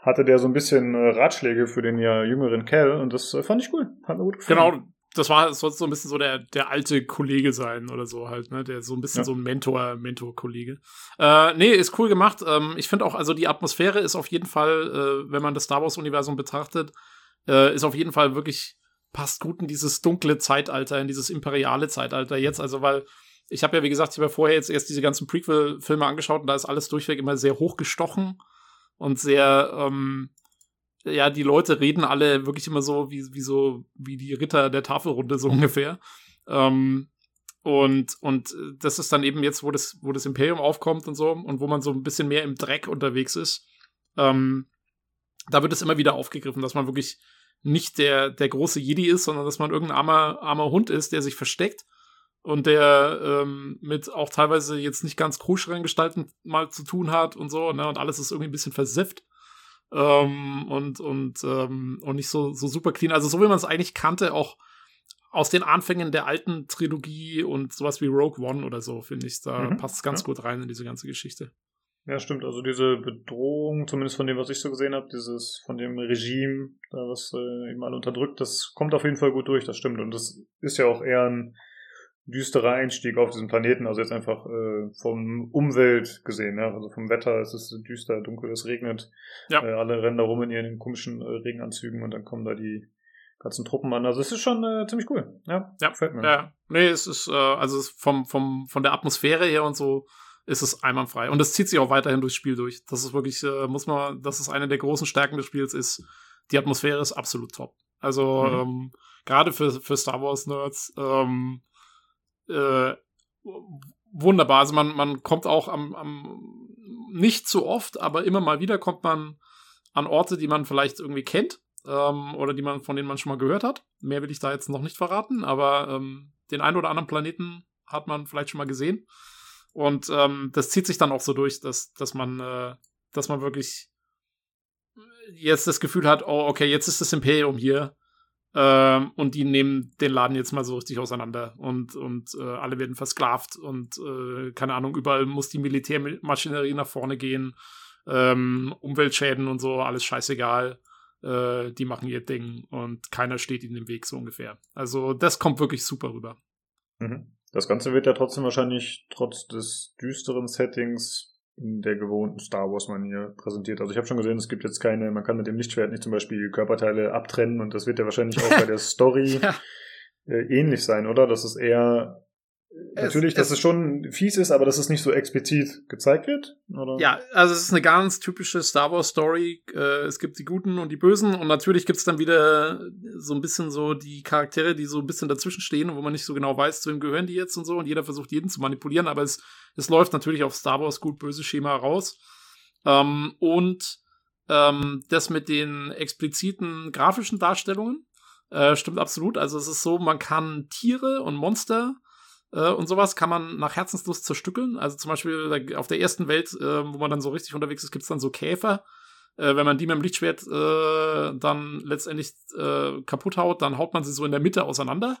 hatte der so ein bisschen äh, Ratschläge für den ja jüngeren Kerl und das äh, fand ich cool. Hat mir gut gefallen. Genau, das war sonst so ein bisschen so der, der alte Kollege sein oder so halt, ne? Der so ein bisschen ja. so ein Mentor, Mentor-Kollege. Äh, nee, ist cool gemacht. Ähm, ich finde auch, also die Atmosphäre ist auf jeden Fall, äh, wenn man das Star Wars-Universum betrachtet, äh, ist auf jeden Fall wirklich, passt gut in dieses dunkle Zeitalter, in dieses imperiale Zeitalter jetzt. Also, weil ich habe ja, wie gesagt, ich habe ja vorher jetzt erst diese ganzen Prequel-Filme angeschaut und da ist alles durchweg immer sehr hochgestochen und sehr, ähm, ja, die Leute reden alle wirklich immer so wie, wie so, wie die Ritter der Tafelrunde, so ungefähr. Ähm, und, und das ist dann eben jetzt, wo das, wo das Imperium aufkommt und so, und wo man so ein bisschen mehr im Dreck unterwegs ist. Ähm, da wird es immer wieder aufgegriffen, dass man wirklich nicht der, der große Jedi ist, sondern dass man irgendein armer, armer Hund ist, der sich versteckt und der ähm, mit auch teilweise jetzt nicht ganz koscheren Gestalten mal zu tun hat und so, ne, und alles ist irgendwie ein bisschen versifft ähm, und, und, ähm, und nicht so, so super clean. Also so wie man es eigentlich kannte, auch aus den Anfängen der alten Trilogie und sowas wie Rogue One oder so, finde ich. Da mhm, passt es ganz ja. gut rein in diese ganze Geschichte. Ja, stimmt. Also diese Bedrohung, zumindest von dem, was ich so gesehen habe, dieses von dem Regime, da was äh, eben alle unterdrückt, das kommt auf jeden Fall gut durch, das stimmt. Und das ist ja auch eher ein düsterer Einstieg auf diesem Planeten, also jetzt einfach äh, vom Umwelt gesehen, ja? also vom Wetter, es ist düster, dunkel, es regnet, ja. äh, alle rennen da rum in ihren komischen äh, Regenanzügen und dann kommen da die ganzen Truppen an, also es ist schon äh, ziemlich cool, ja, ja, gefällt mir. Ja, nee, es ist, äh, also es vom, vom, von der Atmosphäre her und so ist es einwandfrei und es zieht sich auch weiterhin durchs Spiel durch, das ist wirklich, äh, muss man, das ist eine der großen Stärken des Spiels, ist, die Atmosphäre ist absolut top, also mhm. ähm, gerade für, für Star Wars Nerds, ähm, äh, wunderbar. Also man, man kommt auch am, am, nicht so oft, aber immer mal wieder kommt man an Orte, die man vielleicht irgendwie kennt ähm, oder die man, von denen man schon mal gehört hat. Mehr will ich da jetzt noch nicht verraten, aber ähm, den einen oder anderen Planeten hat man vielleicht schon mal gesehen. Und ähm, das zieht sich dann auch so durch, dass, dass man, äh, dass man wirklich jetzt das Gefühl hat, oh, okay, jetzt ist das Imperium hier ähm, und die nehmen den Laden jetzt mal so richtig auseinander und, und äh, alle werden versklavt und äh, keine Ahnung, überall muss die Militärmaschinerie nach vorne gehen. Ähm, Umweltschäden und so, alles scheißegal. Äh, die machen ihr Ding und keiner steht ihnen im Weg, so ungefähr. Also, das kommt wirklich super rüber. Mhm. Das Ganze wird ja trotzdem wahrscheinlich trotz des düsteren Settings in der gewohnten Star Wars-Manier präsentiert. Also ich habe schon gesehen, es gibt jetzt keine, man kann mit dem Lichtschwert nicht zum Beispiel Körperteile abtrennen und das wird ja wahrscheinlich auch bei der Story ja. äh, ähnlich sein, oder? Das ist eher natürlich, dass es, schon fies ist, aber dass es nicht so explizit gezeigt wird? Oder? Ja, also es ist eine ganz typische Star Wars Story. Äh, es gibt die Guten und die Bösen und natürlich gibt's dann wieder so ein bisschen so die Charaktere, die so ein bisschen dazwischen stehen und wo man nicht so genau weiß, zu wem gehören die jetzt und so und jeder versucht jeden zu manipulieren, aber es, es läuft natürlich auf Star Wars gut-böse Schema raus. Ähm, und ähm, das mit den expliziten grafischen Darstellungen äh, stimmt absolut. Also es ist so, man kann Tiere und Monster äh, und sowas kann man nach Herzenslust zerstückeln. Also zum Beispiel auf der ersten Welt, äh, wo man dann so richtig unterwegs ist, gibt's dann so Käfer. Äh, wenn man die mit dem Lichtschwert äh, dann letztendlich äh, kaputt haut, dann haut man sie so in der Mitte auseinander.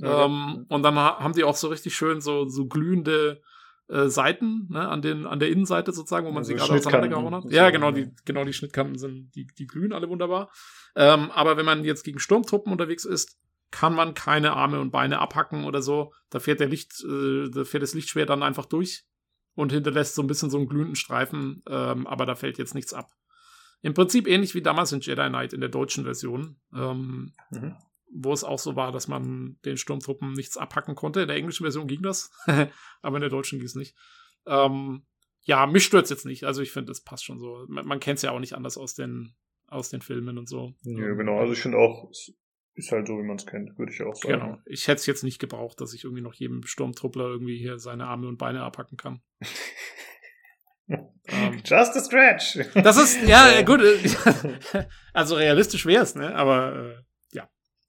Okay. Ähm, und dann ha haben die auch so richtig schön so, so glühende äh, Seiten ne, an, den, an der Innenseite sozusagen, wo man also sie gerade auseinandergehauen hat. Ja, genau, die, genau, die Schnittkanten sind, die, die glühen alle wunderbar. Ähm, aber wenn man jetzt gegen Sturmtruppen unterwegs ist, kann man keine Arme und Beine abhacken oder so. Da fährt der Licht, äh, da fährt das Lichtschwert dann einfach durch und hinterlässt so ein bisschen so einen glühenden Streifen, ähm, aber da fällt jetzt nichts ab. Im Prinzip ähnlich wie damals in Jedi Knight in der deutschen Version, ähm, mhm. wo es auch so war, dass man den Sturmtruppen nichts abhacken konnte. In der englischen Version ging das, aber in der deutschen ging es nicht. Ähm, ja, mich stört jetzt nicht. Also ich finde, das passt schon so. Man, man kennt es ja auch nicht anders aus den, aus den Filmen und so. Ja, genau. Also ich finde auch, ist halt so, wie man es kennt, würde ich auch sagen. Genau. Ich hätte es jetzt nicht gebraucht, dass ich irgendwie noch jedem Sturmtruppler irgendwie hier seine Arme und Beine abhacken kann. ähm, Just a scratch. Das ist, ja, gut. Äh, also realistisch wäre es, ne? Aber äh, ja.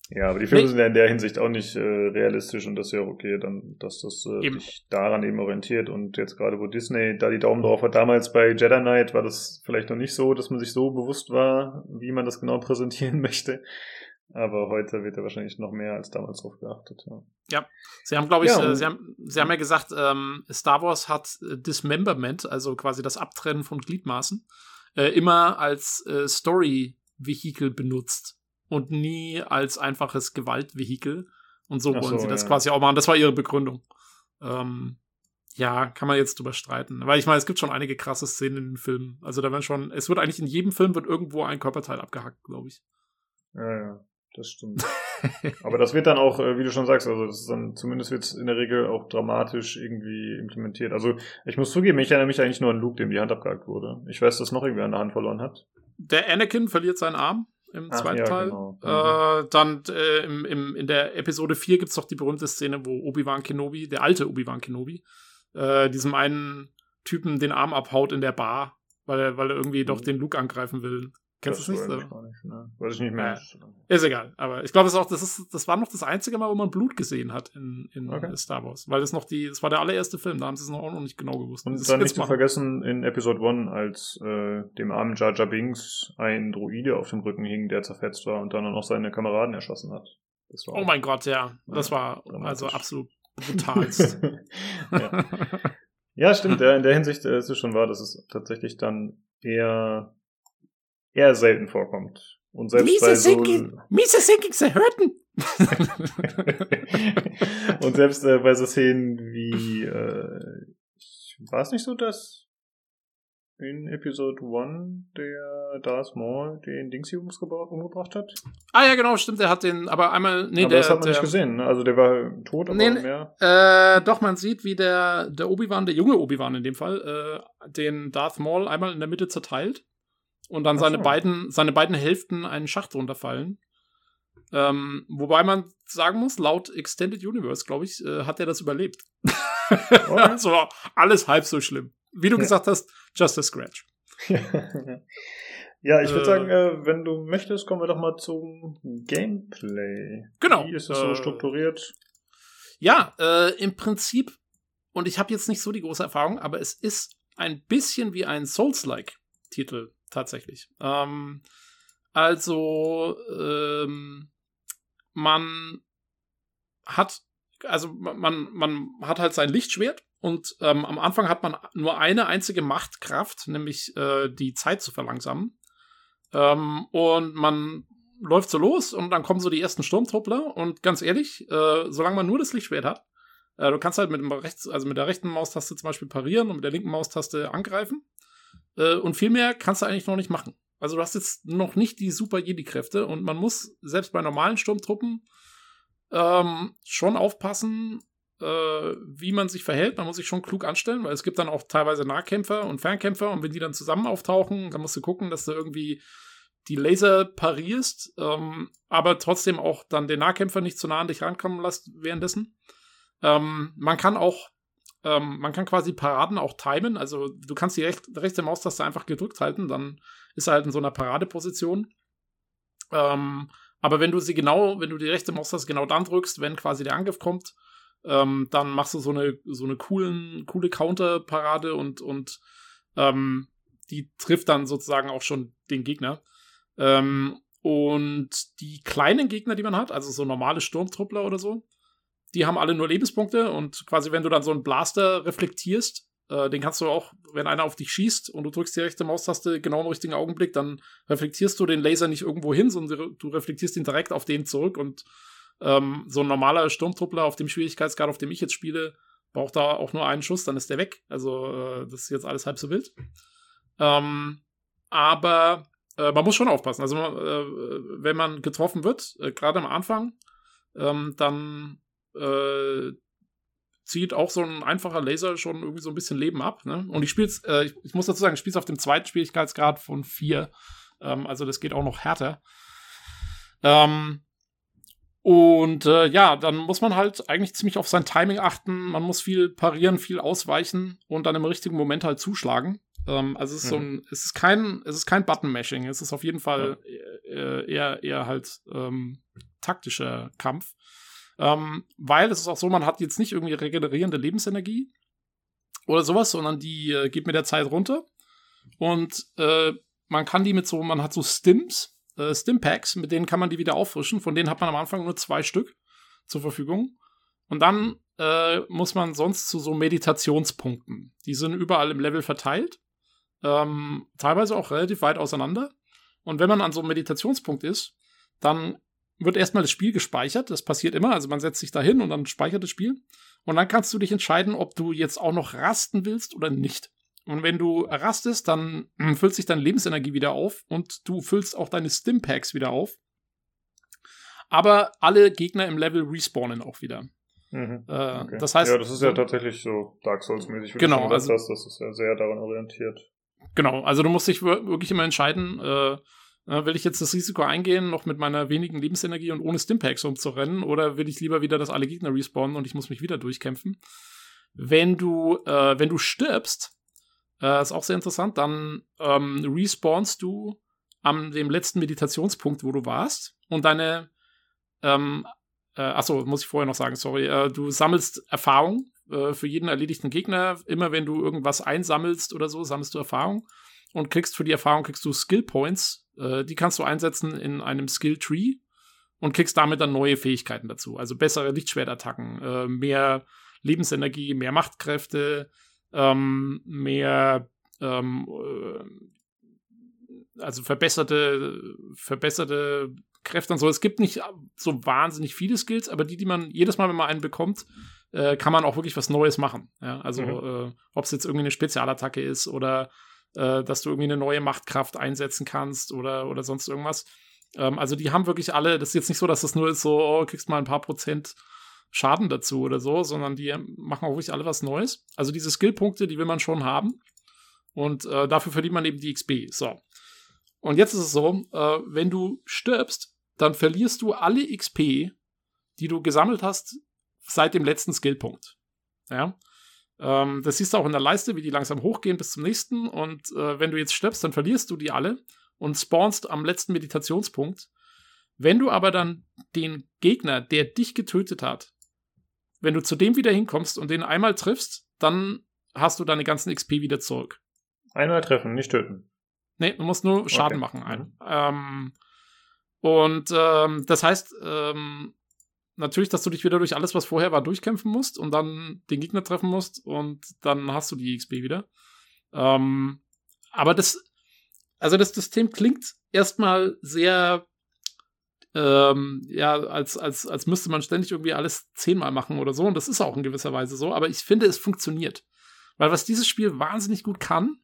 Ja, aber die Filme nee. sind ja in der Hinsicht auch nicht äh, realistisch und das ist ja okay, dann, dass das äh, sich daran eben orientiert. Und jetzt gerade, wo Disney da die Daumen drauf hat, damals bei Jedi Knight war das vielleicht noch nicht so, dass man sich so bewusst war, wie man das genau präsentieren möchte. Aber heute wird er wahrscheinlich noch mehr als damals drauf geachtet. Ja, ja. sie haben, glaube ich, ja, äh, sie, haben, sie haben ja gesagt, ähm, Star Wars hat äh, Dismemberment, also quasi das Abtrennen von Gliedmaßen, äh, immer als äh, Story-Vehikel benutzt und nie als einfaches Gewaltvehikel. Und so Ach wollen so, sie das ja. quasi auch machen. Das war ihre Begründung. Ähm, ja, kann man jetzt drüber streiten. Weil ich meine, es gibt schon einige krasse Szenen in den Filmen. Also da werden schon, es wird eigentlich in jedem Film wird irgendwo ein Körperteil abgehackt, glaube ich. Ja, ja das stimmt. Aber das wird dann auch, äh, wie du schon sagst, also das ist dann, zumindest wird es in der Regel auch dramatisch irgendwie implementiert. Also ich muss zugeben, ich erinnere mich eigentlich nur an Luke, dem die Hand abgehakt wurde. Ich weiß, dass noch irgendwie eine Hand verloren hat. Der Anakin verliert seinen Arm im Ach, zweiten ja, Teil. Genau. Äh, dann äh, im, im, in der Episode 4 gibt es doch die berühmte Szene, wo Obi-Wan Kenobi, der alte Obi-Wan Kenobi, äh, diesem einen Typen den Arm abhaut in der Bar, weil er, weil er irgendwie mhm. doch den Luke angreifen will. Kennst du es nicht? So? Nicht ne? Weiß ich nicht mehr. Ja, ist egal. Aber ich glaube, das, das, das war noch das einzige Mal, wo man Blut gesehen hat in, in okay. Star Wars. Weil das noch die, das war der allererste Film, da haben sie es noch auch noch nicht genau gewusst. Und dann nicht zu vergessen, in Episode 1, als äh, dem armen Jar Jar Binks ein Druide auf dem Rücken hing, der zerfetzt war und dann auch seine Kameraden erschossen hat. oh mein Gott, ja. Das ja, war also absolut brutalst. ja. ja, stimmt. Ja, in der Hinsicht äh, ist es schon wahr, dass es tatsächlich dann eher eher selten vorkommt. Und selbst Miese bei so Sinking, Miese Sinking zerhörten. und selbst äh, bei so Szenen wie äh, war es nicht so, dass in Episode 1 der Darth Maul den Dingsy umgebracht hat? Ah ja, genau, stimmt, der hat den, aber einmal, nee, aber der, das hat man der, nicht gesehen, ne? also der war tot, aber nee, mehr. Äh, doch, man sieht, wie der, der Obi-Wan, der junge Obi-Wan in dem Fall, äh, den Darth Maul einmal in der Mitte zerteilt und dann seine beiden, seine beiden Hälften einen Schacht runterfallen. Ähm, wobei man sagen muss, laut Extended Universe, glaube ich, äh, hat er das überlebt. Oh. also alles halb so schlimm. Wie du ja. gesagt hast, just a scratch. ja, ich würde äh, sagen, äh, wenn du möchtest, kommen wir doch mal zum Gameplay. Genau. Wie ist das so äh, strukturiert? Ja, äh, im Prinzip, und ich habe jetzt nicht so die große Erfahrung, aber es ist ein bisschen wie ein Souls-like-Titel tatsächlich. Ähm, also, ähm, man hat, also man, man hat halt sein Lichtschwert und ähm, am Anfang hat man nur eine einzige Machtkraft, nämlich äh, die Zeit zu verlangsamen. Ähm, und man läuft so los und dann kommen so die ersten Sturmtruppler und ganz ehrlich, äh, solange man nur das Lichtschwert hat, äh, du kannst halt mit dem rechts, also mit der rechten Maustaste zum Beispiel parieren und mit der linken Maustaste angreifen. Äh, und viel mehr kannst du eigentlich noch nicht machen. Also du hast jetzt noch nicht die Super Jedi-Kräfte und man muss selbst bei normalen Sturmtruppen ähm, schon aufpassen, äh, wie man sich verhält. Man muss sich schon klug anstellen, weil es gibt dann auch teilweise Nahkämpfer und Fernkämpfer und wenn die dann zusammen auftauchen, dann musst du gucken, dass du irgendwie die Laser parierst, ähm, aber trotzdem auch dann den Nahkämpfer nicht zu nah an dich rankommen lässt währenddessen. Ähm, man kann auch, ähm, man kann quasi Paraden auch timen, also du kannst die recht, rechte Maustaste einfach gedrückt halten, dann ist er halt in so einer Paradeposition. Ähm, aber wenn du sie genau, wenn du die rechte Maustaste genau dann drückst, wenn quasi der Angriff kommt, ähm, dann machst du so eine, so eine coolen, coole Counterparade und, und ähm, die trifft dann sozusagen auch schon den Gegner. Ähm, und die kleinen Gegner, die man hat, also so normale Sturmtruppler oder so, die haben alle nur Lebenspunkte und quasi, wenn du dann so einen Blaster reflektierst, äh, den kannst du auch, wenn einer auf dich schießt und du drückst die rechte Maustaste genau im richtigen Augenblick, dann reflektierst du den Laser nicht irgendwo hin, sondern du reflektierst ihn direkt auf den zurück und ähm, so ein normaler Sturmtruppler auf dem Schwierigkeitsgrad, auf dem ich jetzt spiele, braucht da auch nur einen Schuss, dann ist der weg. Also, äh, das ist jetzt alles halb so wild. Ähm, aber äh, man muss schon aufpassen. Also, äh, wenn man getroffen wird, äh, gerade am Anfang, ähm, dann äh, zieht auch so ein einfacher Laser schon irgendwie so ein bisschen Leben ab. Ne? Und ich spiele äh, ich, ich, muss dazu sagen, ich spiele auf dem zweiten Schwierigkeitsgrad von vier. Ähm, also das geht auch noch härter. Ähm, und äh, ja, dann muss man halt eigentlich ziemlich auf sein Timing achten. Man muss viel parieren, viel ausweichen und dann im richtigen Moment halt zuschlagen. Ähm, also es ist mhm. so ein, es ist kein, es ist kein Button-Mashing. Es ist auf jeden Fall ja. Äh, eher, eher halt ähm, taktischer Kampf. Ähm, weil es ist auch so, man hat jetzt nicht irgendwie regenerierende Lebensenergie oder sowas, sondern die äh, geht mit der Zeit runter. Und äh, man kann die mit so, man hat so Stims, äh, Stimpacks, mit denen kann man die wieder auffrischen. Von denen hat man am Anfang nur zwei Stück zur Verfügung. Und dann äh, muss man sonst zu so Meditationspunkten. Die sind überall im Level verteilt. Ähm, teilweise auch relativ weit auseinander. Und wenn man an so einem Meditationspunkt ist, dann wird erstmal das Spiel gespeichert. Das passiert immer. Also man setzt sich da hin und dann speichert das Spiel. Und dann kannst du dich entscheiden, ob du jetzt auch noch rasten willst oder nicht. Und wenn du rastest, dann füllt sich deine Lebensenergie wieder auf und du füllst auch deine Stimpacks wieder auf. Aber alle Gegner im Level respawnen auch wieder. Mhm. Äh, okay. Das heißt. Ja, das ist ja tatsächlich so Dark Souls-mäßig. Genau. Also, das, das ist ja sehr daran orientiert. Genau. Also du musst dich wirklich immer entscheiden, äh, äh, will ich jetzt das Risiko eingehen, noch mit meiner wenigen Lebensenergie und ohne Stimpacks rumzurennen, oder will ich lieber wieder, dass alle Gegner respawnen und ich muss mich wieder durchkämpfen? Wenn du, äh, wenn du stirbst, äh, ist auch sehr interessant, dann ähm, respawnst du am dem letzten Meditationspunkt, wo du warst, und deine, ähm, äh, achso, muss ich vorher noch sagen, sorry, äh, du sammelst Erfahrung äh, für jeden erledigten Gegner. Immer wenn du irgendwas einsammelst oder so, sammelst du Erfahrung und kriegst für die Erfahrung kriegst du Skill Points. Äh, die kannst du einsetzen in einem Skill Tree und kriegst damit dann neue Fähigkeiten dazu. Also bessere Lichtschwertattacken, äh, mehr Lebensenergie, mehr Machtkräfte, ähm, mehr ähm, äh, also verbesserte verbesserte Kräfte und so. Es gibt nicht so wahnsinnig viele Skills, aber die, die man jedes Mal, wenn man einen bekommt, äh, kann man auch wirklich was Neues machen. Ja? Also mhm. äh, ob es jetzt irgendwie eine Spezialattacke ist oder äh, dass du irgendwie eine neue Machtkraft einsetzen kannst oder, oder sonst irgendwas. Ähm, also die haben wirklich alle, das ist jetzt nicht so, dass das nur ist so, oh, kriegst mal ein paar Prozent Schaden dazu oder so, sondern die machen auch wirklich alle was Neues. Also diese Skillpunkte, die will man schon haben. Und äh, dafür verdient man eben die XP. So. Und jetzt ist es so, äh, wenn du stirbst, dann verlierst du alle XP, die du gesammelt hast seit dem letzten Skillpunkt. Ja. Ähm, das siehst du auch in der Leiste, wie die langsam hochgehen bis zum nächsten. Und äh, wenn du jetzt stirbst, dann verlierst du die alle und spawnst am letzten Meditationspunkt. Wenn du aber dann den Gegner, der dich getötet hat, wenn du zu dem wieder hinkommst und den einmal triffst, dann hast du deine ganzen XP wieder zurück. Einmal treffen, nicht töten. Nee, du musst nur Schaden okay. machen. Ein. Mhm. Ähm, und ähm, das heißt, ähm, natürlich, dass du dich wieder durch alles, was vorher war, durchkämpfen musst und dann den Gegner treffen musst und dann hast du die XP wieder. Ähm, aber das, also das System klingt erstmal sehr, ähm, ja, als, als, als müsste man ständig irgendwie alles zehnmal machen oder so. Und das ist auch in gewisser Weise so. Aber ich finde, es funktioniert. Weil was dieses Spiel wahnsinnig gut kann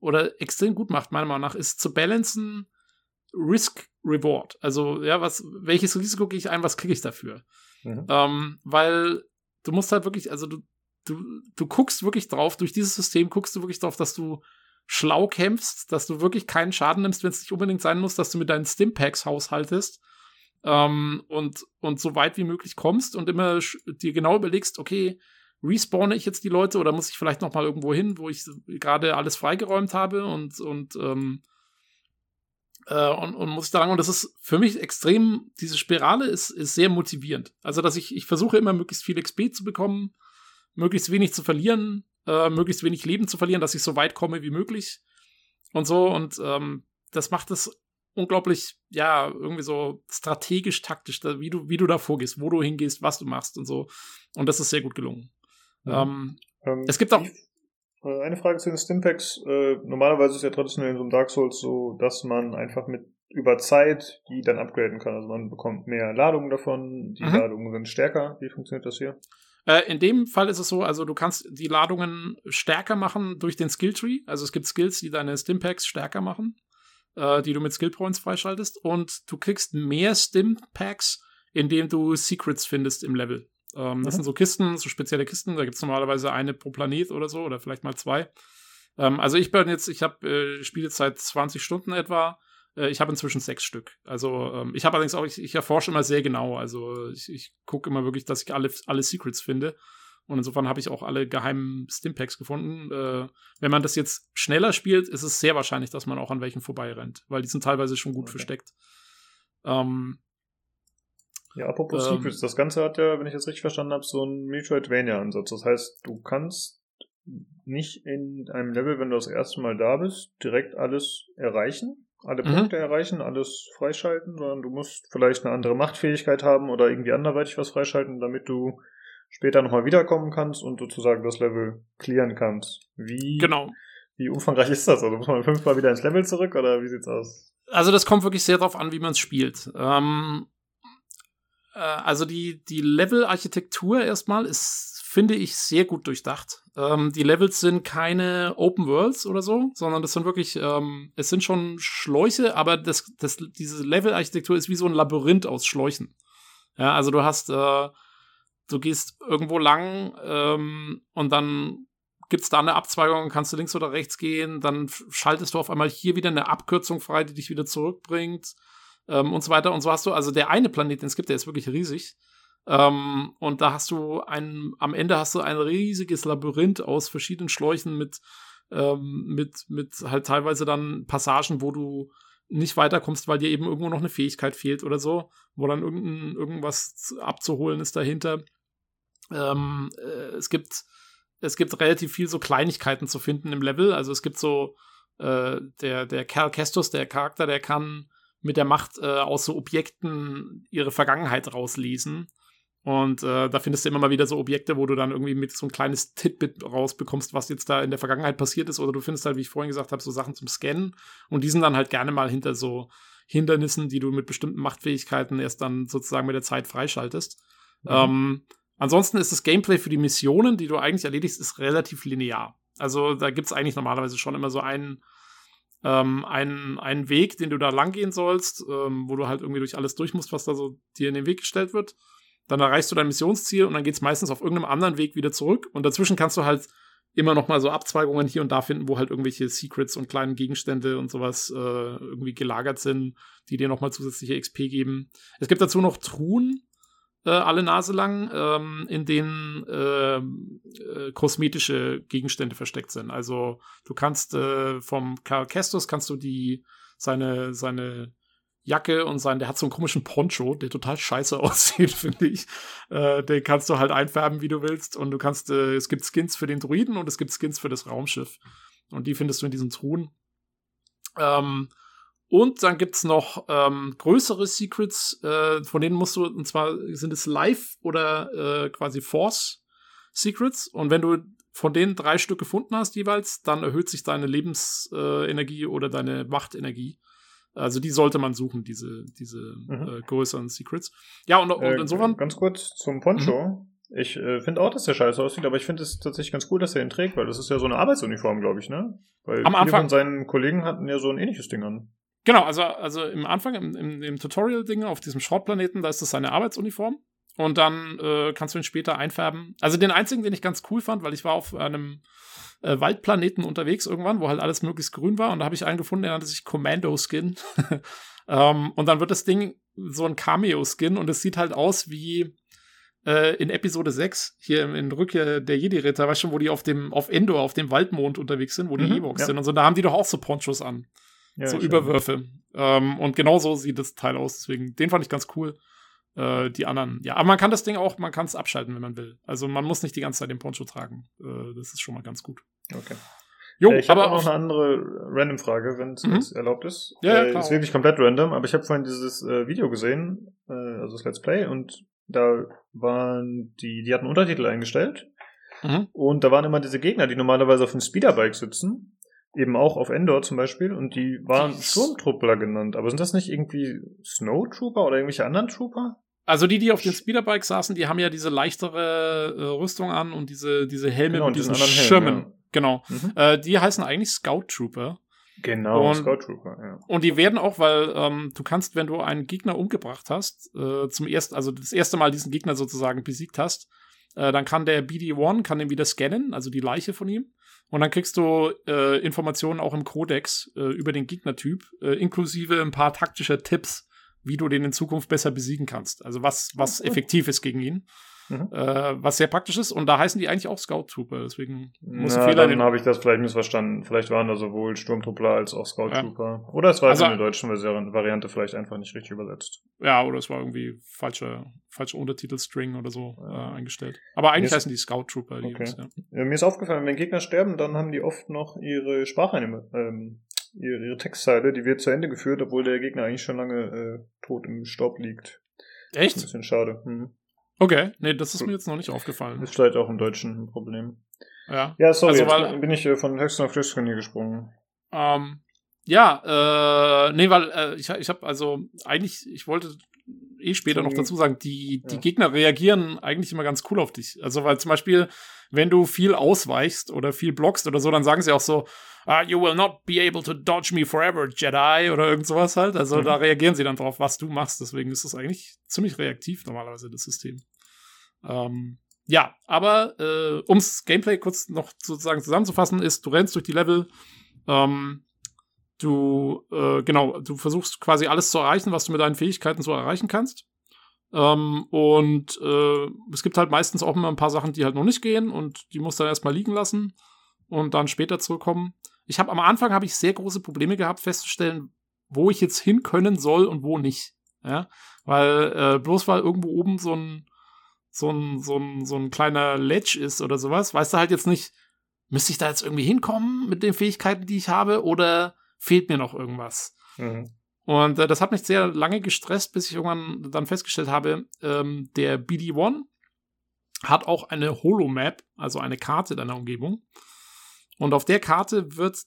oder extrem gut macht, meiner Meinung nach, ist zu balancen Risk Reward. Also, ja, was, welches Risiko gehe ich ein, was kriege ich dafür? Mhm. Ähm, weil du musst halt wirklich, also du, du, du guckst wirklich drauf, durch dieses System guckst du wirklich drauf, dass du schlau kämpfst, dass du wirklich keinen Schaden nimmst, wenn es nicht unbedingt sein muss, dass du mit deinen Stimpacks haushaltest ähm, und, und so weit wie möglich kommst und immer dir genau überlegst, okay, respawne ich jetzt die Leute oder muss ich vielleicht noch mal irgendwo hin, wo ich gerade alles freigeräumt habe und, und ähm, äh, und, und muss ich da lang. Und das ist für mich extrem, diese Spirale ist, ist sehr motivierend. Also, dass ich, ich versuche immer möglichst viel XP zu bekommen, möglichst wenig zu verlieren, äh, möglichst wenig Leben zu verlieren, dass ich so weit komme wie möglich. Und so. Und ähm, das macht es unglaublich, ja, irgendwie so strategisch, taktisch, wie du, wie du da vorgehst, wo du hingehst, was du machst und so. Und das ist sehr gut gelungen. Ja. Ähm, ähm, es gibt auch. Äh, eine Frage zu den Stimpacks. Äh, normalerweise ist es ja traditionell in so einem Dark Souls so, dass man einfach mit über Zeit die dann upgraden kann. Also man bekommt mehr Ladungen davon, die mhm. Ladungen sind stärker. Wie funktioniert das hier? Äh, in dem Fall ist es so, also du kannst die Ladungen stärker machen durch den Skilltree. Also es gibt Skills, die deine Stimpacks stärker machen, äh, die du mit Skill Points freischaltest. Und du kriegst mehr Stimpacks, indem du Secrets findest im Level. Ähm, das mhm. sind so Kisten, so spezielle Kisten. Da gibt es normalerweise eine pro Planet oder so oder vielleicht mal zwei. Ähm, also ich bin jetzt, ich habe äh, spiele jetzt seit 20 Stunden etwa. Äh, ich habe inzwischen sechs Stück. Also ähm, ich habe allerdings auch, ich, ich, erforsche immer sehr genau. Also ich, ich gucke immer wirklich, dass ich alle, alle Secrets finde. Und insofern habe ich auch alle geheimen Stimpacks gefunden. Äh, wenn man das jetzt schneller spielt, ist es sehr wahrscheinlich, dass man auch an welchen vorbeirennt, weil die sind teilweise schon gut okay. versteckt. Ähm, ja, apropos ähm, Secrets, das Ganze hat ja, wenn ich das richtig verstanden habe, so einen Metroidvania-Ansatz. Das heißt, du kannst nicht in einem Level, wenn du das erste Mal da bist, direkt alles erreichen, alle mhm. Punkte erreichen, alles freischalten, sondern du musst vielleicht eine andere Machtfähigkeit haben oder irgendwie anderweitig was freischalten, damit du später nochmal wiederkommen kannst und sozusagen das Level clearen kannst. Wie, genau. wie umfangreich ist das? Also muss man fünfmal wieder ins Level zurück oder wie sieht's aus? Also das kommt wirklich sehr darauf an, wie man es spielt. Ähm, äh, also die, die Level-Architektur erstmal ist, finde ich, sehr gut durchdacht. Ähm, die Levels sind keine Open Worlds oder so, sondern das sind wirklich, ähm, es sind schon Schläuche, aber das, das, diese Level-Architektur ist wie so ein Labyrinth aus Schläuchen. Ja, also du hast, äh, du gehst irgendwo lang ähm, und dann gibt's da eine Abzweigung, kannst du links oder rechts gehen, dann schaltest du auf einmal hier wieder eine Abkürzung frei, die dich wieder zurückbringt ähm, und so weiter. Und so hast du, also der eine Planet, den es gibt, der ist wirklich riesig. Ähm, und da hast du ein, am Ende hast du ein riesiges Labyrinth aus verschiedenen Schläuchen mit, ähm, mit, mit halt teilweise dann Passagen, wo du nicht weiterkommst, weil dir eben irgendwo noch eine Fähigkeit fehlt oder so, wo dann irgendein, irgendwas abzuholen ist dahinter. Ähm, äh, es gibt, es gibt relativ viel so Kleinigkeiten zu finden im Level. Also es gibt so, äh, der, der Kerl Kestus, der Charakter, der kann mit der Macht äh, aus so Objekten ihre Vergangenheit rauslesen. Und äh, da findest du immer mal wieder so Objekte, wo du dann irgendwie mit so ein kleines Titbit rausbekommst, was jetzt da in der Vergangenheit passiert ist. Oder du findest halt, wie ich vorhin gesagt habe, so Sachen zum Scannen. Und die sind dann halt gerne mal hinter so Hindernissen, die du mit bestimmten Machtfähigkeiten erst dann sozusagen mit der Zeit freischaltest. Mhm. Ähm, ansonsten ist das Gameplay für die Missionen, die du eigentlich erledigst, ist relativ linear. Also da gibt es eigentlich normalerweise schon immer so einen ähm, einen, einen Weg, den du da lang gehen sollst, ähm, wo du halt irgendwie durch alles durch musst, was da so dir in den Weg gestellt wird. Dann erreichst du dein Missionsziel und dann geht es meistens auf irgendeinem anderen Weg wieder zurück. Und dazwischen kannst du halt immer noch mal so Abzweigungen hier und da finden, wo halt irgendwelche Secrets und kleinen Gegenstände und sowas äh, irgendwie gelagert sind, die dir noch mal zusätzliche XP geben. Es gibt dazu noch Truhen, äh, alle Nase lang, ähm, in denen äh, äh, kosmetische Gegenstände versteckt sind. Also du kannst äh, vom Karl Kestus kannst du die seine seine Jacke und sein, der hat so einen komischen Poncho, der total scheiße aussieht, finde ich. Äh, den kannst du halt einfärben, wie du willst. Und du kannst, äh, es gibt Skins für den Druiden und es gibt Skins für das Raumschiff. Und die findest du in diesen Truhen. Ähm, und dann gibt's noch ähm, größere Secrets, äh, von denen musst du, und zwar sind es Live oder äh, quasi Force Secrets. Und wenn du von denen drei Stück gefunden hast jeweils, dann erhöht sich deine Lebensenergie äh, oder deine Machtenergie. Also die sollte man suchen, diese, diese mhm. äh, größeren Secrets. Ja, und, und äh, insofern. Ganz kurz zum Poncho. Mhm. Ich äh, finde auch, dass der scheiße aussieht, aber ich finde es tatsächlich ganz cool, dass er ihn trägt, weil das ist ja so eine Arbeitsuniform, glaube ich, ne? Weil Am viele Anfang. von seinen Kollegen hatten ja so ein ähnliches Ding an. Genau, also, also im Anfang, im, im, im Tutorial-Ding auf diesem Short-Planeten, da ist das seine Arbeitsuniform. und dann äh, kannst du ihn später einfärben. Also den einzigen, den ich ganz cool fand, weil ich war auf einem äh, Waldplaneten unterwegs irgendwann, wo halt alles möglichst grün war und da habe ich einen gefunden, der nannte sich Commando Skin. ähm, und dann wird das Ding so ein Cameo-Skin und es sieht halt aus wie äh, in Episode 6, hier in, in Rückkehr der Jedi-Ritter, weißt du, wo die auf dem, auf Endor, auf dem Waldmond unterwegs sind, wo die mhm, Ewoks ja. sind und so, da haben die doch auch so Ponchos an. Ja, so Überwürfe. Ähm, und genau so sieht das Teil aus. Deswegen, den fand ich ganz cool. Äh, die anderen, ja, aber man kann das Ding auch, man kann es abschalten, wenn man will. Also man muss nicht die ganze Zeit den Poncho tragen. Äh, das ist schon mal ganz gut. Okay. Jo, äh, ich habe auch noch eine andere Random-Frage, wenn es mhm. erlaubt ist. Ja, ja, äh, Ist wirklich komplett random, aber ich habe vorhin dieses äh, Video gesehen, äh, also das Let's Play, und da waren die, die hatten Untertitel eingestellt. Mhm. Und da waren immer diese Gegner, die normalerweise auf dem Speederbike sitzen eben auch auf Endor zum Beispiel und die waren Sturmtruppler genannt. Aber sind das nicht irgendwie Snowtrooper oder irgendwelche anderen Trooper? Also die, die auf den Speederbike saßen, die haben ja diese leichtere äh, Rüstung an und diese, diese Helme genau, mit diesen Schirmen. Helm, ja. Genau. Mhm. Äh, die heißen eigentlich Scout Trooper. Genau, und, Scout Trooper, ja. Und die werden auch, weil ähm, du kannst, wenn du einen Gegner umgebracht hast, äh, zum ersten, also das erste Mal diesen Gegner sozusagen besiegt hast, äh, dann kann der BD-1, kann den wieder scannen, also die Leiche von ihm. Und dann kriegst du äh, Informationen auch im Codex äh, über den Gegnertyp, äh, inklusive ein paar taktische Tipps, wie du den in Zukunft besser besiegen kannst. Also was, was effektiv ist gegen ihn. Mhm. Äh, was sehr praktisch ist. Und da heißen die eigentlich auch Scout Trooper. Deswegen muss ja, Fehler. Dann habe ich das vielleicht missverstanden. Vielleicht waren da sowohl Sturmtruppler als auch Scout Trooper. Ja. Oder es war also, in der deutschen Variante vielleicht einfach nicht richtig übersetzt. Ja, oder es war irgendwie falsche, falsche Untertitelstring oder so ja. äh, eingestellt. Aber eigentlich heißen die Scout Trooper. Die okay. Jungs, ja. Mir ist aufgefallen, wenn Gegner sterben, dann haben die oft noch ihre Sprache ähm, ihre, ihre Textzeile, die wird zu Ende geführt, obwohl der Gegner eigentlich schon lange äh, tot im Staub liegt. Echt? Ein bisschen schade. Mhm. Okay, nee, das ist mir jetzt noch nicht aufgefallen. Ist vielleicht auch im Deutschen ein Problem. Ja. Ja, sorry, also, weil, bin ich äh, von Höchsten auf Höchsten hier gesprungen. Ähm, ja, äh, nee, weil äh, ich, ich habe also eigentlich, ich wollte eh später noch dazu sagen, die, die ja. Gegner reagieren eigentlich immer ganz cool auf dich. Also, weil zum Beispiel, wenn du viel ausweichst oder viel blockst oder so, dann sagen sie auch so, uh, you will not be able to dodge me forever, Jedi, oder irgend sowas halt. Also mhm. da reagieren sie dann drauf, was du machst. Deswegen ist das eigentlich ziemlich reaktiv normalerweise, das System. Ähm, ja, aber äh, ums Gameplay kurz noch sozusagen zusammenzufassen, ist, du rennst durch die Level, ähm, du, äh, genau, du versuchst quasi alles zu erreichen, was du mit deinen Fähigkeiten so erreichen kannst. Ähm, und äh, es gibt halt meistens auch immer ein paar Sachen, die halt noch nicht gehen und die musst du dann erstmal liegen lassen und dann später zurückkommen. Ich habe am Anfang habe ich sehr große Probleme gehabt, festzustellen, wo ich jetzt hin können soll und wo nicht. Ja, weil äh, bloß weil irgendwo oben so ein so ein, so ein, so ein kleiner Ledge ist oder sowas, weißt du halt jetzt nicht, müsste ich da jetzt irgendwie hinkommen mit den Fähigkeiten, die ich habe, oder fehlt mir noch irgendwas? Mhm. Und äh, das hat mich sehr lange gestresst, bis ich irgendwann dann festgestellt habe, ähm, der BD-1 hat auch eine Holomap, also eine Karte deiner Umgebung. Und auf der Karte wird,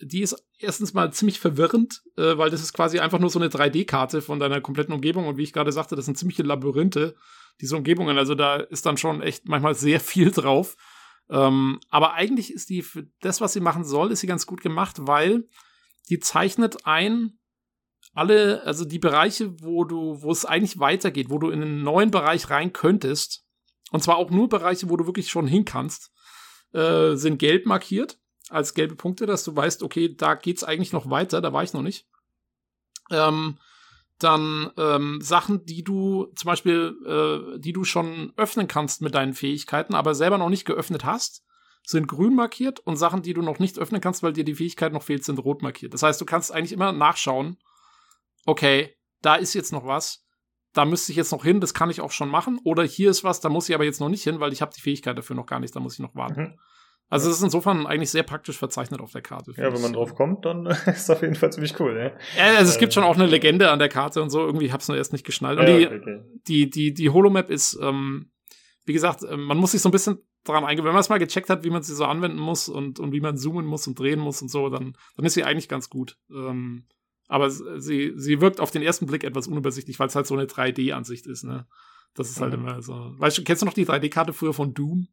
die ist erstens mal ziemlich verwirrend, äh, weil das ist quasi einfach nur so eine 3D-Karte von deiner kompletten Umgebung. Und wie ich gerade sagte, das sind ziemliche Labyrinthe, diese Umgebungen. Also da ist dann schon echt manchmal sehr viel drauf. Ähm, aber eigentlich ist die für das, was sie machen soll, ist sie ganz gut gemacht, weil die zeichnet ein alle, also die Bereiche, wo du, wo es eigentlich weitergeht, wo du in einen neuen Bereich rein könntest. Und zwar auch nur Bereiche, wo du wirklich schon hin kannst, äh, sind gelb markiert als gelbe Punkte, dass du weißt, okay, da geht's eigentlich noch weiter, da war ich noch nicht. Ähm, dann ähm, Sachen, die du zum Beispiel, äh, die du schon öffnen kannst mit deinen Fähigkeiten, aber selber noch nicht geöffnet hast, sind grün markiert und Sachen, die du noch nicht öffnen kannst, weil dir die Fähigkeit noch fehlt, sind rot markiert. Das heißt, du kannst eigentlich immer nachschauen, okay, da ist jetzt noch was, da müsste ich jetzt noch hin, das kann ich auch schon machen, oder hier ist was, da muss ich aber jetzt noch nicht hin, weil ich habe die Fähigkeit dafür noch gar nicht, da muss ich noch warten. Mhm. Also es ist insofern eigentlich sehr praktisch verzeichnet auf der Karte. Ja, wenn man drauf kommt, dann ist es auf jeden Fall ziemlich cool, ja. ja also es gibt schon auch eine Legende an der Karte und so, irgendwie hab's nur erst nicht geschnallt. Und ja, die, okay. die, die, die Holomap ist, ähm, wie gesagt, ähm, man muss sich so ein bisschen daran eingehen, wenn man es mal gecheckt hat, wie man sie so anwenden muss und, und wie man zoomen muss und drehen muss und so, dann, dann ist sie eigentlich ganz gut. Ähm, aber sie, sie wirkt auf den ersten Blick etwas unübersichtlich, weil es halt so eine 3D-Ansicht ist, ne? Das ist halt mhm. immer so. Weißt du, kennst du noch die 3D-Karte früher von Doom?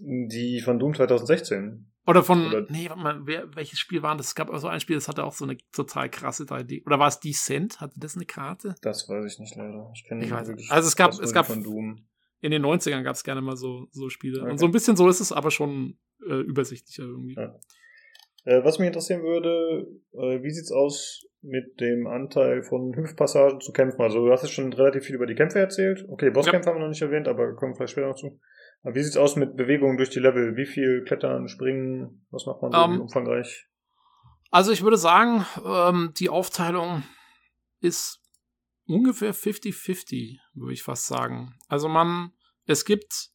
Die von Doom 2016. Oder von, oder nee, warte mal, wer, welches Spiel war das? Es gab so ein Spiel, das hatte auch so eine total krasse 3D. Oder war es Descent? Hatte das eine Karte? Das weiß ich nicht leider. Ich kenne ich weiß nicht. Also es gab, es gab von Doom. in den 90ern gab es gerne mal so, so Spiele. Okay. Und so ein bisschen so ist es aber schon äh, übersichtlicher irgendwie. Ja. Äh, was mich interessieren würde, äh, wie sieht's aus mit dem Anteil von Hüpfpassagen zu Kämpfen? Also du hast jetzt schon relativ viel über die Kämpfe erzählt. Okay, Bosskämpfe ja. haben wir noch nicht erwähnt, aber kommen vielleicht später noch zu. Wie sieht's aus mit Bewegungen durch die Level? Wie viel Klettern, Springen? Was macht man so um, ähm, umfangreich? Also ich würde sagen, ähm, die Aufteilung ist ungefähr 50-50, würde ich fast sagen. Also man, es gibt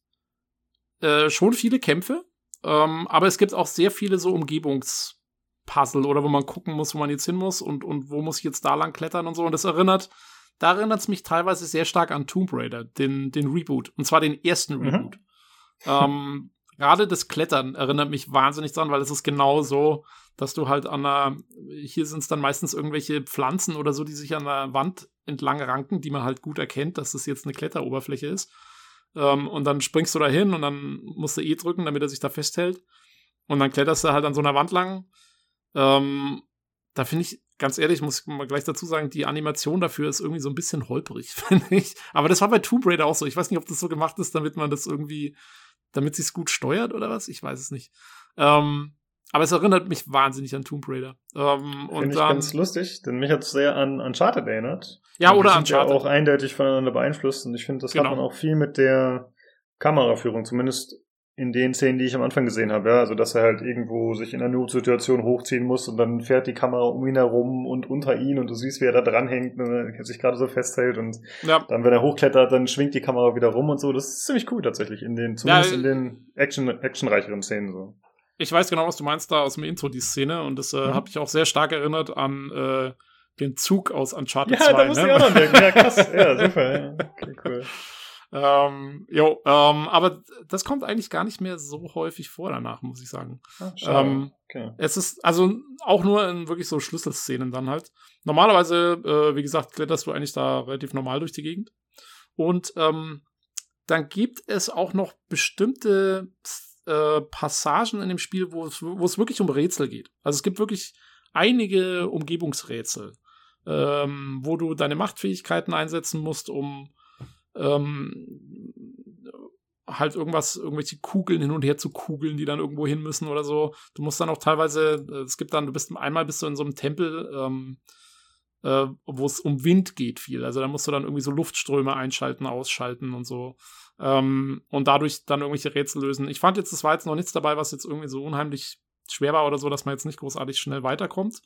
äh, schon viele Kämpfe, ähm, aber es gibt auch sehr viele so Umgebungspuzzle oder wo man gucken muss, wo man jetzt hin muss und, und wo muss ich jetzt da lang klettern und so. Und das erinnert, da erinnert es mich teilweise sehr stark an Tomb Raider, den, den Reboot. Und zwar den ersten mhm. Ähm, Gerade das Klettern erinnert mich wahnsinnig dran, weil es ist genau so, dass du halt an einer, hier sind es dann meistens irgendwelche Pflanzen oder so, die sich an der Wand entlang ranken, die man halt gut erkennt, dass das jetzt eine Kletteroberfläche ist. Ähm, und dann springst du da hin und dann musst du E drücken, damit er sich da festhält. Und dann kletterst du halt an so einer Wand lang. Ähm, da finde ich, ganz ehrlich, muss ich mal gleich dazu sagen, die Animation dafür ist irgendwie so ein bisschen holprig, finde ich. Aber das war bei Tomb Raider auch so. Ich weiß nicht, ob das so gemacht ist, damit man das irgendwie, damit sie es gut steuert oder was. Ich weiß es nicht. Ähm, aber es erinnert mich wahnsinnig an Tomb Raider. Ähm, Finde ich ganz lustig, denn mich hat es sehr an Uncharted erinnert. Ja, oder sind Uncharted. ja auch eindeutig voneinander beeinflusst und ich finde, das genau. hat man auch viel mit der Kameraführung, zumindest in den Szenen, die ich am Anfang gesehen habe, ja, also dass er halt irgendwo sich in einer Notsituation hochziehen muss und dann fährt die Kamera um ihn herum und unter ihn und du siehst, wie er da dranhängt und er sich gerade so festhält und ja. dann, wenn er hochklettert, dann schwingt die Kamera wieder rum und so. Das ist ziemlich cool tatsächlich in den, zumindest ja, in den Action, actionreicheren Szenen so ich weiß genau, was du meinst da aus dem Intro, die Szene. Und das äh, mhm. hat mich auch sehr stark erinnert an äh, den Zug aus Uncharted ja, 2. Ja, da muss ne? ich auch noch denken. Ja, krass. ja, super. Ja. Okay, cool. Ähm, jo, ähm, aber das kommt eigentlich gar nicht mehr so häufig vor danach, muss ich sagen. Ah, ähm, okay. Es ist also auch nur in wirklich so Schlüsselszenen dann halt. Normalerweise, äh, wie gesagt, kletterst du eigentlich da relativ normal durch die Gegend. Und ähm, dann gibt es auch noch bestimmte äh, Passagen in dem Spiel, wo es, wo es wirklich um Rätsel geht. Also es gibt wirklich einige Umgebungsrätsel, ähm, wo du deine Machtfähigkeiten einsetzen musst, um ähm, halt irgendwas, irgendwelche Kugeln hin und her zu kugeln, die dann irgendwo hin müssen oder so. Du musst dann auch teilweise, äh, es gibt dann, du bist einmal bist du in so einem Tempel, ähm, äh, wo es um Wind geht viel. Also da musst du dann irgendwie so Luftströme einschalten, ausschalten und so. Ähm, und dadurch dann irgendwelche Rätsel lösen. Ich fand jetzt, es war jetzt noch nichts dabei, was jetzt irgendwie so unheimlich schwer war oder so, dass man jetzt nicht großartig schnell weiterkommt.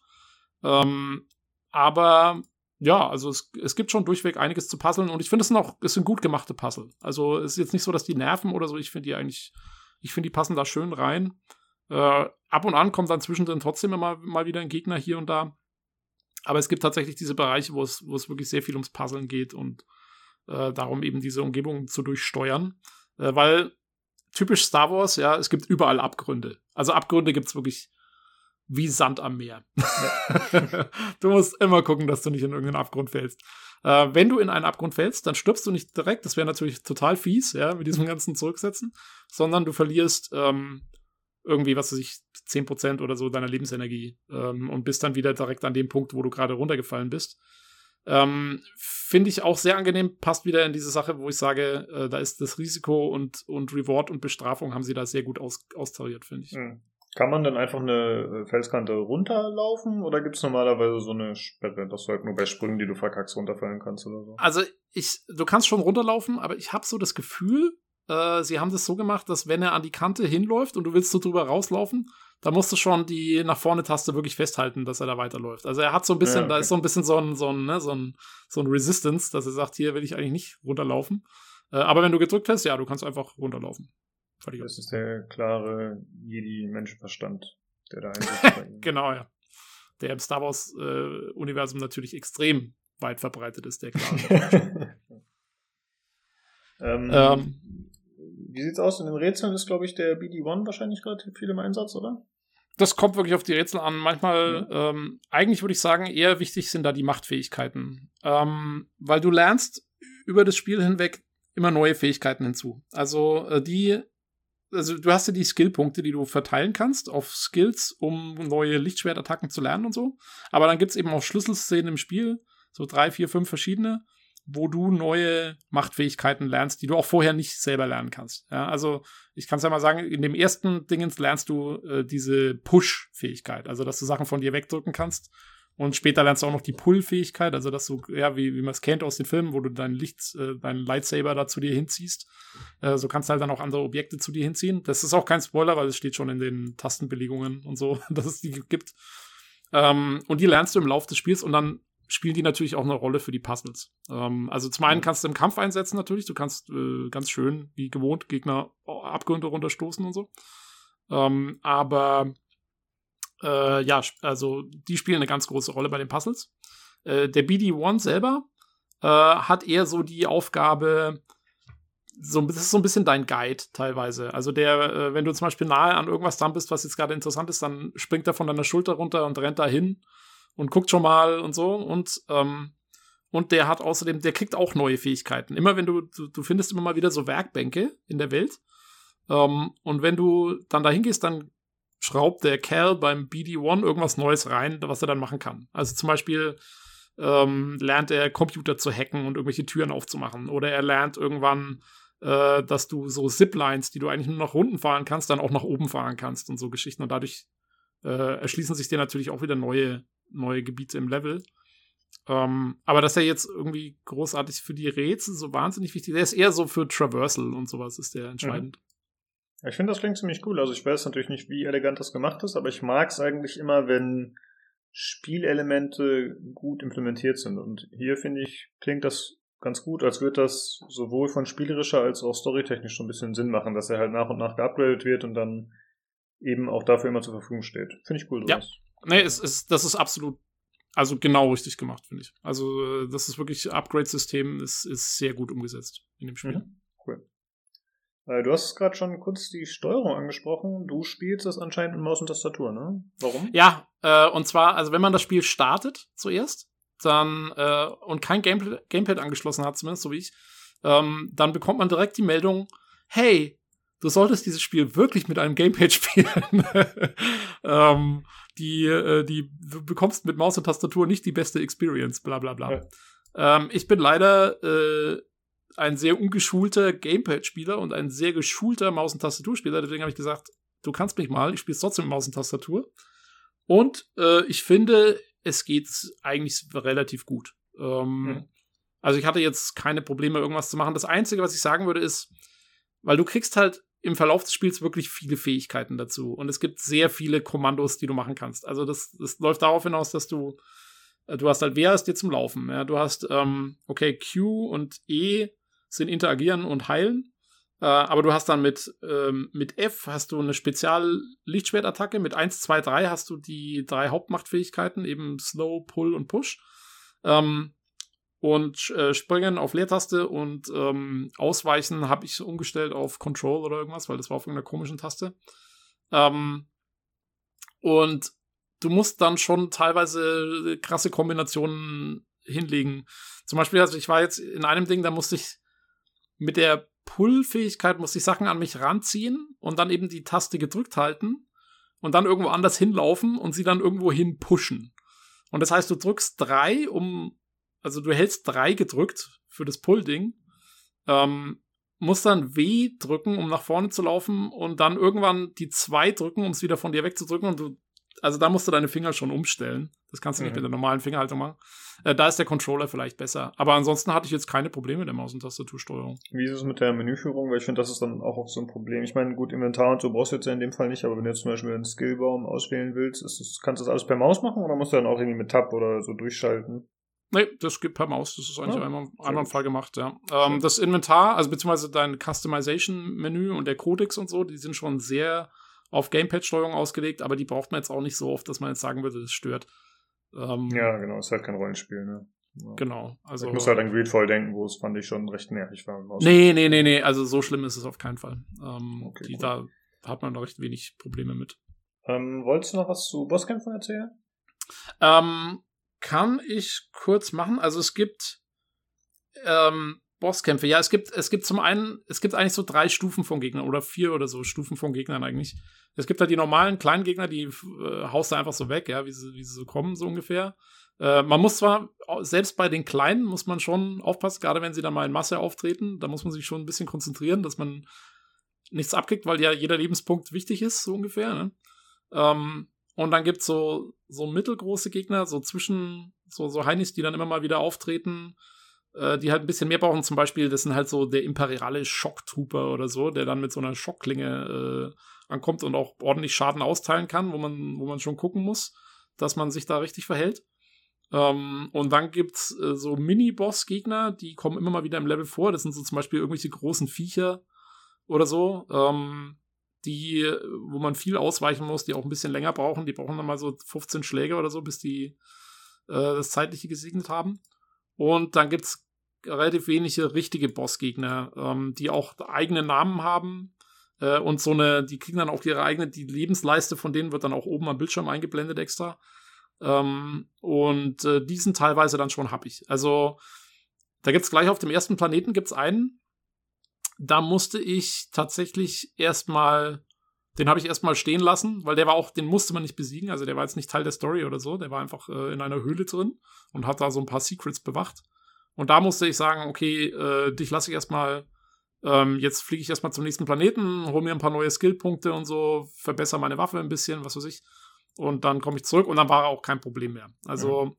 Ähm, aber ja, also es, es gibt schon durchweg einiges zu puzzeln und ich finde, es sind auch, es sind gut gemachte Puzzle. Also es ist jetzt nicht so, dass die nerven oder so. Ich finde die eigentlich, ich finde, die passen da schön rein. Äh, ab und an kommt dann zwischendrin trotzdem immer mal wieder ein Gegner hier und da. Aber es gibt tatsächlich diese Bereiche, wo es, wo es wirklich sehr viel ums Puzzeln geht und äh, darum eben diese Umgebung zu durchsteuern. Äh, weil typisch Star Wars, ja, es gibt überall Abgründe. Also Abgründe gibt es wirklich wie Sand am Meer. Du musst immer gucken, dass du nicht in irgendeinen Abgrund fällst. Äh, wenn du in einen Abgrund fällst, dann stirbst du nicht direkt. Das wäre natürlich total fies, ja, mit diesem ganzen Zurücksetzen, sondern du verlierst ähm, irgendwie, was weiß ich, 10% oder so deiner Lebensenergie ähm, und bist dann wieder direkt an dem Punkt, wo du gerade runtergefallen bist. Ähm, Finde ich auch sehr angenehm, passt wieder in diese Sache, wo ich sage, äh, da ist das Risiko und, und Reward und Bestrafung haben sie da sehr gut aus, austariert, finde ich. Hm. Kann man dann einfach eine äh, Felskante runterlaufen oder gibt es normalerweise so eine Sperre, dass du halt nur bei Sprüngen, die du verkackst, runterfallen kannst oder so? Also ich, du kannst schon runterlaufen, aber ich habe so das Gefühl, äh, sie haben das so gemacht, dass wenn er an die Kante hinläuft und du willst so drüber rauslaufen, da musst du schon die nach vorne Taste wirklich festhalten, dass er da weiterläuft. Also er hat so ein bisschen, ja, okay. da ist so ein bisschen so ein, so ein, ne, so ein, so ein Resistance, dass er sagt, hier will ich eigentlich nicht runterlaufen. Äh, aber wenn du gedrückt hast, ja, du kannst einfach runterlaufen. Fertig. Das ist der klare Jedi-Menschenverstand, der da einsetzt. genau, ja. Der im Star Wars-Universum äh, natürlich extrem weit verbreitet ist, der klare. ähm, ähm, wie sieht's aus? In den Rätseln ist, glaube ich, der BD-1 wahrscheinlich relativ viel im Einsatz, oder? Das kommt wirklich auf die Rätsel an. Manchmal, mhm. ähm, eigentlich würde ich sagen, eher wichtig sind da die Machtfähigkeiten. Ähm, weil du lernst über das Spiel hinweg immer neue Fähigkeiten hinzu. Also äh, die also du hast ja die Skillpunkte, die du verteilen kannst auf Skills, um neue Lichtschwertattacken zu lernen und so. Aber dann gibt's eben auch Schlüsselszenen im Spiel, so drei, vier, fünf verschiedene, wo du neue Machtfähigkeiten lernst, die du auch vorher nicht selber lernen kannst. Ja, also ich kann es ja mal sagen, in dem ersten Dingens lernst du äh, diese Push-Fähigkeit, also dass du Sachen von dir wegdrücken kannst. Und später lernst du auch noch die Pull-Fähigkeit, also dass du, ja, wie, wie man es kennt aus den Filmen, wo du dein Licht, äh, deinen Lightsaber da zu dir hinziehst. Äh, so kannst du halt dann auch andere Objekte zu dir hinziehen. Das ist auch kein Spoiler, weil es steht schon in den Tastenbelegungen und so, dass es die gibt. Ähm, und die lernst du im Laufe des Spiels und dann spielen die natürlich auch eine Rolle für die Puzzles. Ähm, also zum einen kannst du im Kampf einsetzen natürlich, du kannst äh, ganz schön, wie gewohnt, Gegner Abgründe runterstoßen und so. Ähm, aber äh, ja, also die spielen eine ganz große Rolle bei den Puzzles. Äh, der BD-1 selber äh, hat eher so die Aufgabe, so, das ist so ein bisschen dein Guide teilweise. Also der, äh, wenn du zum Beispiel nahe an irgendwas dran bist, was jetzt gerade interessant ist, dann springt er von deiner Schulter runter und rennt da hin und guckt schon mal und so. Und, ähm, und der hat außerdem, der kriegt auch neue Fähigkeiten. Immer wenn du, du, du findest immer mal wieder so Werkbänke in der Welt. Ähm, und wenn du dann da hingehst, dann schraubt der Kerl beim BD-1 irgendwas Neues rein, was er dann machen kann. Also zum Beispiel ähm, lernt er Computer zu hacken und irgendwelche Türen aufzumachen. Oder er lernt irgendwann, äh, dass du so Ziplines, die du eigentlich nur nach unten fahren kannst, dann auch nach oben fahren kannst und so Geschichten. Und dadurch äh, erschließen sich dir natürlich auch wieder neue, neue Gebiete im Level. Ähm, aber dass er jetzt irgendwie großartig für die Rätsel so wahnsinnig wichtig ist, der ist eher so für Traversal und sowas ist der entscheidend. Mhm. Ich finde, das klingt ziemlich cool. Also ich weiß natürlich nicht, wie elegant das gemacht ist, aber ich mag es eigentlich immer, wenn Spielelemente gut implementiert sind. Und hier finde ich, klingt das ganz gut, als würde das sowohl von spielerischer als auch storytechnisch schon ein bisschen Sinn machen, dass er halt nach und nach geupgradet wird und dann eben auch dafür immer zur Verfügung steht. Finde ich cool. Sowas. Ja. Nee, es ist, das ist absolut, also genau richtig gemacht, finde ich. Also, äh, das ist wirklich, Upgrade-System ist, ist sehr gut umgesetzt in dem Spiel. Mhm. Äh, du hast gerade schon kurz die Steuerung angesprochen. Du spielst das anscheinend mit Maus und Tastatur, ne? Warum? Ja, äh, und zwar, also wenn man das Spiel startet zuerst, dann äh, und kein Gamepad, Gamepad angeschlossen hat, zumindest so wie ich, ähm, dann bekommt man direkt die Meldung, hey, du solltest dieses Spiel wirklich mit einem Gamepad spielen. ähm, die, äh, die, du bekommst mit Maus und Tastatur nicht die beste Experience, bla bla bla. Ja. Ähm, ich bin leider äh, ein sehr ungeschulter Gamepad-Spieler und ein sehr geschulter Maus- und Tastaturspieler. Deswegen habe ich gesagt, du kannst mich mal, ich spiele trotzdem mit Maus und Tastatur. Und äh, ich finde, es geht eigentlich relativ gut. Ähm, mhm. Also ich hatte jetzt keine Probleme, irgendwas zu machen. Das Einzige, was ich sagen würde, ist, weil du kriegst halt im Verlauf des Spiels wirklich viele Fähigkeiten dazu. Und es gibt sehr viele Kommandos, die du machen kannst. Also das, das läuft darauf hinaus, dass du, äh, du hast halt wer ist dir zum Laufen. Ja? Du hast, ähm, okay, Q und E sind interagieren und heilen. Äh, aber du hast dann mit, ähm, mit F hast du eine Spezial-Lichtschwertattacke. Mit 1, 2, 3 hast du die drei Hauptmachtfähigkeiten, eben Slow, Pull und Push. Ähm, und äh, Springen auf Leertaste und ähm, Ausweichen habe ich umgestellt auf Control oder irgendwas, weil das war auf irgendeiner komischen Taste. Ähm, und du musst dann schon teilweise krasse Kombinationen hinlegen. Zum Beispiel, also ich war jetzt in einem Ding, da musste ich mit der Pull-Fähigkeit muss ich Sachen an mich ranziehen und dann eben die Taste gedrückt halten und dann irgendwo anders hinlaufen und sie dann irgendwo hin pushen. Und das heißt, du drückst drei, um, also du hältst drei gedrückt für das Pull-Ding, ähm, musst dann W drücken, um nach vorne zu laufen und dann irgendwann die zwei drücken, um es wieder von dir wegzudrücken und du also da musst du deine Finger schon umstellen. Das kannst du nicht mhm. mit der normalen Fingerhaltung machen. Äh, da ist der Controller vielleicht besser. Aber ansonsten hatte ich jetzt keine Probleme mit der Maus- und Tastatursteuerung. Wie ist es mit der Menüführung? Weil ich finde, das ist dann auch oft so ein Problem. Ich meine, gut, Inventar und so brauchst du jetzt ja in dem Fall nicht, aber wenn du jetzt zum Beispiel einen Skillbaum auswählen willst, das, kannst du das alles per Maus machen oder musst du dann auch irgendwie mit Tab oder so durchschalten? Nee, das geht per Maus. Das ist eigentlich ja, einmal, einwandfrei gemacht, ja. Ähm, das Inventar, also beziehungsweise dein Customization-Menü und der Codex und so, die sind schon sehr auf Gamepad-Steuerung ausgelegt, aber die braucht man jetzt auch nicht so oft, dass man jetzt sagen würde, das stört. Ähm, ja, genau, ist halt kein Rollenspiel, ne? Ja. Genau. Also, ich muss halt an Greedfall denken, wo es fand ich schon recht nervig war. Nee, nee, nee, nee, also so schlimm ist es auf keinen Fall. Ähm, okay, die, cool. Da hat man noch recht wenig Probleme mit. Ähm, wolltest du noch was zu Bosskämpfen erzählen? Ähm, kann ich kurz machen. Also es gibt ähm, Bosskämpfe. Ja, es gibt, es gibt zum einen, es gibt eigentlich so drei Stufen von Gegnern oder vier oder so Stufen von Gegnern eigentlich. Es gibt halt die normalen kleinen Gegner, die äh, haust du einfach so weg, ja, wie sie, wie sie so kommen, so ungefähr. Äh, man muss zwar, selbst bei den Kleinen muss man schon aufpassen, gerade wenn sie dann mal in Masse auftreten, da muss man sich schon ein bisschen konzentrieren, dass man nichts abkriegt, weil ja jeder Lebenspunkt wichtig ist, so ungefähr. Ne? Ähm, und dann gibt's so, so mittelgroße Gegner, so zwischen, so, so Heinis, die dann immer mal wieder auftreten, äh, die halt ein bisschen mehr brauchen. Zum Beispiel, das sind halt so der imperiale Schocktrooper oder so, der dann mit so einer Schockklinge äh, ankommt und auch ordentlich Schaden austeilen kann, wo man, wo man schon gucken muss, dass man sich da richtig verhält. Ähm, und dann gibt's äh, so Mini-Boss-Gegner, die kommen immer mal wieder im Level vor. Das sind so zum Beispiel irgendwelche großen Viecher oder so, ähm, die, wo man viel ausweichen muss, die auch ein bisschen länger brauchen. Die brauchen dann mal so 15 Schläge oder so, bis die äh, das Zeitliche gesegnet haben. Und dann gibt's relativ wenige richtige Bossgegner, ähm, die auch eigene Namen haben. Äh, und so eine, die kriegen dann auch ihre eigene, die Lebensleiste von denen wird dann auch oben am Bildschirm eingeblendet extra. Ähm, und äh, die sind teilweise dann schon happig. Also, da gibt's gleich auf dem ersten Planeten gibt's einen. Da musste ich tatsächlich erstmal, den habe ich erstmal stehen lassen, weil der war auch, den musste man nicht besiegen. Also der war jetzt nicht Teil der Story oder so. Der war einfach äh, in einer Höhle drin und hat da so ein paar Secrets bewacht. Und da musste ich sagen, okay, äh, dich lasse ich erstmal. Ähm, jetzt fliege ich erstmal zum nächsten Planeten, hole mir ein paar neue Skillpunkte und so, verbessere meine Waffe ein bisschen, was weiß ich. Und dann komme ich zurück und dann war auch kein Problem mehr. Also mhm.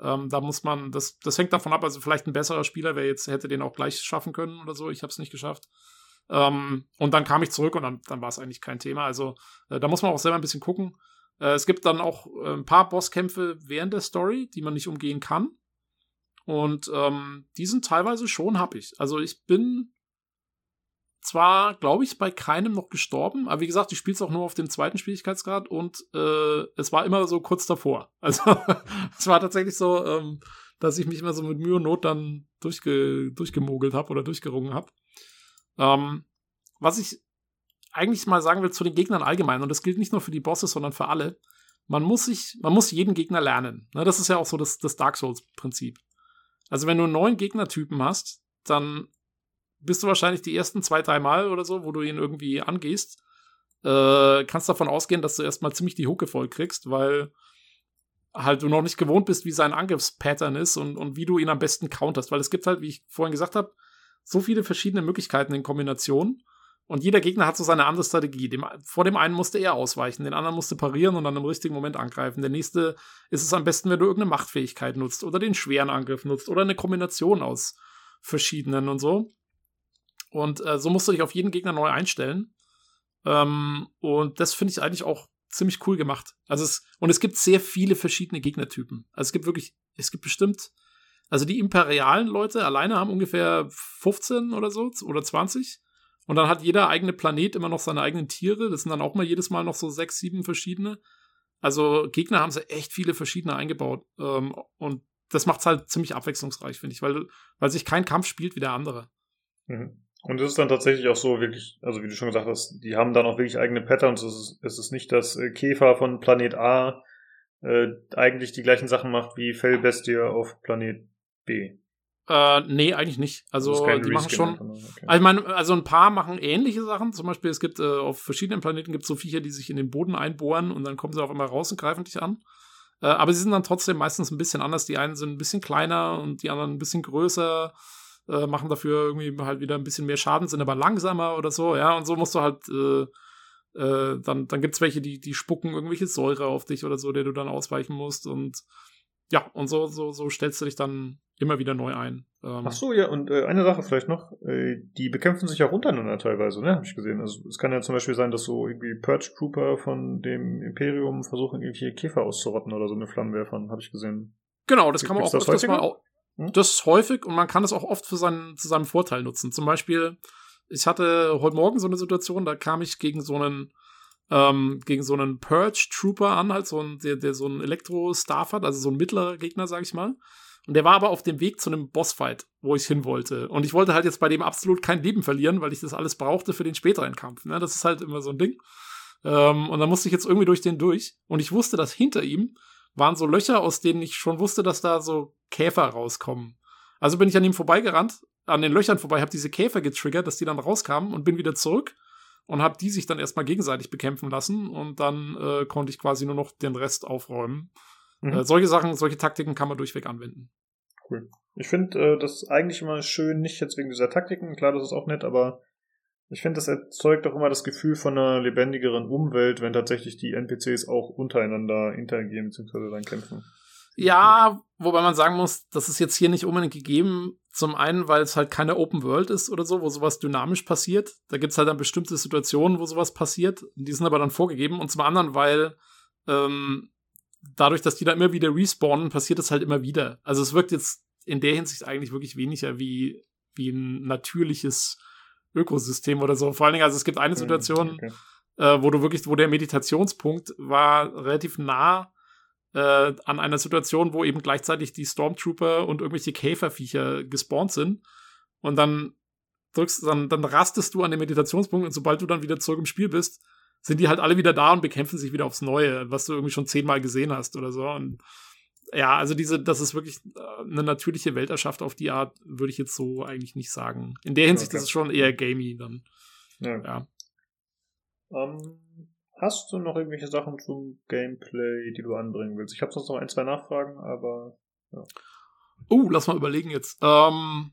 ähm, da muss man, das, das hängt davon ab, also vielleicht ein besserer Spieler, wer jetzt hätte den auch gleich schaffen können oder so. Ich habe es nicht geschafft. Ähm, und dann kam ich zurück und dann, dann war es eigentlich kein Thema. Also äh, da muss man auch selber ein bisschen gucken. Äh, es gibt dann auch äh, ein paar Bosskämpfe während der Story, die man nicht umgehen kann. Und ähm, die sind teilweise schon happig. Also ich bin zwar, glaube ich, bei keinem noch gestorben, aber wie gesagt, ich spiele es auch nur auf dem zweiten Schwierigkeitsgrad und äh, es war immer so kurz davor. Also es war tatsächlich so, ähm, dass ich mich immer so mit Mühe und Not dann durchge durchgemogelt habe oder durchgerungen habe. Ähm, was ich eigentlich mal sagen will zu den Gegnern allgemein, und das gilt nicht nur für die Bosse, sondern für alle, man muss sich, man muss jeden Gegner lernen. Ne, das ist ja auch so das, das Dark Souls-Prinzip. Also wenn du neun Gegnertypen hast, dann bist du wahrscheinlich die ersten zwei, drei Mal oder so, wo du ihn irgendwie angehst, äh, kannst davon ausgehen, dass du erstmal ziemlich die Hucke voll kriegst, weil halt du noch nicht gewohnt bist, wie sein Angriffspattern ist und, und wie du ihn am besten counterst. Weil es gibt halt, wie ich vorhin gesagt habe, so viele verschiedene Möglichkeiten in Kombination. Und jeder Gegner hat so seine andere Strategie. Dem, vor dem einen musste er ausweichen, den anderen musste parieren und dann im richtigen Moment angreifen. Der nächste ist es am besten, wenn du irgendeine Machtfähigkeit nutzt oder den schweren Angriff nutzt oder eine Kombination aus verschiedenen und so. Und äh, so musst du dich auf jeden Gegner neu einstellen. Ähm, und das finde ich eigentlich auch ziemlich cool gemacht. Also es, und es gibt sehr viele verschiedene Gegnertypen. Also es gibt wirklich, es gibt bestimmt, also die imperialen Leute alleine haben ungefähr 15 oder so oder 20. Und dann hat jeder eigene Planet immer noch seine eigenen Tiere. Das sind dann auch mal jedes Mal noch so sechs, sieben verschiedene. Also Gegner haben sie echt viele verschiedene eingebaut. Ähm, und das macht es halt ziemlich abwechslungsreich, finde ich, weil, weil sich kein Kampf spielt wie der andere. Mhm. Und es ist dann tatsächlich auch so wirklich, also wie du schon gesagt hast, die haben dann auch wirklich eigene Patterns. Es ist, es ist nicht, dass äh, Käfer von Planet A äh, eigentlich die gleichen Sachen macht wie Fellbestie auf Planet Äh, nee, eigentlich nicht. Also die machen schon. Okay. Also, ich meine, also ein paar machen ähnliche Sachen. Zum Beispiel, es gibt äh, auf verschiedenen Planeten gibt es so Viecher, die sich in den Boden einbohren und dann kommen sie auch immer raus und greifen dich an. Äh, aber sie sind dann trotzdem meistens ein bisschen anders. Die einen sind ein bisschen kleiner und die anderen ein bisschen größer äh, machen dafür irgendwie halt wieder ein bisschen mehr Schaden, sind aber langsamer oder so, ja, und so musst du halt, äh, äh, dann, dann gibt's welche, die, die spucken irgendwelche Säure auf dich oder so, der du dann ausweichen musst und ja, und so, so, so stellst du dich dann immer wieder neu ein. Ähm, Ach so, ja, und äh, eine Sache vielleicht noch, äh, die bekämpfen sich auch untereinander teilweise, ne, habe ich gesehen. Also es kann ja zum Beispiel sein, dass so irgendwie Purge Trooper von dem Imperium versuchen, irgendwelche Käfer auszurotten oder so mit Flammenwerfern, habe ich gesehen. Genau, das kann man auch öfters mal, hm? Das häufig und man kann es auch oft für seinen, zu seinem Vorteil nutzen. Zum Beispiel, ich hatte heute Morgen so eine Situation, da kam ich gegen so einen, ähm, gegen so einen Purge Trooper an, halt so ein, der, der so einen Elektro-Staff hat, also so ein mittlerer Gegner, sag ich mal. Und der war aber auf dem Weg zu einem Bossfight, wo ich hin wollte. Und ich wollte halt jetzt bei dem absolut kein Leben verlieren, weil ich das alles brauchte für den späteren Kampf. Ne? Das ist halt immer so ein Ding. Ähm, und dann musste ich jetzt irgendwie durch den durch. Und ich wusste, dass hinter ihm waren so Löcher, aus denen ich schon wusste, dass da so Käfer rauskommen. Also bin ich an ihm vorbeigerannt, an den Löchern vorbei, habe diese Käfer getriggert, dass die dann rauskamen und bin wieder zurück und habe die sich dann erstmal gegenseitig bekämpfen lassen und dann äh, konnte ich quasi nur noch den Rest aufräumen. Mhm. Äh, solche Sachen, solche Taktiken kann man durchweg anwenden. Cool. Ich finde äh, das eigentlich immer schön, nicht jetzt wegen dieser Taktiken, klar, das ist auch nett, aber ich finde, das erzeugt auch immer das Gefühl von einer lebendigeren Umwelt, wenn tatsächlich die NPCs auch untereinander interagieren bzw. dann kämpfen. Ja, wobei man sagen muss, das ist jetzt hier nicht unbedingt gegeben. Zum einen, weil es halt keine Open World ist oder so, wo sowas dynamisch passiert. Da gibt's halt dann bestimmte Situationen, wo sowas passiert. Die sind aber dann vorgegeben. Und zum anderen, weil ähm, dadurch, dass die da immer wieder respawnen, passiert es halt immer wieder. Also es wirkt jetzt in der Hinsicht eigentlich wirklich weniger wie, wie ein natürliches Ökosystem oder so. Vor allen Dingen, also es gibt eine hm, Situation, okay. äh, wo du wirklich, wo der Meditationspunkt war relativ nah äh, an einer Situation, wo eben gleichzeitig die Stormtrooper und irgendwelche Käferviecher gespawnt sind. Und dann drückst, dann, dann rastest du an den Meditationspunkt und sobald du dann wieder zurück im Spiel bist, sind die halt alle wieder da und bekämpfen sich wieder aufs Neue, was du irgendwie schon zehnmal gesehen hast oder so. Und ja, also diese, das ist wirklich äh, eine natürliche Welterschaft auf die Art, würde ich jetzt so eigentlich nicht sagen. In der Hinsicht okay. ist es schon eher gamey dann. Ja. ja. Um, ähm, hast du noch irgendwelche Sachen zum Gameplay, die du anbringen willst? Ich habe sonst noch ein, zwei Nachfragen, aber ja. Oh, lass mal überlegen jetzt. Ähm,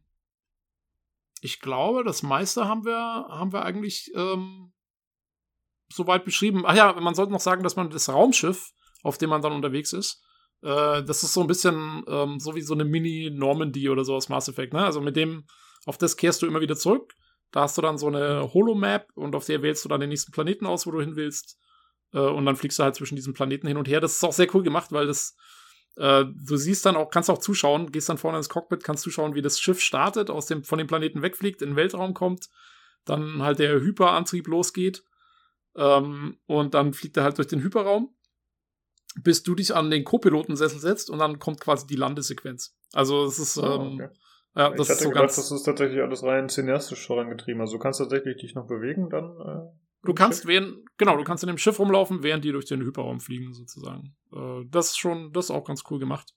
ich glaube, das meiste haben wir, haben wir eigentlich ähm, soweit beschrieben. Ach ja, man sollte noch sagen, dass man das Raumschiff, auf dem man dann unterwegs ist, äh, das ist so ein bisschen ähm, so wie so eine Mini-Normandy oder so aus Mass Effect, ne? Also mit dem, auf das kehrst du immer wieder zurück. Da hast du dann so eine Holomap und auf der wählst du dann den nächsten Planeten aus, wo du hin willst. Äh, und dann fliegst du halt zwischen diesen Planeten hin und her. Das ist auch sehr cool gemacht, weil das, äh, du siehst dann auch, kannst auch zuschauen, gehst dann vorne ins Cockpit, kannst zuschauen, wie das Schiff startet, aus dem, von dem Planeten wegfliegt, in den Weltraum kommt, dann halt der Hyperantrieb losgeht. Ähm, und dann fliegt er halt durch den Hyperraum bis du dich an den Co-Pilotensessel setzt und dann kommt quasi die Landesequenz. Also es ist, oh, ähm, ja, das ich hatte ist so gedacht, ganz. Das ist tatsächlich alles rein cineastisch vorangetrieben. Also du kannst tatsächlich dich noch bewegen dann. Äh, du kannst Schiff? während, genau, du kannst in dem Schiff rumlaufen, während die durch den Hyperraum fliegen sozusagen. Äh, das ist schon, das ist auch ganz cool gemacht.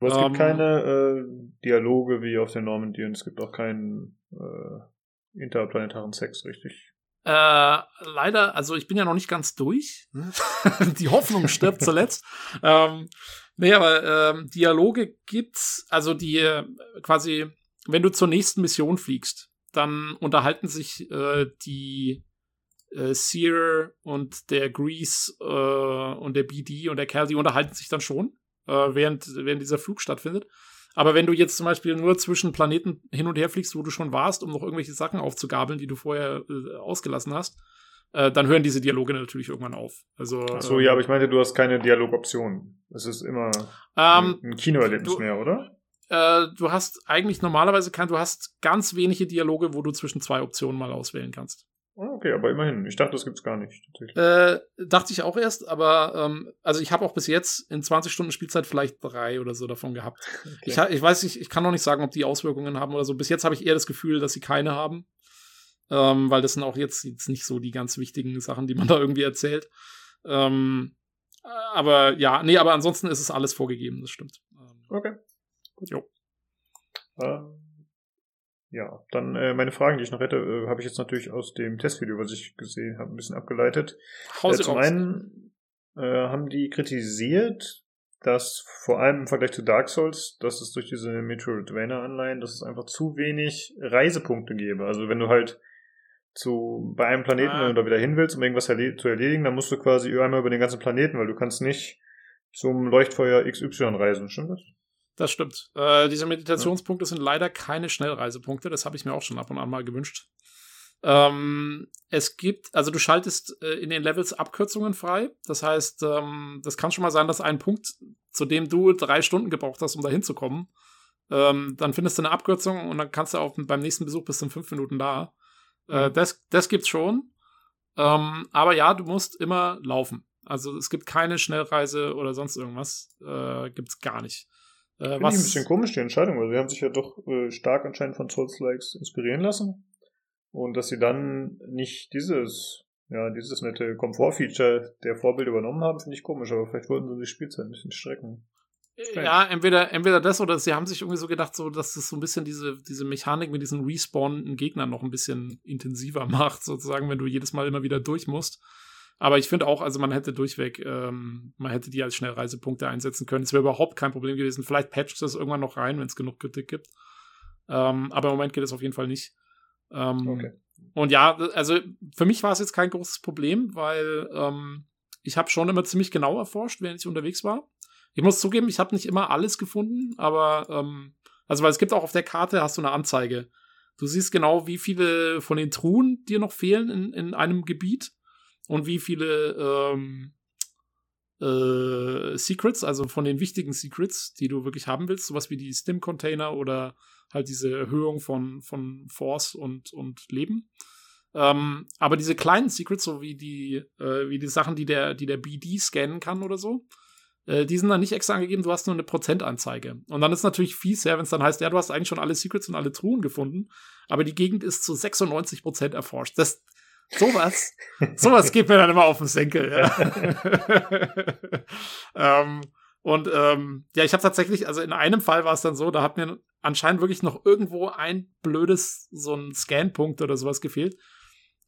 Aber es ähm, gibt keine äh, Dialoge wie auf den Normandy und es gibt auch keinen äh, interplanetaren Sex, richtig? Äh, leider, also ich bin ja noch nicht ganz durch. die Hoffnung stirbt zuletzt. ähm, nee, aber ähm, Dialoge gibt's, also die äh, quasi, wenn du zur nächsten Mission fliegst, dann unterhalten sich äh, die äh, Sear und der Grease äh, und der BD und der Kerl, die unterhalten sich dann schon, äh, während, während dieser Flug stattfindet. Aber wenn du jetzt zum Beispiel nur zwischen Planeten hin und her fliegst, wo du schon warst, um noch irgendwelche Sachen aufzugabeln, die du vorher äh, ausgelassen hast, äh, dann hören diese Dialoge natürlich irgendwann auf. Also, Ach so, ähm, ja, aber ich meinte, du hast keine Dialogoption. Es ist immer ähm, ein Kinoerlebnis mehr, oder? Äh, du hast eigentlich normalerweise kein, du hast ganz wenige Dialoge, wo du zwischen zwei Optionen mal auswählen kannst. Ah, okay, aber immerhin. Ich dachte, das gibt's gar nicht. Äh, dachte ich auch erst, aber ähm, also ich habe auch bis jetzt in 20 Stunden Spielzeit vielleicht drei oder so davon gehabt. Okay. Ich, ich weiß nicht, ich kann noch nicht sagen, ob die Auswirkungen haben oder so. Bis jetzt habe ich eher das Gefühl, dass sie keine haben. Ähm, weil das sind auch jetzt, jetzt nicht so die ganz wichtigen Sachen, die man da irgendwie erzählt. Ähm, aber ja, nee, aber ansonsten ist es alles vorgegeben, das stimmt. Ähm, okay. Gut. Jo. Ähm, ja, dann äh, meine Fragen, die ich noch hätte, äh, habe ich jetzt natürlich aus dem Testvideo, was ich gesehen habe, ein bisschen abgeleitet. Äh, zum einen äh, haben die kritisiert, dass vor allem im Vergleich zu Dark Souls, dass es durch diese Metroidvania-Anleihen, dass es einfach zu wenig Reisepunkte gäbe. Also wenn du halt zu bei einem Planeten ah. oder wieder hin willst, um irgendwas erle zu erledigen, dann musst du quasi einmal über den ganzen Planeten, weil du kannst nicht zum Leuchtfeuer XY reisen, stimmt das? Das stimmt. Äh, diese Meditationspunkte sind leider keine Schnellreisepunkte. Das habe ich mir auch schon ab und an mal gewünscht. Ähm, es gibt, also du schaltest äh, in den Levels Abkürzungen frei. Das heißt, ähm, das kann schon mal sein, dass ein Punkt, zu dem du drei Stunden gebraucht hast, um da hinzukommen, ähm, dann findest du eine Abkürzung und dann kannst du auch beim nächsten Besuch bis zu fünf Minuten da. Äh, das, das gibt's schon. Ähm, aber ja, du musst immer laufen. Also es gibt keine Schnellreise oder sonst irgendwas. Äh, gibt's gar nicht. Äh, Finde was... ich ein bisschen komisch, die Entscheidung, weil sie haben sich ja doch äh, stark anscheinend von Souls-Likes inspirieren lassen. Und dass sie dann nicht dieses, ja, dieses nette Komfort-Feature der Vorbild übernommen haben, finde ich komisch, aber vielleicht wollten sie die Spielzeit ein bisschen strecken. Ja, entweder, entweder das oder sie haben sich irgendwie so gedacht, so, dass das so ein bisschen diese, diese Mechanik mit diesen respawnenden Gegnern noch ein bisschen intensiver macht, sozusagen, wenn du jedes Mal immer wieder durch musst. Aber ich finde auch, also man hätte durchweg, ähm, man hätte die als Schnellreisepunkte einsetzen können. Es wäre überhaupt kein Problem gewesen. Vielleicht patcht das irgendwann noch rein, wenn es genug Kritik gibt. Ähm, aber im Moment geht es auf jeden Fall nicht. Ähm, okay. Und ja, also für mich war es jetzt kein großes Problem, weil ähm, ich habe schon immer ziemlich genau erforscht, während ich unterwegs war. Ich muss zugeben, ich habe nicht immer alles gefunden, aber ähm, also weil es gibt auch auf der Karte hast du eine Anzeige. Du siehst genau, wie viele von den Truhen dir noch fehlen in, in einem Gebiet und wie viele ähm, äh, Secrets, also von den wichtigen Secrets, die du wirklich haben willst, sowas wie die Stim-Container oder halt diese Erhöhung von, von Force und, und Leben. Ähm, aber diese kleinen Secrets, so wie die, äh, wie die Sachen, die der, die der BD scannen kann oder so, äh, die sind dann nicht extra angegeben, du hast nur eine Prozentanzeige. Und dann ist natürlich fies, ja, wenn es dann heißt, ja, du hast eigentlich schon alle Secrets und alle Truhen gefunden, aber die Gegend ist zu 96 Prozent erforscht. Das, sowas, sowas geht mir dann immer auf den Senkel, ja. ähm, und ähm, ja, ich habe tatsächlich, also in einem Fall war es dann so, da hat mir anscheinend wirklich noch irgendwo ein blödes, so ein Scanpunkt oder sowas gefehlt.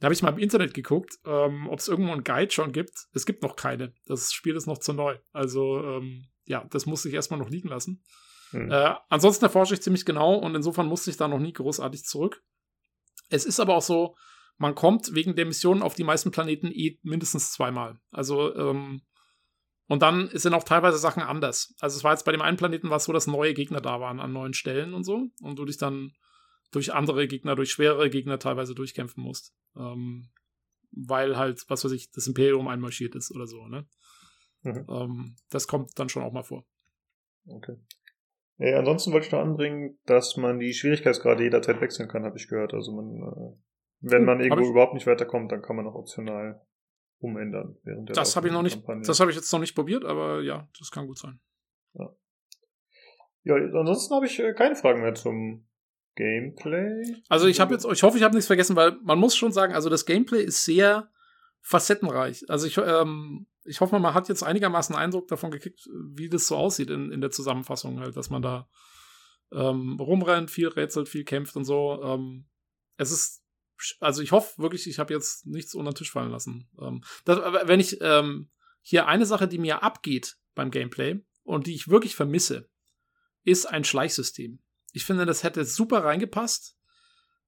Da habe ich mal im Internet geguckt, ähm, ob es irgendwo einen Guide schon gibt. Es gibt noch keine. Das Spiel ist noch zu neu. Also, ähm, ja, das muss ich erstmal noch liegen lassen. Hm. Äh, ansonsten erforsche ich ziemlich genau und insofern musste ich da noch nie großartig zurück. Es ist aber auch so, man kommt wegen der Mission auf die meisten Planeten eh mindestens zweimal. Also, ähm, und dann sind auch teilweise Sachen anders. Also es war jetzt bei dem einen Planeten war es so, dass neue Gegner da waren an neuen Stellen und so. Und du dich dann durch andere Gegner, durch schwerere Gegner teilweise durchkämpfen musst. Ähm, weil halt, was weiß ich, das Imperium einmarschiert ist oder so, ne? Mhm. Ähm, das kommt dann schon auch mal vor. Okay. Ja, ansonsten wollte ich noch anbringen, dass man die Schwierigkeitsgrade jederzeit wechseln kann, habe ich gehört. Also man, äh, wenn man irgendwo überhaupt nicht weiterkommt, dann kann man auch optional umändern während der Das habe ich noch nicht, Kampagne. das habe ich jetzt noch nicht probiert, aber ja, das kann gut sein. Ja. Ja, ansonsten habe ich äh, keine Fragen mehr zum Gameplay? Also ich habe jetzt, ich hoffe, ich habe nichts vergessen, weil man muss schon sagen, also das Gameplay ist sehr facettenreich. Also ich, ähm, ich hoffe, man hat jetzt einigermaßen Eindruck davon gekriegt, wie das so aussieht in, in der Zusammenfassung halt, dass man da ähm, rumrennt, viel rätselt, viel kämpft und so. Ähm, es ist, also ich hoffe wirklich, ich habe jetzt nichts unter den Tisch fallen lassen. Ähm, das, wenn ich ähm, hier eine Sache, die mir abgeht beim Gameplay und die ich wirklich vermisse, ist ein Schleichsystem. Ich finde, das hätte super reingepasst.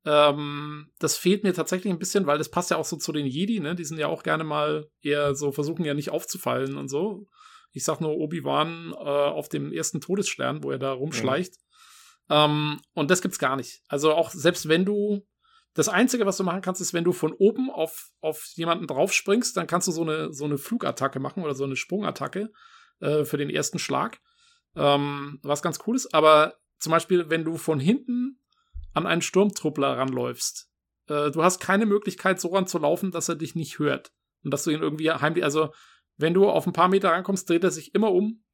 Ähm, das fehlt mir tatsächlich ein bisschen, weil das passt ja auch so zu den Jedi, ne? Die sind ja auch gerne mal eher so, versuchen ja nicht aufzufallen und so. Ich sag nur Obi-Wan äh, auf dem ersten Todesstern, wo er da rumschleicht. Mhm. Ähm, und das gibt's gar nicht. Also auch selbst wenn du das Einzige, was du machen kannst, ist, wenn du von oben auf, auf jemanden draufspringst, dann kannst du so eine, so eine Flugattacke machen oder so eine Sprungattacke äh, für den ersten Schlag. Ähm, was ganz cool ist, aber zum Beispiel, wenn du von hinten an einen Sturmtruppler ranläufst, äh, du hast keine Möglichkeit, so ranzulaufen, dass er dich nicht hört. Und dass du ihn irgendwie heimlich, also wenn du auf ein paar Meter rankommst, dreht er sich immer um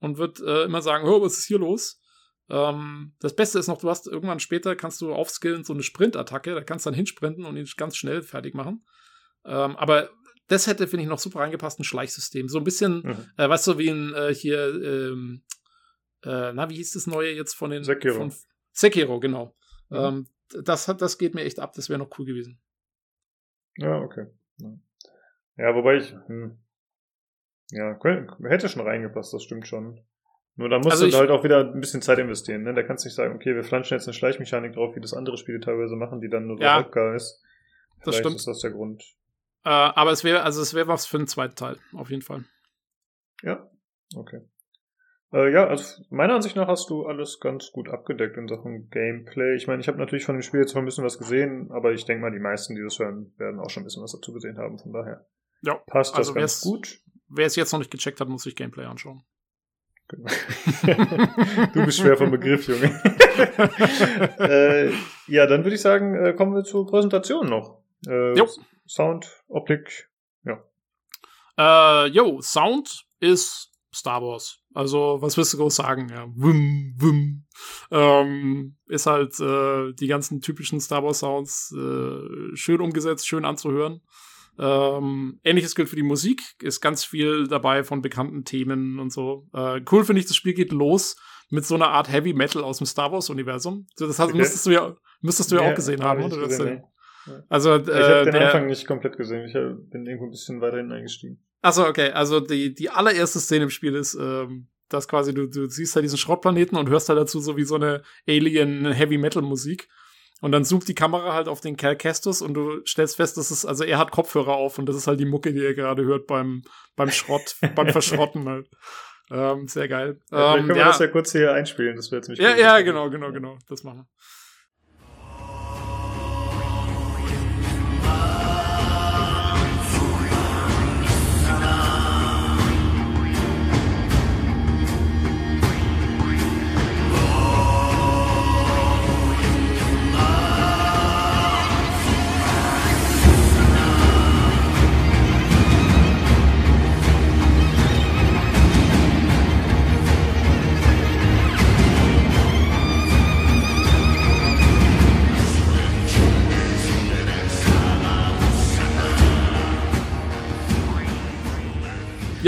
und wird äh, immer sagen, oh, was ist hier los? Ähm, das Beste ist noch, du hast irgendwann später, kannst du aufskillen so eine Sprintattacke, da kannst du dann hinsprinten und ihn ganz schnell fertig machen. Ähm, aber das hätte, finde ich, noch super reingepasst, ein Schleichsystem. So ein bisschen, mhm. äh, weißt du, wie ein äh, hier, ähm, äh, na, wie hieß das neue jetzt von den. Sekiro. Von, Sekiro, genau. Mhm. Ähm, das, das geht mir echt ab, das wäre noch cool gewesen. Ja, okay. Ja, wobei ich. Hm, ja, hätte schon reingepasst, das stimmt schon. Nur da musst also du halt auch wieder ein bisschen Zeit investieren. Ne? Da kannst du nicht sagen, okay, wir flanschen jetzt eine Schleichmechanik drauf, wie das andere Spiele teilweise machen, die dann nur so ja, halbgar ist. Vielleicht das stimmt. ist das der Grund. Äh, aber es wäre, also es wäre was für einen zweiten Teil, auf jeden Fall. Ja, okay. Äh, ja, also meiner Ansicht nach hast du alles ganz gut abgedeckt in Sachen Gameplay. Ich meine, ich habe natürlich von dem Spiel jetzt noch ein bisschen was gesehen, aber ich denke mal, die meisten, die das hören, werden auch schon ein bisschen was dazu gesehen haben. Von daher ja, passt also das ganz gut. Wer es jetzt noch nicht gecheckt hat, muss sich Gameplay anschauen. Genau. du bist schwer vom Begriff, Junge. äh, ja, dann würde ich sagen, äh, kommen wir zur Präsentation noch. Äh. Sound, Optik, ja. Äh, jo, Sound ist Star Wars. Also, was willst du groß sagen? Ja, wum, wum. Ähm, ist halt äh, die ganzen typischen Star Wars Sounds äh, schön umgesetzt, schön anzuhören. Ähm, Ähnliches gilt für die Musik, ist ganz viel dabei von bekannten Themen und so. Äh, cool finde ich, das Spiel geht los mit so einer Art Heavy Metal aus dem Star Wars Universum. Das heißt, okay. müsstest du ja, müsstest du ja, ja auch gesehen haben, oder? Gesehen, ja. Also, äh, ich habe den der, Anfang nicht komplett gesehen. Ich bin irgendwo ein bisschen weiterhin eingestiegen. Achso, okay. Also die, die allererste Szene im Spiel ist, ähm, dass quasi du, du siehst da diesen Schrottplaneten und hörst da dazu so wie so eine Alien Heavy Metal Musik. Und dann zoomt die Kamera halt auf den Cal Kestus und du stellst fest, dass es, also er hat Kopfhörer auf und das ist halt die Mucke, die er gerade hört beim, beim Schrott, beim Verschrotten halt. Ähm, sehr geil. Ja, ähm, können wir ja. das ja kurz hier einspielen, das wäre jetzt nicht Ja, ja, genau, genau, genau. Das machen wir.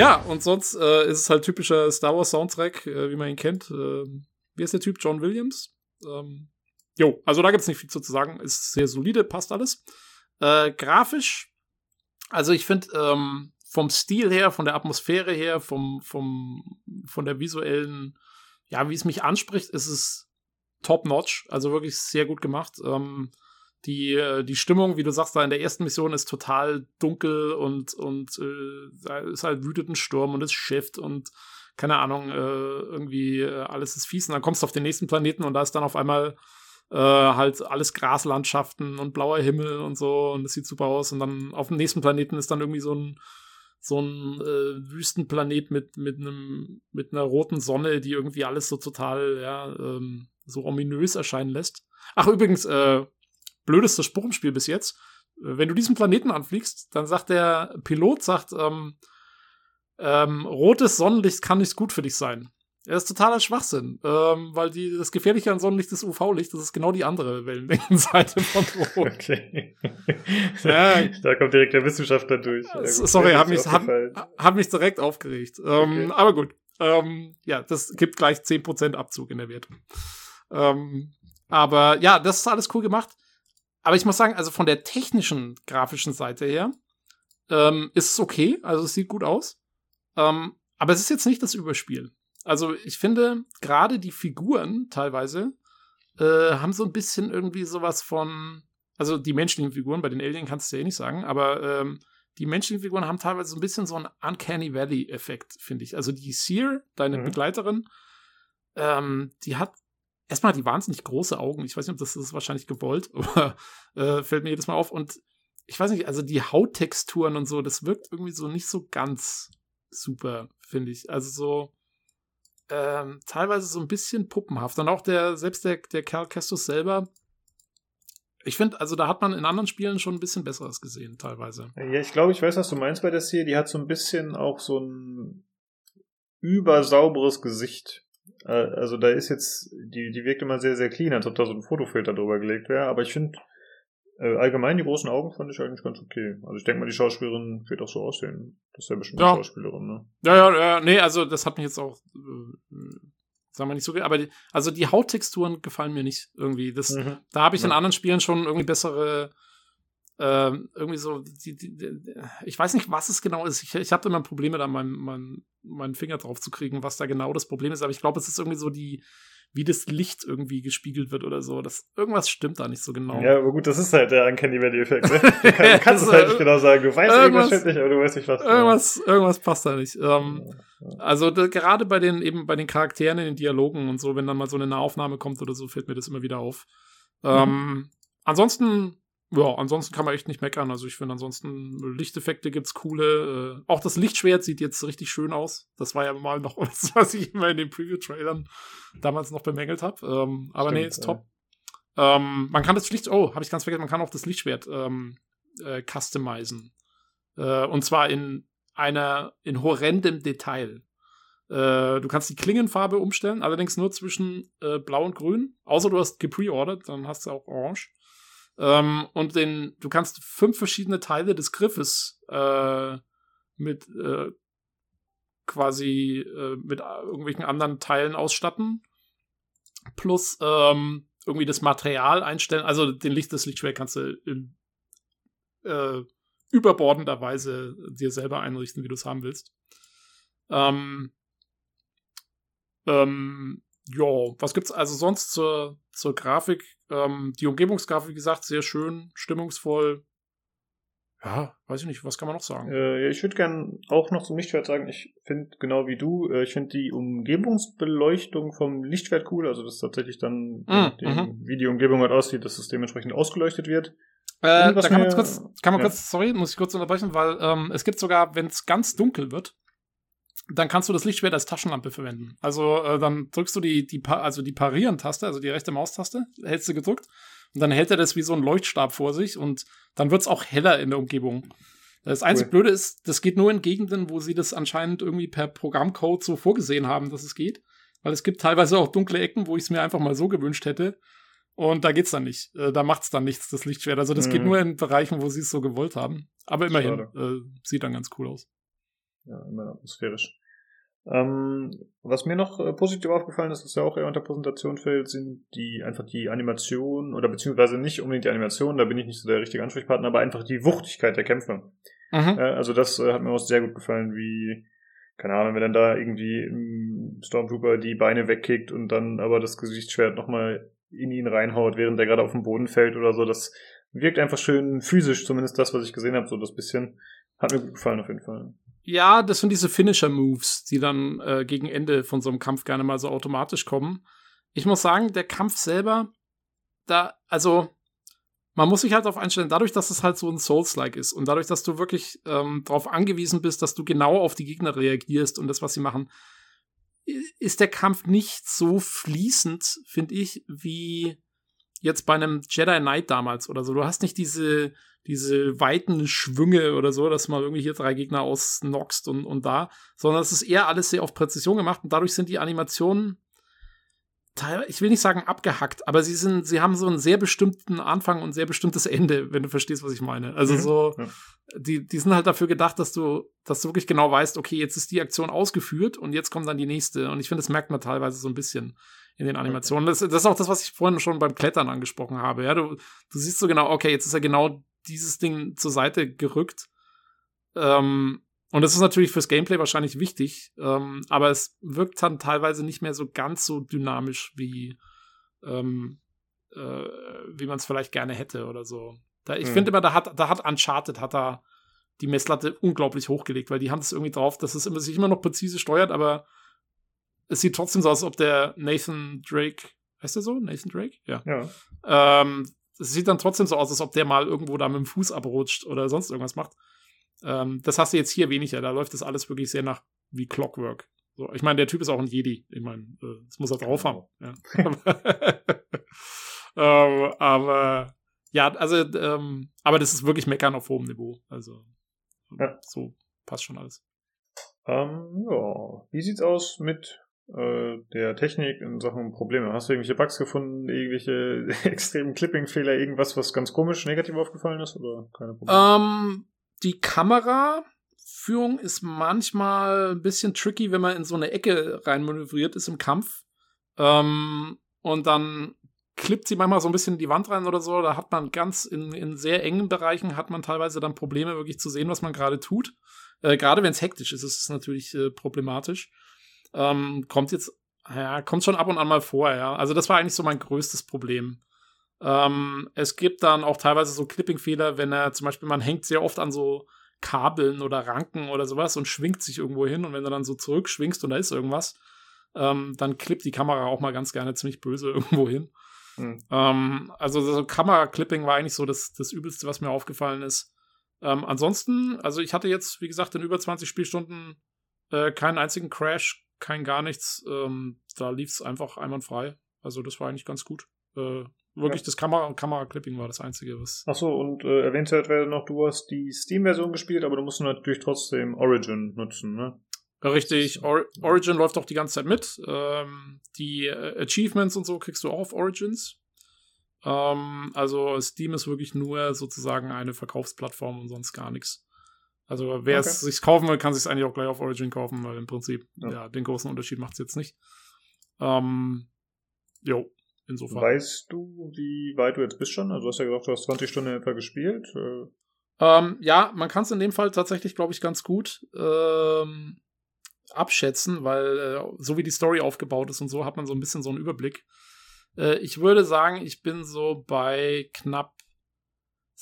Ja, und sonst äh, ist es halt typischer Star Wars Soundtrack, äh, wie man ihn kennt. Äh, wie ist der Typ? John Williams? Ähm, jo, also da gibt es nicht viel zu sagen. Ist sehr solide, passt alles. Äh, grafisch, also ich finde ähm, vom Stil her, von der Atmosphäre her, vom, vom, von der visuellen, ja, wie es mich anspricht, ist es top-notch. Also wirklich sehr gut gemacht. Ähm, die, äh, die Stimmung, wie du sagst, da in der ersten Mission ist total dunkel und, und äh, ist halt wütet ein Sturm und es schifft und keine Ahnung, äh, irgendwie äh, alles ist fies. Und dann kommst du auf den nächsten Planeten und da ist dann auf einmal äh, halt alles Graslandschaften und blauer Himmel und so und es sieht super aus. Und dann auf dem nächsten Planeten ist dann irgendwie so ein so ein äh, Wüstenplanet mit mit einem mit einer roten Sonne, die irgendwie alles so total ja ähm, so ominös erscheinen lässt. Ach übrigens, äh, blödeste Spruch im Spiel bis jetzt. Äh, wenn du diesen Planeten anfliegst, dann sagt der Pilot, sagt, ähm, ähm, rotes Sonnenlicht kann nicht gut für dich sein. Das ist totaler Schwachsinn, ähm, weil die, das Gefährliche an Sonnenlicht ist UV-Licht, das ist genau die andere Wellenlängenseite von Rot. Okay. ja. Da kommt direkt der Wissenschaftler durch. Ja, Sorry, hab mich, hab, hab mich direkt aufgeregt. Ähm, okay. Aber gut. Ähm, ja, das gibt gleich 10% Abzug in der Wertung. Ähm, aber ja, das ist alles cool gemacht. Aber ich muss sagen, also von der technischen, grafischen Seite her ähm, ist es okay. Also es sieht gut aus. Ähm, aber es ist jetzt nicht das Überspiel. Also ich finde, gerade die Figuren teilweise äh, haben so ein bisschen irgendwie sowas von. Also die menschlichen Figuren, bei den Alien kannst du ja eh nicht sagen, aber ähm, die menschlichen Figuren haben teilweise so ein bisschen so einen Uncanny Valley-Effekt, finde ich. Also die Seer, deine mhm. Begleiterin, ähm, die hat erstmal die wahnsinnig große Augen. Ich weiß nicht, ob das ist wahrscheinlich gewollt, aber äh, fällt mir jedes Mal auf. Und ich weiß nicht, also die Hauttexturen und so, das wirkt irgendwie so nicht so ganz super, finde ich. Also so ähm, teilweise so ein bisschen puppenhaft. Und auch der, selbst der, der Kerl Kestus selber, ich finde, also da hat man in anderen Spielen schon ein bisschen Besseres gesehen, teilweise. Ja, ich glaube, ich weiß, was du meinst bei der Serie. Die hat so ein bisschen auch so ein übersauberes Gesicht. Äh, also da ist jetzt, die, die wirkt immer sehr, sehr clean, als ob da so ein Fotofilter drüber gelegt wäre, aber ich finde, äh, allgemein die großen Augen fand ich eigentlich ganz okay. Also ich denke mal, die Schauspielerin wird auch so aussehen. Das ist ja bestimmt ja. eine Schauspielerin, ne? Ja, ja, ja, nee, also das hat mich jetzt auch, äh, sagen wir nicht so, aber die, also die Hauttexturen gefallen mir nicht irgendwie. Das, mhm. Da habe ich in anderen Spielen schon irgendwie bessere ähm, irgendwie so, die, die, die, ich weiß nicht, was es genau ist. Ich, ich habe immer Probleme, da meinen mein, mein Finger drauf zu kriegen, was da genau das Problem ist. Aber ich glaube, es ist irgendwie so die, wie das Licht irgendwie gespiegelt wird oder so. Das, irgendwas stimmt da nicht so genau. Ja, aber gut, das ist halt der Uncanny Valley-Effekt. Ne? Du, kann, kannst es halt nicht genau sagen. Du weißt irgendwas stimmt nicht, aber du weißt nicht, was. Irgendwas, irgendwas passt da nicht. Ähm, ja, ja. Also da, gerade bei den eben bei den Charakteren in den Dialogen und so, wenn dann mal so eine Nahaufnahme kommt oder so, fällt mir das immer wieder auf. Mhm. Ähm, ansonsten ja, ansonsten kann man echt nicht meckern. Also ich finde ansonsten Lichteffekte gibt's coole. Äh, auch das Lichtschwert sieht jetzt richtig schön aus. Das war ja mal noch was, was ich immer in den Preview-Trailern damals noch bemängelt habe. Ähm, aber Stimmt, nee, ist ja. top. Ähm, man kann das Licht, oh, habe ich ganz vergessen, man kann auch das Lichtschwert ähm, äh, customizen. Äh, und zwar in einer, in horrendem Detail. Äh, du kannst die Klingenfarbe umstellen, allerdings nur zwischen äh, blau und grün. Außer du hast gepreordert, dann hast du auch orange. Ähm, und den, du kannst fünf verschiedene Teile des Griffes äh, mit äh, quasi äh, mit irgendwelchen anderen Teilen ausstatten. Plus ähm, irgendwie das Material einstellen. Also den Licht, das Lichtschwert kannst du in, äh, überbordenderweise dir selber einrichten, wie du es haben willst. Ähm, ähm, ja, was gibt's also sonst zur, zur Grafik? Ähm, die Umgebungsgrafik, wie gesagt, sehr schön, stimmungsvoll. Ja, weiß ich nicht, was kann man noch sagen? Äh, ich würde gerne auch noch zum Lichtschwert sagen, ich finde genau wie du, äh, ich finde die Umgebungsbeleuchtung vom Lichtschwert cool, also dass tatsächlich dann, Mm, dem, mhm. wie die Umgebung halt aussieht, dass es dementsprechend ausgeleuchtet wird. Äh, da kann man kurz, kann man ja. kurz, sorry, muss ich kurz unterbrechen, weil ähm, es gibt sogar, wenn es ganz dunkel wird, dann kannst du das Lichtschwert als Taschenlampe verwenden. Also äh, dann drückst du die, die, also die Parieren-Taste, also die rechte Maustaste, hältst du gedrückt und dann hält er das wie so ein Leuchtstab vor sich und dann wird es auch heller in der Umgebung. Das einzig Cool. Blöde ist, das geht nur in Gegenden, wo sie das anscheinend irgendwie per Programmcode so vorgesehen haben, dass es geht. Weil es gibt teilweise auch dunkle Ecken, wo ich es mir einfach mal so gewünscht hätte. Und da geht's dann nicht. Äh, da macht's dann nichts, das Lichtschwert. Also das geht Mhm. nur in Bereichen, wo sie es so gewollt haben. Aber immerhin, äh, sieht dann ganz cool aus. Ja, immer atmosphärisch. Ähm, was mir noch äh, positiv aufgefallen ist, was ja auch eher unter Präsentation fällt, sind die einfach die Animationen oder beziehungsweise nicht unbedingt die Animationen, da bin ich nicht so der richtige Ansprechpartner, aber einfach die Wuchtigkeit der Kämpfe. Mhm. Ja, also das äh, hat mir auch sehr gut gefallen, wie, keine Ahnung, wenn dann da irgendwie ein Stormtrooper die Beine wegkickt und dann aber das Gesichtsschwert nochmal in ihn reinhaut, während der gerade auf den Boden fällt oder so. Das wirkt einfach schön physisch, zumindest das, was ich gesehen habe, so das bisschen. Hat mir gut gefallen auf jeden Fall. Ja, das sind diese Finisher-Moves, die dann äh, gegen Ende von so einem Kampf gerne mal so automatisch kommen. Ich muss sagen, der Kampf selber, da, also, man muss sich halt darauf einstellen, dadurch, dass es halt so ein Souls-like ist und dadurch, dass du wirklich ähm, darauf angewiesen bist, dass du genau auf die Gegner reagierst und das, was sie machen, ist der Kampf nicht so fließend, finde ich, wie jetzt bei einem Jedi Knight damals oder so. Du hast nicht diese, diese weiten Schwünge oder so, dass man irgendwie hier drei Gegner ausnockst und, und da, sondern es ist eher alles sehr auf Präzision gemacht und dadurch sind die Animationen ich will nicht sagen abgehackt, aber sie sind, sie haben so einen sehr bestimmten Anfang und sehr bestimmtes Ende, wenn du verstehst, was ich meine. Also Mhm, so, ja. die, die sind halt dafür gedacht, dass du, dass du wirklich genau weißt, okay, jetzt ist die Aktion ausgeführt und jetzt kommt dann die nächste. Und ich finde, das merkt man teilweise so ein bisschen in den Animationen. Das, das ist auch das, was ich vorhin schon beim Klettern angesprochen habe. Ja, du, du siehst so genau, okay, jetzt ist ja genau dieses Ding zur Seite gerückt. Ähm, und das ist natürlich fürs Gameplay wahrscheinlich wichtig, ähm, aber es wirkt dann teilweise nicht mehr so ganz so dynamisch wie, ähm, äh, wie man es vielleicht gerne hätte oder so. Da, ich Hm. finde immer, da hat, da hat Uncharted hat da die Messlatte unglaublich hochgelegt, weil die haben es irgendwie drauf, dass es immer, sich immer noch präzise steuert, aber es sieht trotzdem so aus, als ob der Nathan Drake, heißt der so? Nathan Drake? Ja. Ja. Ähm, es sieht dann trotzdem so aus, als ob der mal irgendwo da mit dem Fuß abrutscht oder sonst irgendwas macht. Ähm, das hast du jetzt hier weniger. Da läuft das alles wirklich sehr nach wie Clockwork. So, ich meine, der Typ ist auch ein Jedi. Ich meine, äh, das muss er drauf haben. Ja. ähm, aber ja, also, ähm, aber das ist wirklich Meckern auf hohem Niveau. Also Ja. so passt schon alles. Ähm, ja. Wie sieht's aus mit äh, der Technik in Sachen Probleme? Hast du irgendwelche Bugs gefunden, irgendwelche extremen Clipping-Fehler, irgendwas, was ganz komisch negativ aufgefallen ist oder keine Probleme? Ähm, die Kameraführung ist manchmal ein bisschen tricky, wenn man in so eine Ecke reinmanövriert ist im Kampf. Ähm, und dann klippt sie manchmal so ein bisschen in die Wand rein oder so. Da hat man ganz in, in sehr engen Bereichen hat man teilweise dann Probleme, wirklich zu sehen, was man gerade tut. Äh, gerade wenn es hektisch ist, ist es natürlich äh, problematisch. Ähm, kommt jetzt, ja, kommt schon ab und an mal vor, ja. Also das war eigentlich so mein größtes Problem. Ähm, es gibt dann auch teilweise so Clipping-Fehler, wenn er zum Beispiel, man hängt sehr oft an so Kabeln oder Ranken oder sowas und schwingt sich irgendwo hin und wenn du dann so zurückschwingst und da ist irgendwas, ähm, dann klippt die Kamera auch mal ganz gerne ziemlich böse irgendwo hin. Hm. Ähm, also so Kameraclipping war eigentlich so das, das Übelste, was mir aufgefallen ist. Ähm, ansonsten, also ich hatte jetzt, wie gesagt, in über 20 Spielstunden äh, keinen einzigen Crash, kein gar nichts. Ähm, da lief es einfach einwandfrei. Also das war eigentlich ganz gut. Äh, wirklich Ja. das Kamera Kameraclipping war das Einzige, was. Ach so, und äh, erwähnenswert wäre noch, du hast die Steam-Version gespielt, aber du musst natürlich trotzdem Origin nutzen, ne? Richtig, Or Origin läuft auch die ganze Zeit mit. Ähm, die äh, Achievements und so kriegst du auch auf Origins. Ähm, also Steam ist wirklich nur sozusagen eine Verkaufsplattform und sonst gar nichts. Also wer okay. es sich kaufen will, kann sich eigentlich auch gleich auf Origin kaufen, weil im Prinzip, ja, ja den großen Unterschied macht es jetzt nicht. Ähm, jo, insofern. Weißt du, wie weit du jetzt bist schon? Also du hast ja gesagt, du hast 20 Stunden etwa gespielt. Äh. Ähm, ja, man kann es in dem Fall tatsächlich, glaube ich, ganz gut ähm, abschätzen, weil äh, so wie die Story aufgebaut ist und so, hat man so ein bisschen so einen Überblick. Äh, ich würde sagen, ich bin so bei knapp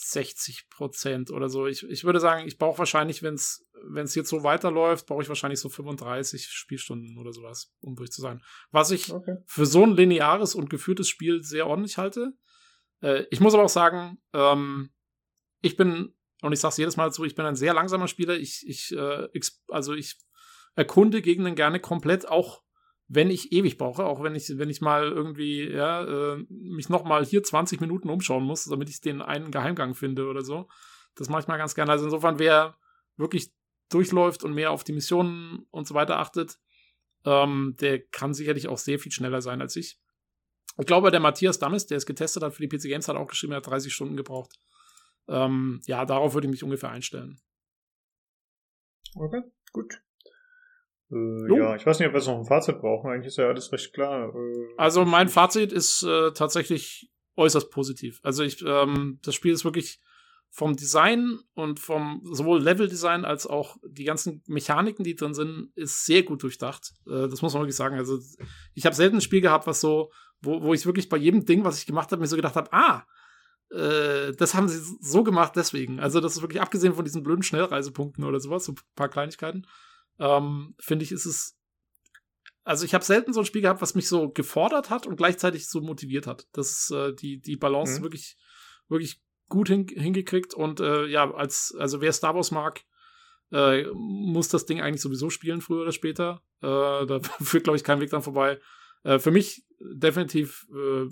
60 Prozent oder so. Ich, ich würde sagen, ich brauche wahrscheinlich, wenn es jetzt so weiterläuft, brauche ich wahrscheinlich so 35 Spielstunden oder sowas, um durch zu sein. Was ich okay. für so ein lineares und geführtes Spiel sehr ordentlich halte. Äh, ich muss aber auch sagen, ähm, ich bin, und ich sage es jedes Mal dazu, ich bin ein sehr langsamer Spieler. Ich, ich, äh, also ich erkunde Gegenden gerne komplett, auch wenn ich ewig brauche, auch wenn ich, wenn ich mal irgendwie, ja, äh, mich nochmal hier 20 Minuten umschauen muss, damit ich den einen Geheimgang finde oder so. Das mache ich mal ganz gerne. Also insofern, wer wirklich durchläuft und mehr auf die Missionen und so weiter achtet, ähm, der kann sicherlich auch sehr viel schneller sein als ich. Ich glaube, der Matthias Dammes, der es getestet hat für die PC Games, hat auch geschrieben, er hat 30 Stunden gebraucht. Ähm, ja, darauf würde ich mich ungefähr einstellen. Okay, gut. Äh, ja, ich weiß nicht, ob wir jetzt noch ein Fazit brauchen. Eigentlich ist ja alles recht klar. Äh, also mein Fazit ist äh, tatsächlich äußerst positiv. Also ich, ähm, das Spiel ist wirklich vom Design und vom sowohl Level-Design als auch die ganzen Mechaniken, die drin sind, ist sehr gut durchdacht. Äh, das muss man wirklich sagen. Also ich habe selten ein Spiel gehabt, was so, wo, wo ich wirklich bei jedem Ding, was ich gemacht habe, mir so gedacht habe, ah, äh, das haben sie so gemacht deswegen. Also das ist wirklich abgesehen von diesen blöden Schnellreisepunkten oder sowas, so ein paar Kleinigkeiten ähm, finde ich, ist es. Also ich habe selten so ein Spiel gehabt, was mich so gefordert hat und gleichzeitig so motiviert hat. Das ist äh, die, die Balance mhm. wirklich, wirklich gut hin, hingekriegt. Und äh, ja, als, also wer Star Wars mag, äh, muss das Ding eigentlich sowieso spielen, früher oder später. Äh, da führt, glaube ich, kein Weg dran vorbei. Äh, für mich definitiv äh,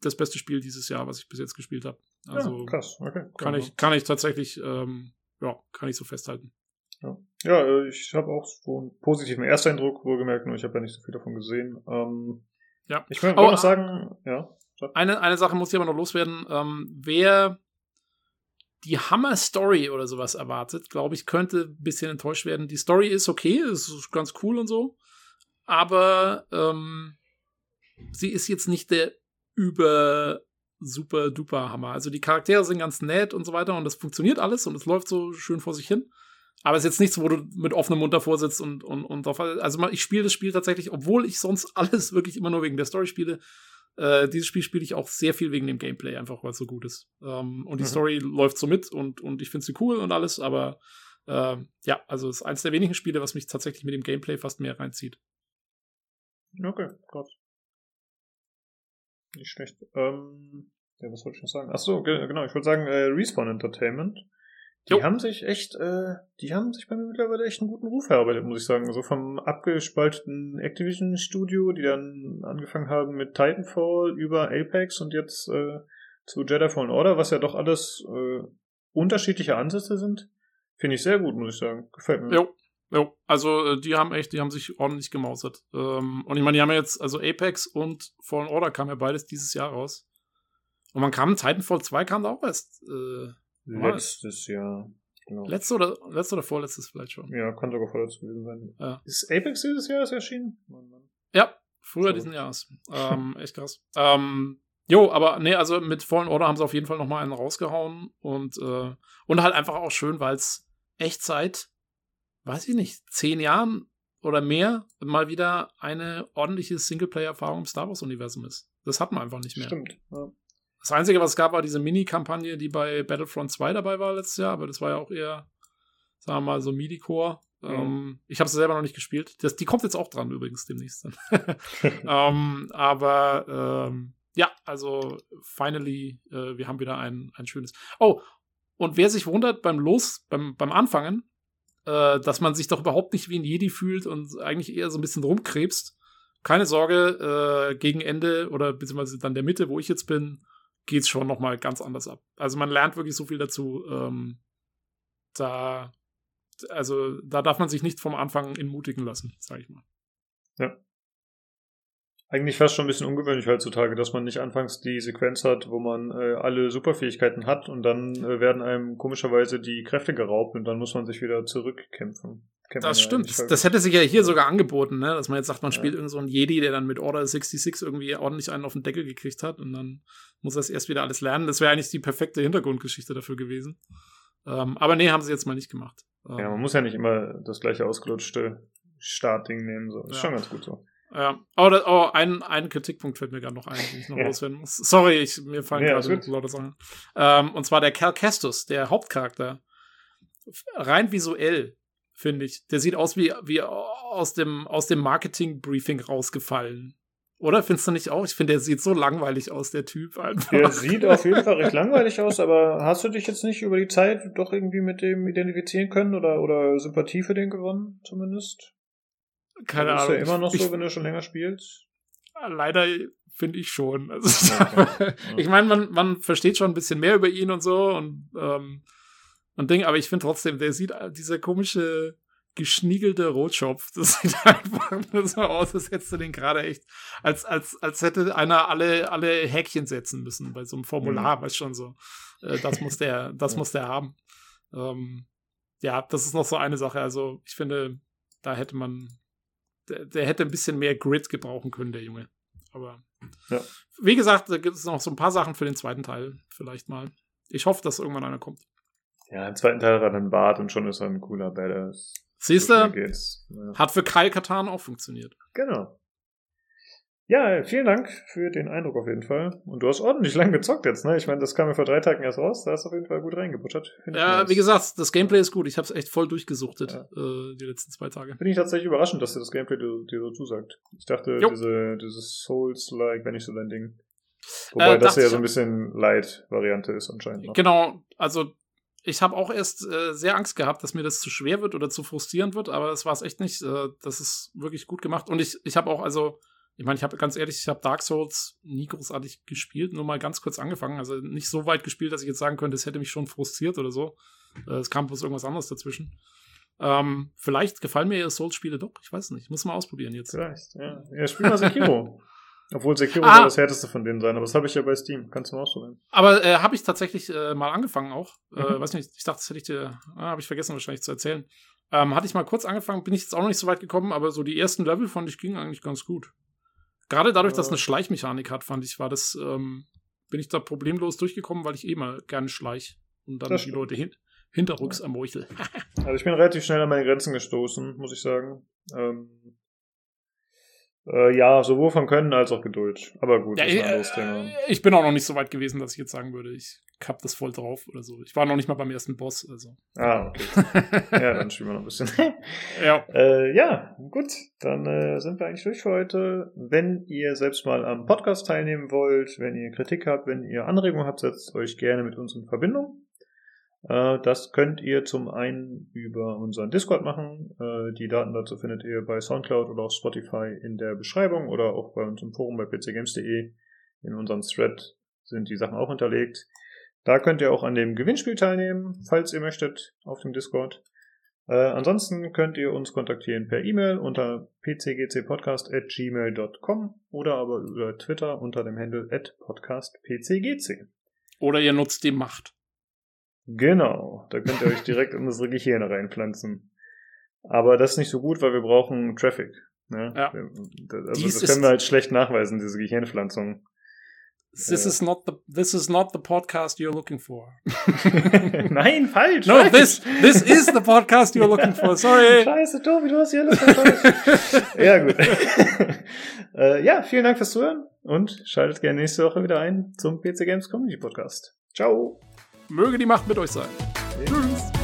das beste Spiel dieses Jahr, was ich bis jetzt gespielt habe. Also ja, krass, okay. Kann ich, kann ich tatsächlich, ähm, ja, kann ich so festhalten. Ja, ja äh, ich habe auch so einen positiven Ersteindruck wohlgemerkt, nur ich habe ja nicht so viel davon gesehen. Ähm, ja. Ich wollte noch sagen, ja. Eine, eine Sache muss ich aber noch loswerden. Ähm, wer die Hammer-Story oder sowas erwartet, glaube ich, könnte ein bisschen enttäuscht werden. Die Story ist okay, ist ganz cool und so, aber ähm, sie ist jetzt nicht der über super duper Hammer. Also die Charaktere sind ganz nett und so weiter und das funktioniert alles und es läuft so schön vor sich hin. Aber es ist jetzt nichts, wo du mit offenem Mund davor sitzt und, und, und drauf. Also ich spiele das Spiel tatsächlich, obwohl ich sonst alles wirklich immer nur wegen der Story spiele. Äh, dieses Spiel spiele ich auch sehr viel wegen dem Gameplay, einfach weil es so gut ist. Ähm, und die mhm. Story läuft so mit und, und ich finde sie cool und alles, aber äh, ja, also es ist eines der wenigen Spiele, was mich tatsächlich mit dem Gameplay fast mehr reinzieht. Okay, krass. Nicht schlecht. Ähm, ja, was wollte ich noch sagen? Achso, genau, ich wollte sagen, äh, Respawn Entertainment die jo. haben sich echt, äh, die haben sich bei mir mittlerweile echt einen guten Ruf erarbeitet, muss ich sagen. So vom abgespalteten Activision-Studio, die dann angefangen haben mit Titanfall über Apex und jetzt äh, zu Jedi Fallen Order, was ja doch alles äh, unterschiedliche Ansätze sind. Finde ich sehr gut, muss ich sagen. Gefällt mir. Jo. Jo, also äh, die haben echt, die haben sich ordentlich gemausert. Ähm, und ich meine, die haben ja jetzt, also Apex und Fallen Order kam ja beides dieses Jahr raus. Und man kam, Titanfall 2 kam da auch erst äh, Letztes Jahr. Genau. Letztes oder, letztes oder vorletztes vielleicht schon. Ja, kann sogar vorletztes gewesen sein. Ja. Ist Apex dieses Jahr erschienen? Mann, Mann. Ja, früher so. diesen Jahres. ähm, echt krass. Ähm, jo, aber nee, also mit Fallen Order haben sie auf jeden Fall nochmal einen rausgehauen und, äh, und halt einfach auch schön, weil es echt seit, weiß ich nicht, zehn Jahren oder mehr mal wieder eine ordentliche Singleplayer-Erfahrung im Star Wars-Universum ist. Das hat man einfach nicht mehr. Stimmt. Ja. Das Einzige, was es gab, war diese Mini-Kampagne, die bei Battlefront 2 dabei war letztes Jahr, aber das war ja auch eher, sagen wir mal, so MIDI-Core. Mhm. Ähm, ich habe es selber noch nicht gespielt. Das, die kommt jetzt auch dran übrigens demnächst. ähm, aber ähm, ja, also finally, äh, wir haben wieder ein, ein schönes. Oh, und wer sich wundert beim Los, beim, beim Anfangen, äh, dass man sich doch überhaupt nicht wie ein Jedi fühlt und eigentlich eher so ein bisschen rumkrebst, keine Sorge, äh, gegen Ende oder beziehungsweise dann der Mitte, wo ich jetzt bin, geht's schon noch mal ganz anders ab. Also man lernt wirklich so viel dazu. Ähm, da, also da darf man sich nicht vom Anfang entmutigen lassen, sag ich mal. Ja. eigentlich fast schon ein bisschen ungewöhnlich heutzutage, dass man nicht anfangs die Sequenz hat, wo man äh, alle Superfähigkeiten hat und dann äh, werden einem komischerweise die Kräfte geraubt und dann muss man sich wieder zurückkämpfen. Das stimmt. Das, das, hätte sich ja hier sogar angeboten, ne? dass man jetzt sagt, man spielt ja. irgend so einen Jedi, der dann mit Order 66 irgendwie ordentlich einen auf den Deckel gekriegt hat und dann muss er es erst wieder alles lernen. Das wäre eigentlich die perfekte Hintergrundgeschichte dafür gewesen. Ähm, aber nee, haben sie jetzt mal nicht gemacht. Ähm, ja, man muss ja nicht immer das gleiche ausgelutschte Startding nehmen. So. Ist ja. schon ganz gut so. Ja, oh, das, oh ein, ein Kritikpunkt fällt mir gerade noch ein, den ich noch loswerden muss. Sorry, ich, mir fallen ja, gerade lauter Sachen. Ähm, und zwar der Cal Kestus, der Hauptcharakter. Rein visuell, finde ich. Der sieht aus wie, wie aus dem, aus dem Marketing-Briefing rausgefallen. Oder findest du nicht auch? Ich finde, der sieht so langweilig aus, der Typ einfach. Der sieht auf jeden Fall recht langweilig aus, aber hast du dich jetzt nicht über die Zeit doch irgendwie mit dem identifizieren können oder, oder Sympathie für den gewonnen, zumindest? Keine Ahnung. Ist ja immer noch so, ich, wenn du schon länger spielst? Leider finde ich schon. Also, okay. ich meine, man, man versteht schon ein bisschen mehr über ihn und so und, ähm, und Ding, aber ich finde trotzdem, der sieht, dieser komische, geschniegelte Rotschopf, das sieht einfach nur so aus, als hättest du den gerade echt, als, als, als hätte einer alle, alle Häkchen setzen müssen bei so einem Formular, mhm. weißt schon so. Äh, das muss der, das ja. muss der haben. Ähm, ja, das ist noch so eine Sache. Also, ich finde, da hätte man der, der, hätte ein bisschen mehr Grid gebrauchen können, der Junge. Aber ja. wie gesagt, da gibt es noch so ein paar Sachen für den zweiten Teil, vielleicht mal. Ich hoffe, dass irgendwann einer kommt. Ja, im zweiten Teil hat er einen Bart und schon ist er ein cooler Badass. Siehst du? Ja. Hat für Kyle Katan auch funktioniert. Genau. Ja, vielen Dank für den Eindruck auf jeden Fall. Und du hast ordentlich lang gezockt jetzt, ne? Ich meine, das kam ja vor drei Tagen erst raus. Da hast du auf jeden Fall gut reingebuttert. Ja, wie gesagt, das Gameplay ist gut. Ich habe es echt voll durchgesuchtet ja. äh, die letzten zwei Tage. Bin ich tatsächlich überraschend, dass dir das Gameplay dir, so zusagt. Ich dachte, diese, dieses Souls-like wäre nicht so dein Ding. Wobei äh, das ja so ein bisschen Light-Variante ist anscheinend. Noch. Genau, also ich habe auch erst äh, sehr Angst gehabt, dass mir das zu schwer wird oder zu frustrierend wird, aber es war es echt nicht. Äh, das ist wirklich gut gemacht. Und ich, ich habe auch, also ich meine, ich habe ganz ehrlich, ich habe Dark Souls nie großartig gespielt, nur mal ganz kurz angefangen. Also nicht so weit gespielt, dass ich jetzt sagen könnte, es hätte mich schon frustriert oder so. Äh, es kam bloß irgendwas anderes dazwischen. Ähm, vielleicht gefallen mir Souls-Spiele doch. Ich weiß nicht. Ich muss mal ausprobieren jetzt. Vielleicht, ja. Ja, spiel mal Sekiro. Obwohl Sekiro ah. soll das härteste von denen sein, aber das habe ich ja bei Steam. Kannst du mal ausprobieren. Aber äh, habe ich tatsächlich äh, mal angefangen auch. Äh, mhm. Äh, weiß nicht, ich dachte, das hätte ich dir, ah, habe ich vergessen wahrscheinlich zu erzählen. Ähm, hatte ich mal kurz angefangen, bin ich jetzt auch noch nicht so weit gekommen, aber so die ersten Level fand ich ging eigentlich ganz gut. Gerade dadurch, dass es eine Schleichmechanik hat, fand ich, war das, ähm, bin ich da problemlos durchgekommen, weil ich eh mal gerne schleich und dann die Leute hin hinterrücks ermeuchel. also ich bin relativ schnell an meine Grenzen gestoßen, muss ich sagen. Ähm, äh, ja, sowohl von Können als auch Geduld. Aber gut, ja, ist ein anderes äh, Thema. Ich bin auch noch nicht so weit gewesen, dass ich jetzt sagen würde, ich hab das voll drauf oder so. Ich war noch nicht mal beim ersten Boss. Also. Ah, okay. ja, dann spielen wir noch ein bisschen. ja. Äh, ja, gut. Dann äh, sind wir eigentlich durch für heute. Wenn ihr selbst mal am Podcast teilnehmen wollt, wenn ihr Kritik habt, wenn ihr Anregungen habt, setzt euch gerne mit uns in Verbindung. Äh, das könnt ihr zum einen über unseren Discord machen. Äh, die Daten dazu findet ihr bei Soundcloud oder auf Spotify in der Beschreibung oder auch bei uns im Forum bei pcgames.de. In unserem Thread sind die Sachen auch hinterlegt. Da könnt ihr auch an dem Gewinnspiel teilnehmen, falls ihr möchtet, auf dem Discord. Äh, ansonsten könnt ihr uns kontaktieren per E-Mail unter pcgcpodcast.gmail.com oder aber über Twitter unter dem Handle at podcastpcgc. Oder ihr nutzt die Macht. Genau, da könnt ihr euch direkt in unsere Gehirne reinpflanzen. Aber das ist nicht so gut, weil wir brauchen Traffic. Ne? Ja. Also Dies das können wir halt schlecht nachweisen, diese Gehirnpflanzung. This is not the this is not the podcast you're looking for. Nein, falsch. No, falsch. this this is the podcast you're looking for. Sorry. Scheiße, Tobi, du hast hier alles ja gut. äh, ja, vielen Dank fürs Zuhören und schaltet gerne nächste Woche wieder ein zum PC Games Community Podcast. Ciao. Möge die Macht mit euch sein. Tschüss.